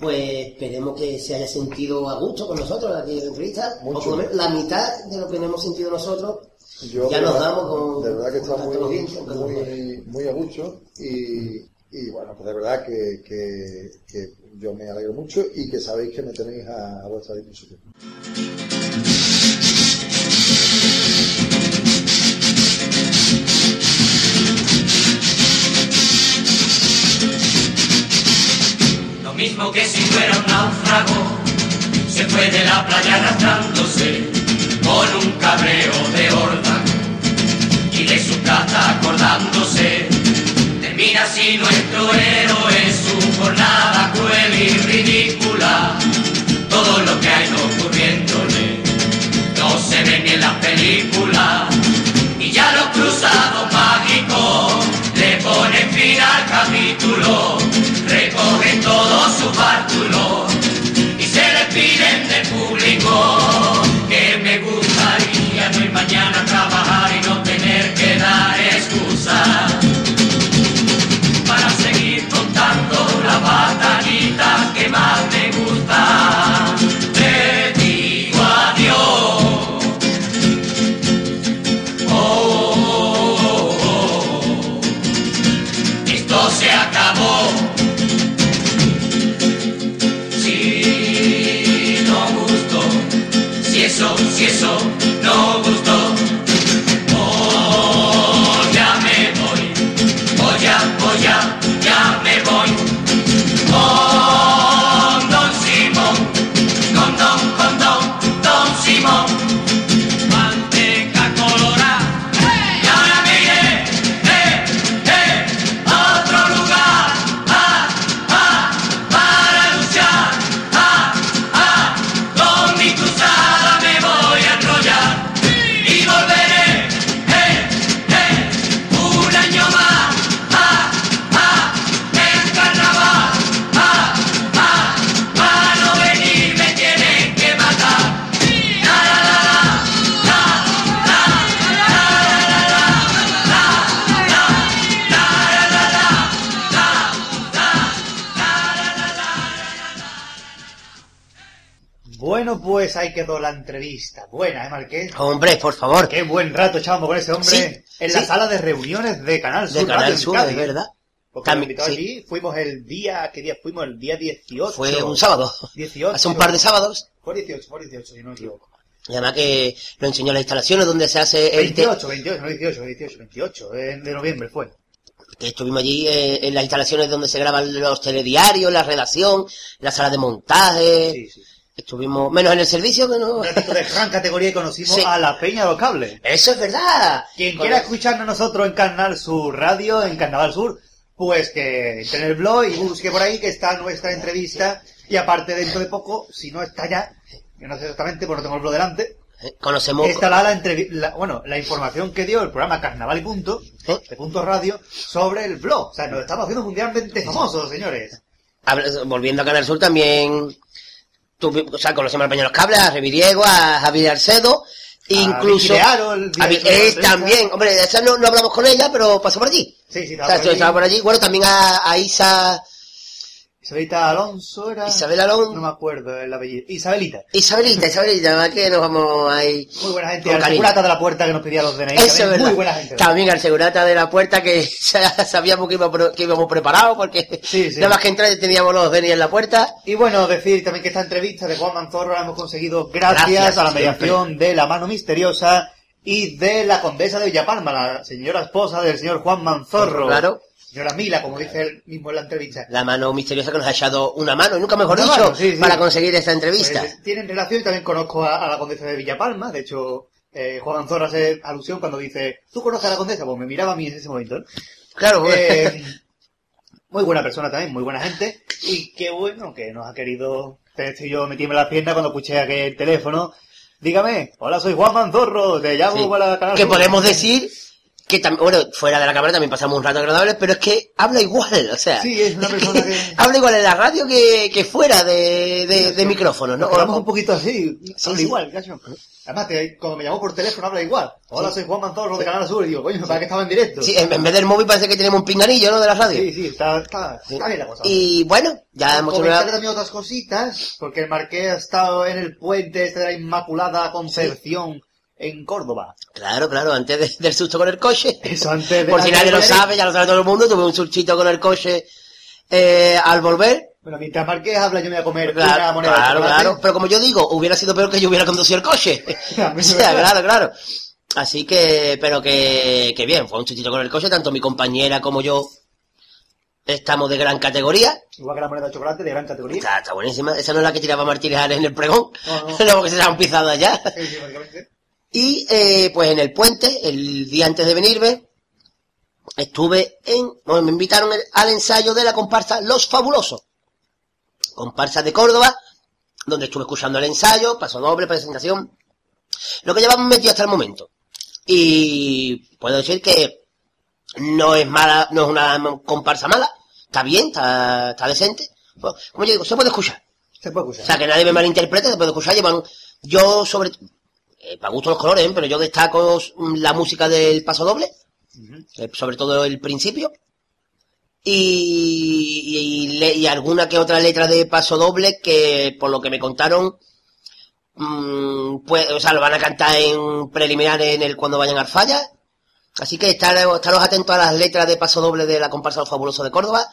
Pues esperemos que se haya sentido a gusto con nosotros aquí en la entrevista. Mucho. O por lo menos la mitad de lo que hemos sentido nosotros. Yo Ya nos damos con- De verdad que está muy, muy, muy a gusto y, y bueno, pues de verdad que, que, que yo me alegro mucho y que sabéis que me tenéis a, a vuestra disposición. Mismo que si fuera un náufrago, se fue de la playa arrastrándose con un cabreo de horda y de su casa acordándose. Termina así nuestro héroe su jornada cruel y ridícula. Todo lo que ha ido ocurriéndole no se ve ni en las películas. Y ya los cruzados mágicos le ponen fin al capítulo, I put entrevista. Buena, ¿eh, Marqués? Hombre, por favor. Qué buen rato echamos con ese hombre Sí, en la sí. sala de reuniones de Canal Sur. De Canal Sur, es verdad. Porque También, sí. allí, fuimos el día, ¿qué día fuimos? El día 18. Fue un sábado. 18. Hace un par de sábados. Fue 18, fue 18, si no me equivoco. Y además que nos enseñó las instalaciones donde se hace el te- 28, 28, no 18, 28, 28, en- de noviembre fue. que estuvimos allí eh, en las instalaciones donde se graban los telediarios, la redacción, la sala de montaje. Sí, sí. Estuvimos menos en el servicio que no. De gran categoría y conocimos Sí. a la Peña de los Cables. Eso es verdad. Quien Con- quiera escucharnos nosotros en Canal Sur Radio, en Carnaval Sur, pues que entre en el blog y busque por ahí que está nuestra entrevista. Y aparte, dentro de poco, si no está ya, que no sé exactamente, porque no tengo el blog delante, eh, Conocemos. estará la, la- bueno, la información que dio el programa Carnaval y Punto, ¿Eh? de Punto Radio, sobre el blog. O sea, nos estamos haciendo mundialmente famosos, señores. Habla- Volviendo a Canal Sur también. Tuvi- o sea, conocemos a Peña Los Cables, a Reviriego, a Javier Arcedo. Incluso. A eh, también, hombre, de esa no, no hablamos con ella, pero pasó por allí. Sí, sí, O estaba sea, por allí. estaba por allí. Bueno, también a, a Isa. Isabelita Alonso era... Isabel Alonso. No me acuerdo el apellido. Isabelita. Isabelita, Isabelita, además que nos vamos ahí. Muy buena gente. Al segurata de la puerta que nos pedía los DNI. Eso es verdad. Muy buena gente. También al segurata de la puerta que ya sabíamos que, iba que íbamos preparados porque Sí, sí. nada más que entrar teníamos los DNI en la puerta. Y bueno, decir también que esta entrevista de Juan Manzorro la hemos conseguido gracias, Gracias, a la siempre. mediación de la mano misteriosa y de la condesa de Villapalma, la señora esposa del señor Juan Manzorro. Claro. Señora Mila, como dice él mismo en la entrevista. La mano misteriosa que nos ha echado una mano, y nunca mejor Una dicho, mano, sí, sí. para conseguir esta entrevista. Pues, tienen relación y también conozco a, a la condesa de Villapalma. De hecho, eh, Juan Manzorro hace alusión cuando dice, ¿tú conoces a la condesa? Pues me miraba a mí en ese momento. ¿no? claro, Eh, muy buena persona también, muy buena gente. Y qué bueno que nos ha querido. Estoy yo metiéndome las piernas cuando escuché aquel teléfono. Dígame, hola, soy Juan Manzorro, te llamo sí. para Canal que Sur". podemos decir que también, bueno, fuera de la cámara también pasamos un rato agradable, pero es que habla igual, o sea. Sí, es una persona que... habla igual en la radio que, que fuera de, de, de micrófono, ¿no? Quedamos un poquito así, habla sí. igual, cacho. Además, te- cuando me llamó por teléfono habla igual. Hola, soy Juan Manzorro de Canal Sur. Y digo, coño, para que estaba en directo. Sí, en, en vez del móvil parece que tenemos un pinganillo, ¿no? De la radio. sí, sí, está, está, está bien la cosa. Y bueno, ya hemos terminado. también otras cositas, porque el Marqués ha estado en el puente este de la Inmaculada Concepción en Córdoba. Claro, claro, antes de- del susto con el coche. Eso antes de... Por si nadie lo sabe, ya lo sabe todo el mundo, tuve un surchito con el coche eh, al volver. Bueno, mientras Marqués habla, yo me voy a comer una Claro, moneda de claro, claro. Pero como yo digo, hubiera sido peor que yo hubiera conducido el coche. o sea, claro, claro. Así que, pero que, que bien, fue un chutito con el coche, tanto mi compañera como yo estamos de gran categoría. Igual que la moneda de chocolate de gran categoría. Está, está buenísima. Esa no es la que tiraba Martínez en el pregón. No, no. Luego que se la han pisado allá. Sí, sí. Y eh, pues en el puente, el día antes de venirme, estuve en, bueno, me invitaron el- al ensayo de la comparsa Los Fabulosos. Comparsa de Córdoba, donde estuve escuchando el ensayo, paso doble, presentación, lo que llevamos metido hasta el momento. Y puedo decir que no es mala, no es una comparsa mala, está bien, está, está decente. Pues, como yo digo, se puede escuchar. Se puede O escuchar. sea, que nadie me malinterprete, se puede escuchar, llevan, yo sobre, eh, para gusto los colores, ¿eh? pero yo destaco la música del paso doble, eh, sobre todo el principio, y, y, le- y alguna que otra letra de paso doble que, por lo que me contaron, mm, pues, o sea, lo van a cantar en preliminares en el cuando vayan al falla. Así que estar, estaros atentos a las letras de paso doble de la comparsa Los Fabulosos de Córdoba,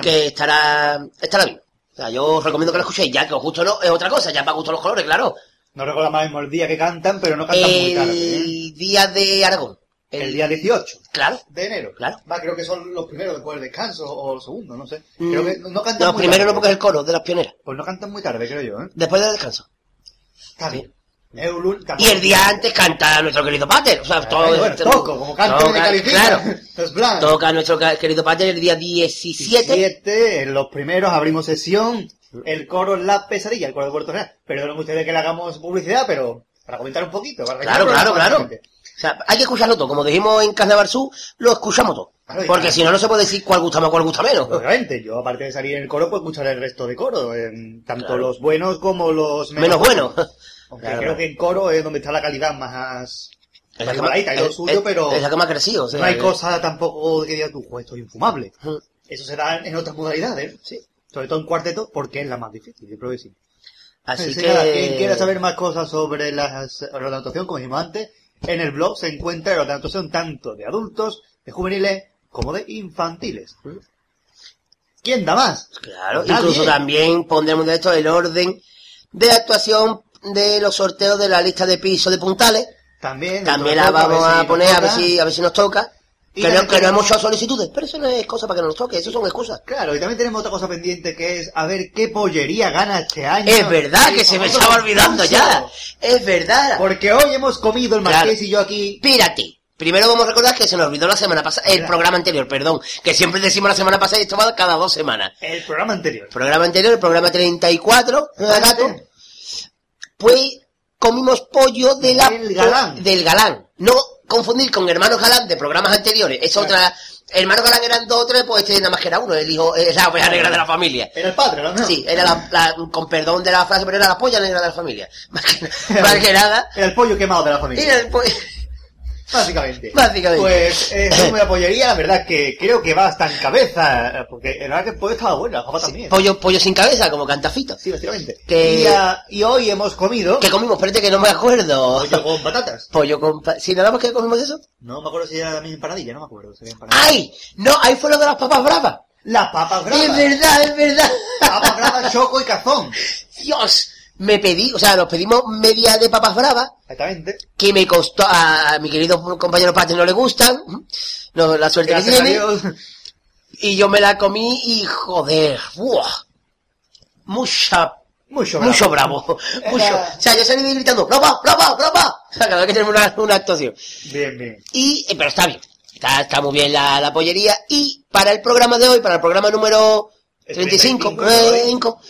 que estará, estará bien. O sea, yo os recomiendo que lo escuchéis, ya que os gusto no, es otra cosa, ya para gusto los colores, claro. No recuerdo más el día que cantan, pero no cantan muy tarde. ¿eh? El día de Aragón. El día 18 Claro. de enero. Claro. Va, creo que son los primeros después del descanso o los segundos, no sé. Mm, Creo que no cantan No, muy primero tarde. no porque es el coro de las pioneras. Pues no cantan muy tarde, creo yo, ¿eh? Después del descanso. Está bien. Y el día antes canta nuestro querido Pater. O sea, Ah, todo, bueno, toco, como canta toca. Claro. Toca nuestro querido Pater el día 17. 17, en los primeros abrimos sesión, el coro La Pesadilla, el coro de Puerto Real. Perdonen ustedes que le hagamos publicidad, pero para comentar un poquito. Para Claro, claro, claro. O sea, hay que escucharlo todo. Como dijimos en Carnaval Sur, lo escuchamos todo. Claro, Porque claro. si no, no se puede decir cuál gusta más, cuál gusta menos. Obviamente, yo aparte de salir en el coro, pues escuchar el resto de coro, en tanto Claro. los buenos como los Menos bueno. Aunque Claro. creo que en coro es donde está la calidad más... Es más la que más- y lo es- suyo, es- pero es la que más ha crecido. o sea, no hay cosa tampoco que diga tú, "Jo, esto es infumable. Eso se da en otras modalidades, sí. Sobre todo en cuarteto, porque es la más difícil, que sí. Así Así que... nada, quien quiera saber más cosas sobre las, la anotación, como dijimos antes, en el blog se encuentra la anotación tanto de adultos, de juveniles, como de infantiles. ¿Quién da más? Claro, Nadie. incluso también pondremos de esto el orden de actuación de los sorteos de la lista de pisos de puntales. También, También la de vamos a nos poner a ver si a ver si nos toca. Y Que no, que no hemos hecho solicitudes, pero eso no es cosa para que no nos toque, eso son excusas. Claro, y también tenemos otra cosa pendiente que es a ver qué pollería gana este año. Es verdad El que se me estaba olvidando ya. Es verdad. Porque hoy hemos comido el marqués Claro. y yo aquí. Espérate. Primero vamos a recordar que se nos olvidó la semana pasada, el Claro. programa anterior, perdón, que siempre decimos la semana pasada y esto va cada dos semanas. El programa anterior. Programa anterior, el programa 34, ¿no, gato? Pues comimos pollo de la, Del Galán. del galán. No confundir con hermanos galán de programas anteriores. Es Claro. otra. Hermanos galán eran dos o tres, pues este nada más que era uno, el hijo, es la oveja negra de la familia. Era el padre, ¿no? Sí, era la, la- con perdón de la frase, pero era la polla negra de la familia. Más que, más que nada. Era el pollo quemado de la familia. Era el pollo. Básicamente. Básicamente. Pues eh, es una pollería, la verdad que creo que va hasta en cabeza. eh, Porque la verdad que el pollo estaba bueno, la papa también. Pollo, pollo sin cabeza, como cantafito. Sí, básicamente. Que- Y, ah, y hoy hemos comido ¿Qué comimos? Espérate que no me acuerdo. pollo con patatas. Pollo con... ¿Sí, nada más que comimos eso? No me acuerdo si era la misma empanadilla, no me acuerdo. Si. ¡Ay! No, ahí fue lo de las papas bravas. Las papas bravas. Es verdad, es verdad. Papas bravas, choco y cazón. Dios, me pedí, o sea, nos pedimos media de papas bravas, Exactamente. que me costó, a, mi querido compañero Pate no le gustan, no, la suerte que Gracias tiene, y yo me la comí y joder, ¡buah! mucha, Mucho bravo. mucho bravo, mucho, o sea, yo salí gritando, ¡brava, brava, brava! O sea, cada vez que tenemos una, una actuación. Bien, bien. Y, eh, pero está bien. Está, está muy bien la, la pollería. Y para el programa de hoy, para el programa número El 35, 35, eh, ¿no? 35,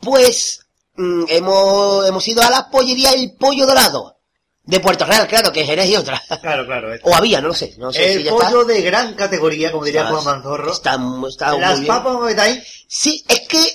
pues mm, hemos, hemos ido a la pollería El Pollo Dorado. De Puerto Real, claro, que es Jerez y otra. Claro, claro. O había, no lo sé. No sé el si ya pollo está. de gran categoría, como diría Está- Juan Manzorro. Está, está Las bien. papas, ¿cómo estáis? Sí, es que...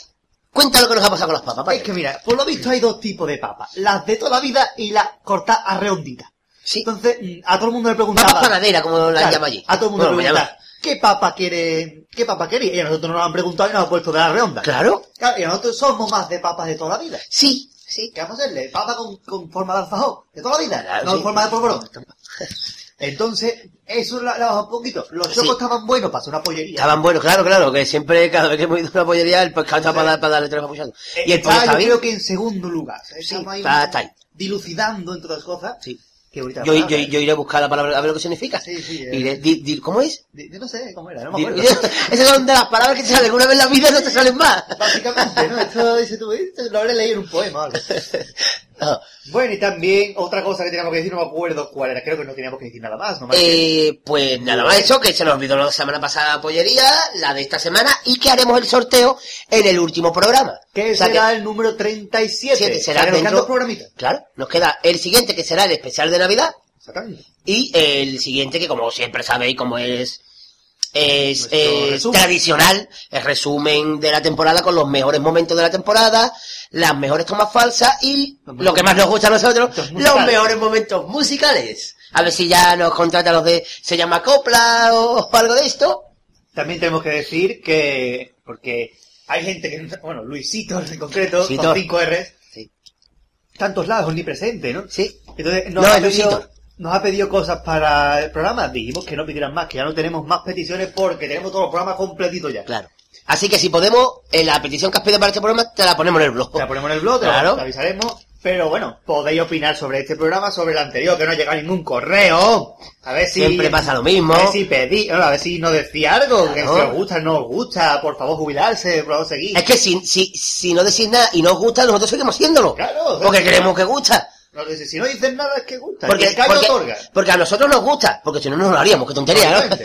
Cuenta lo que nos ha pasado con las papas. Es que mira, por lo visto hay dos tipos de papas. Las de toda la vida y las cortadas a redondita. Sí. Entonces, mm, a todo el mundo le preguntaba... Papas panaderas, como la Claro, llama allí. A todo el mundo Bueno, le me llama- pregunta, ¿qué papa quiere, qué papa quería? Y a nosotros nos lo han preguntado y nos han puesto de la redonda. Claro. Claro, y nosotros somos más de papas de toda la vida. Sí, sí. ¿Qué vamos a hacerle? Papa con, con forma de alfajor, de toda la vida, Claro, no sí. en forma de polvorón. Entonces, eso la, la un poquito. Los chocos Sí. estaban buenos para hacer una pollería. Estaban buenos, claro, claro, que siempre, cada vez que hemos ido a una pollería, el pescado está para, dar- para darle tres. Eh, Y el pollo está, está yo bien. creo que en segundo lugar. Sí, ahí está- está ahí. dilucidando entre otras cosas. Sí. Yo, yo, yo iré a buscar la palabra, a ver lo que significa. Sí, sí, eh. Y de- di- di- ¿Cómo es? Di- Yo no sé cómo era, no me acuerdo. Esas son de las palabras que te salen una vez en la vida no te salen más. Básicamente, ¿no? Esto dice tú, esto lo habré leído en un poema. No. Bueno, y también otra cosa que teníamos que decir, no me acuerdo cuál era, creo que no teníamos que decir nada más, Eh, pues nada más eso, que se nos olvidó la semana pasada la pollería, la de esta semana, y que haremos el sorteo en el último programa. que O sea será el número 37. Siete, será dentro- dos programitas. Claro, nos queda el siguiente que será el especial de Navidad, Exactamente. y el siguiente que como siempre sabéis, como es es eh, tradicional, el resumen de la temporada con los mejores momentos de la temporada, las mejores tomas falsas y lo que más nos gusta a nosotros, Los mejores momentos musicales. A ver si ya nos contratan los de se llama copla o, o algo de esto. También tenemos que decir que, porque hay gente que, bueno, Luisito en concreto, Luisito. con 5 R's, Sí. tantos lados omnipresente, ¿no? Sí. Entonces, No, ha es Luisito. Nos ha pedido cosas para el programa, dijimos que no pidieran más, que ya no tenemos más peticiones porque tenemos todos los programas completitos ya. Claro. Así que si podemos, en la petición que has pedido para este programa, te la ponemos en el blog. Te la ponemos en el blog, te, te avisaremos. Pero bueno, podéis opinar sobre este programa, sobre el anterior, que no ha llegado ningún correo. A ver si... Siempre pasa lo mismo. A ver si pedí, bueno, a ver si nos decía algo, que si os gusta, no os gusta, por favor jubilarse, por favor seguir. Es que si, si, si no decís nada y no os gusta, nosotros seguimos haciéndolo. Claro, porque creemos que gusta. No, si no dices nada es que gusta. Porque, el callo porque, otorga. porque a nosotros nos gusta, porque si no, no lo haríamos, qué tontería, ¿no?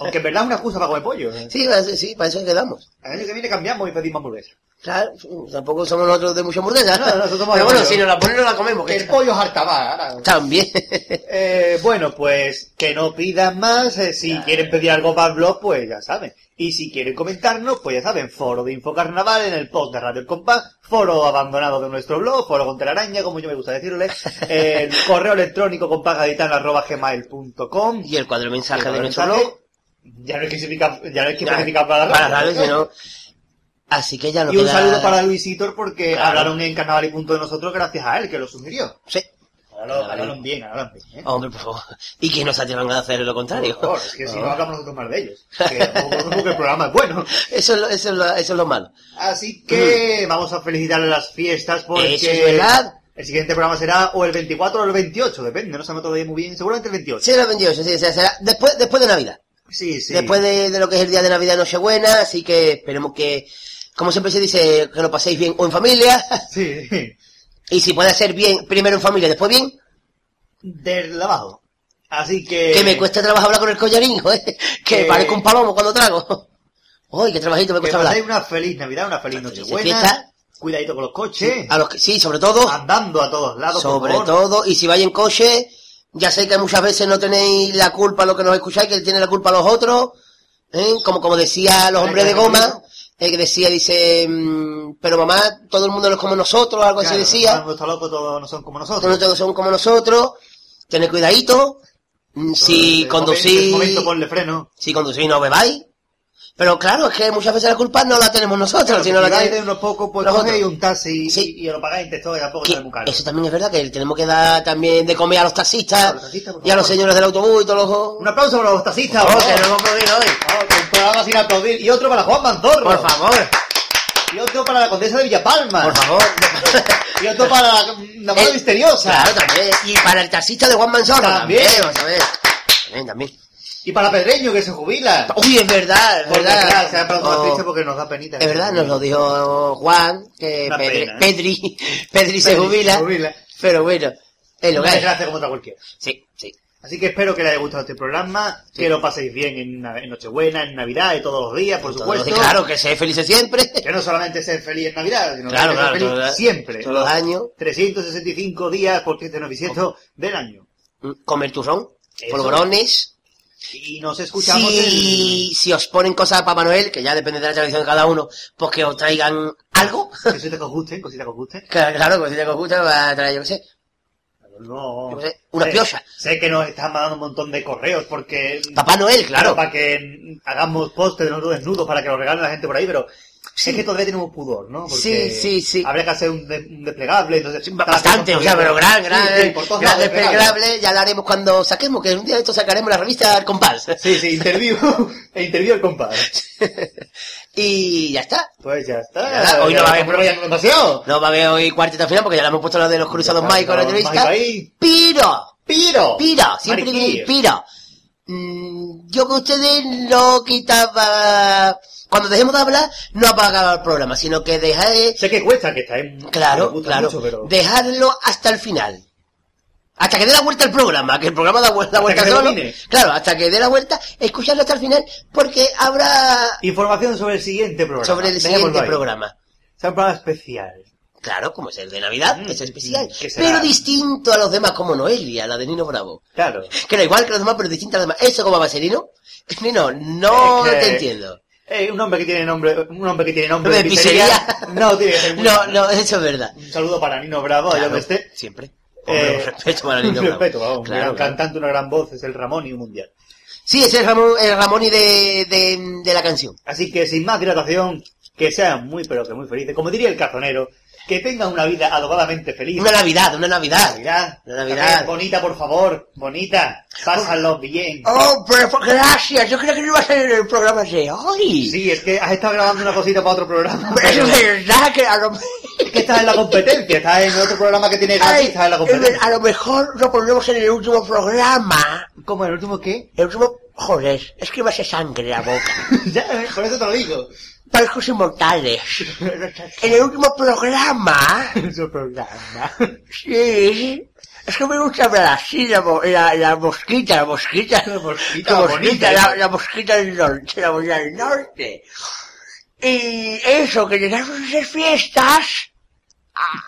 Aunque en verdad es una excusa para comer pollo. ¿eh? sí, sí, para eso quedamos. El año que viene cambiamos y pedimos hamburguesa. Claro, tampoco somos nosotros de mucha hamburguesa. No, nosotros somos Pero bueno, si nos la ponen, no la comemos. Que el pollo es hartabar. ahora. También. Eh, bueno, pues que no pidan más. eh, si quieren pedir algo para el blog, pues ya saben. Y si quieren comentarnos, pues ya saben, foro de Infocarnaval en el post de Radio El Compás, foro abandonado de nuestro blog, foro con telaraña, como yo me gusta decirle, el correo electrónico compasgaditano.gmail.com y el cuadro de mensaje de nuestro mensaje, blog. Ya no hay que especificar, ya no hay que Ya, especificar para la para radio, sino- Así que ya no Y un queda- saludo para Luisitor porque Claro. hablaron en Carnaval y Punto de nosotros gracias a él, que lo sugirió. Sí. Hablaron, bien, hablaron bien. ¿eh? Hombre, por favor. ¿Y quién nos atrevan a hacer lo contrario? Por favor, es que si no hablamos nosotros más de ellos. Que tampoco que el programa es bueno. Eso, es lo- eso, es lo, eso es lo malo. Así que vamos a felicitarle las fiestas porque Eso es verdad. el siguiente programa será o el 24 o el 28, depende, no se me todavía muy bien, seguramente el 28. Sí, el 28, sí, será después, después de Navidad. Sí, sí. Después de, de lo que es el día de Navidad Nochebuena, así que esperemos que, como siempre se dice, que lo paséis bien o en familia. Sí, y si puede ser bien, primero en familia, después bien, del abajo. Así que... que me cuesta trabajo hablar con el collarín, joder, que Eh. parezco un palomo cuando trago. Uy, qué trabajito me Que cuesta hablar. una feliz Navidad, una feliz Nochebuena. Cuidadito con los coches. A los que, sí, sobre todo, Andando a todos lados, por sobre favor. todo, y si vais en coche, ya sé que muchas veces no tenéis la culpa lo que nos escucháis, que tiene la culpa los otros, ¿eh? como, como decía los hombres de goma, eh, que decía, dice, mm, pero mamá, todo el mundo no es como nosotros, algo Claro, así decía. todo el mundo está loco, todos no son como nosotros. todos son como nosotros, tened cuidadito, mm, si conducís, si conducís no bebáis, pero claro, es que muchas veces la culpa no la tenemos nosotros, Claro, sino si la tenemos unos pocos, pues cogéis otros. un taxi Sí. y, y lo pagáis en texto y tampoco que sale muy caro. eso también es verdad, que tenemos que dar también de comer a los taxistas los y a los señores del autobús y todos los... Un aplauso para los taxistas, Por favor, que favor. no hemos podido hoy. Un programa sin aplaudir. Y otro para Juan Manzorro. Por favor, Y otro para la condesa de Villapalma. por favor. Y otro para la, la mano El- misteriosa. Claro, también. Y para el taxista de Juan Manzorro. También. vamos a ver. También, también. Y para Pedreño, que se jubila. Uy, es verdad, es verdad. claro, se ha más Oh, triste porque nos da penita. Es verdad, nos lo dijo Juan, que Pedri, pena, ¿eh? Pedri, Pedri se Pedri jubila. se jubila. Pero bueno, es lo que Una hay. desgracia como otra cualquiera. Sí, sí. Así que espero que les haya gustado este programa, que lo paséis bien en, Na- en Nochebuena, en Navidad y todos los días, por Todos supuesto. los- Claro, que seáis felices siempre. Que no solamente ser feliz en Navidad, sino Claro, que claro, feliz todo- siempre. todos los años. 365 días por 397 del año. Comer turrón, polvorones. Y nos escuchamos Si, si os ponen cosas a Papá Noel, que ya depende de la tradición de cada uno, pues que os traigan algo. el... Cositas que os gusten, cositas que os gusten. Claro, cosita que os gusta, va a traer, yo qué sé, No. sé, una Sé- piocha. Sé que nos están mandando un montón de correos porque... Papá Noel, claro. Para que hagamos post de nosotros desnudos para que lo regalen la gente por ahí, pero... Es que todavía tenemos pudor, ¿no? Sí, sí, sí. Habría que hacer un, de- un desplegable, entonces... Bastante, o sea, pero gran, gran, Sí, sí, gran desplegable. ya lo haremos cuando saquemos, que un día de esto sacaremos la revista al compás. Sí, sí, interview, e interview al compás. y ya está. Pues ya está. Ya. Hoy no va a haber ya demasiado. No va a haber hoy cuarteta final porque ya le hemos puesto la de los cruzados Mike con la entrevista. Piro, ¡Piro! piro, siempre piro. Mm, yo que ustedes no quitaba... Cuando dejemos de hablar, no apagaba el programa, sino que dejar... Sé que cuesta, que está en... me Claro, claro. mucho, pero... Dejarlo hasta el final. Hasta que dé la vuelta el programa, que el programa da vuelta, solo. Claro, hasta que dé la vuelta, escucharlo hasta el final, porque habrá Información sobre el siguiente programa. sobre el Dejémoslo siguiente programa. Será un programa especial. Claro, como es el de Navidad, Mm, es especial. mm. Pero distinto a los demás, como Noelia, la de Nino Bravo. Claro. Que era igual que los demás, pero distinta a los demás. ¿Eso cómo va a ser, Nino? Nino, no Es que- te entiendo. Eh, un hombre que tiene nombre, un hombre que tiene nombre ¿De pizzería? No, tiene que ser muy No, no, eso es verdad. Un saludo para Nino Bravo, allá Claro, donde esté. Siempre. Eh, un respeto para Nino un Bravo. respeto, vamos, un Claro, gran claro. cantante, una gran voz, es el Ramón y un mundial. Sí, es Ramón, el Ramoni de, de, de la canción. Así que sin más dilatación, que sean muy pero que muy felices. Como diría el cazonero, que tengan una vida adobadamente feliz. Una Navidad, una Navidad. Navidad. Una Navidad. Bonita, por favor. Bonita. Pásalo bien. Oh, pero gracias. Yo creo que no iba a ser el programa de hoy. Sí, es que has estado grabando una cosita para otro programa. Pero es verdad que a lo, Es que estás en la competencia. Estás en otro programa que tiene gratis. Estás en la competencia. a lo mejor lo ponemos en el último programa. ¿Cómo? ¿El último qué? El último... Joder, es que me hace sangre la boca. ya, eh, por eso te lo digo. Parejos inmortales. En el último programa... Su programa. Sí. Es que me gusta hablar así, la, la, la mosquita, la mosquita. La mosquita La mosquita, la, ¿eh? la mosquita del norte, la mosquita del norte. Y eso, que llegamos a hacer fiestas. ah,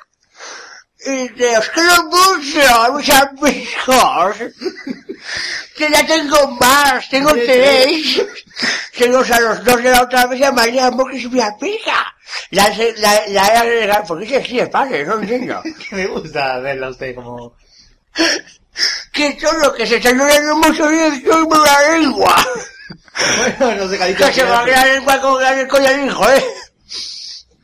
Y que os quiero mucho, mis amigos. Que ya tengo más, tengo tres. Tengo a los dos de la otra vez a María Mo, que es mi amiga. La, la, la agregado, porque es así de padre, no entiendo. Me gusta verla a usted como... Que todo que se está llorando mucho bien, yo me la lengua. Bueno, no sé qué dicho Que se va a la lengua con el hijo, eh.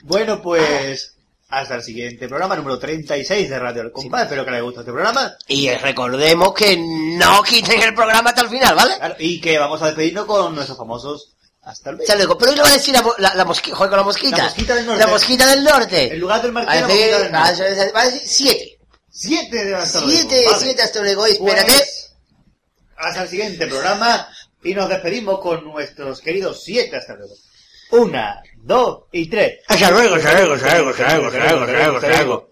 Bueno, pues hasta el siguiente programa, número 36 de Radio El Compás. Espero que les guste este programa. Y recordemos que no quiten el programa hasta el final, ¿vale? Claro, y que vamos a despedirnos con nuestros famosos hasta luego. Hasta luego. Pero hoy le va a decir la, mo- la, la mosquita, joder, con la mosquita. La mosquita del norte. La mosquita del norte. En lugar del Va va decir- va a decir siete. Siete de hasta luego. Siete, Vale. siete hasta luego. Espérate. Pues, hasta el siguiente programa y nos despedimos con nuestros queridos siete hasta luego. Una, dos y tres. Hasta luego, hasta luego, hasta luego, hasta luego, hasta luego, hasta luego,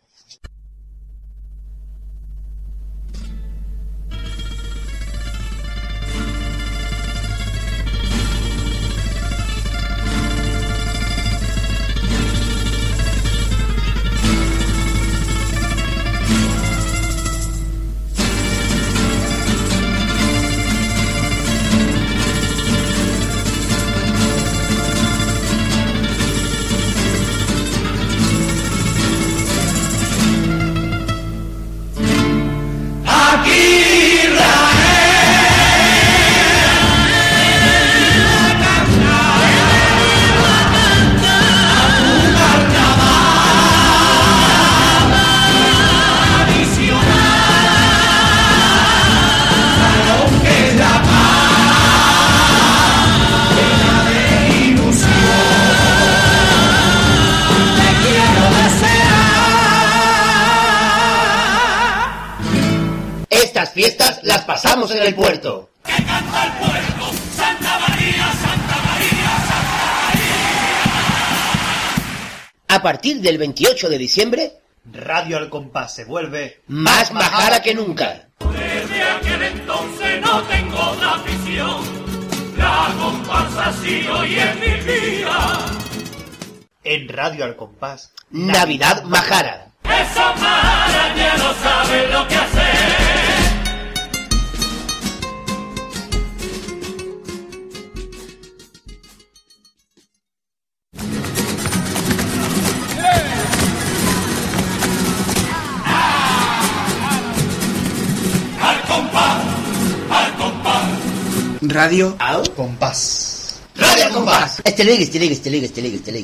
las pasamos en el puerto. A partir del 28 de diciembre, Radio Al Compás se vuelve más majara que nunca. Desde aquel entonces no tengo otra afición. La comparsa sí hoy es mi vida. En Radio Al Compás. Navidad Majara. Esos marañas no saben lo que hacer. Radio Au. Compás. Radio Compás. Este ligue, este ligue, este ligue, este ligue, este ligue.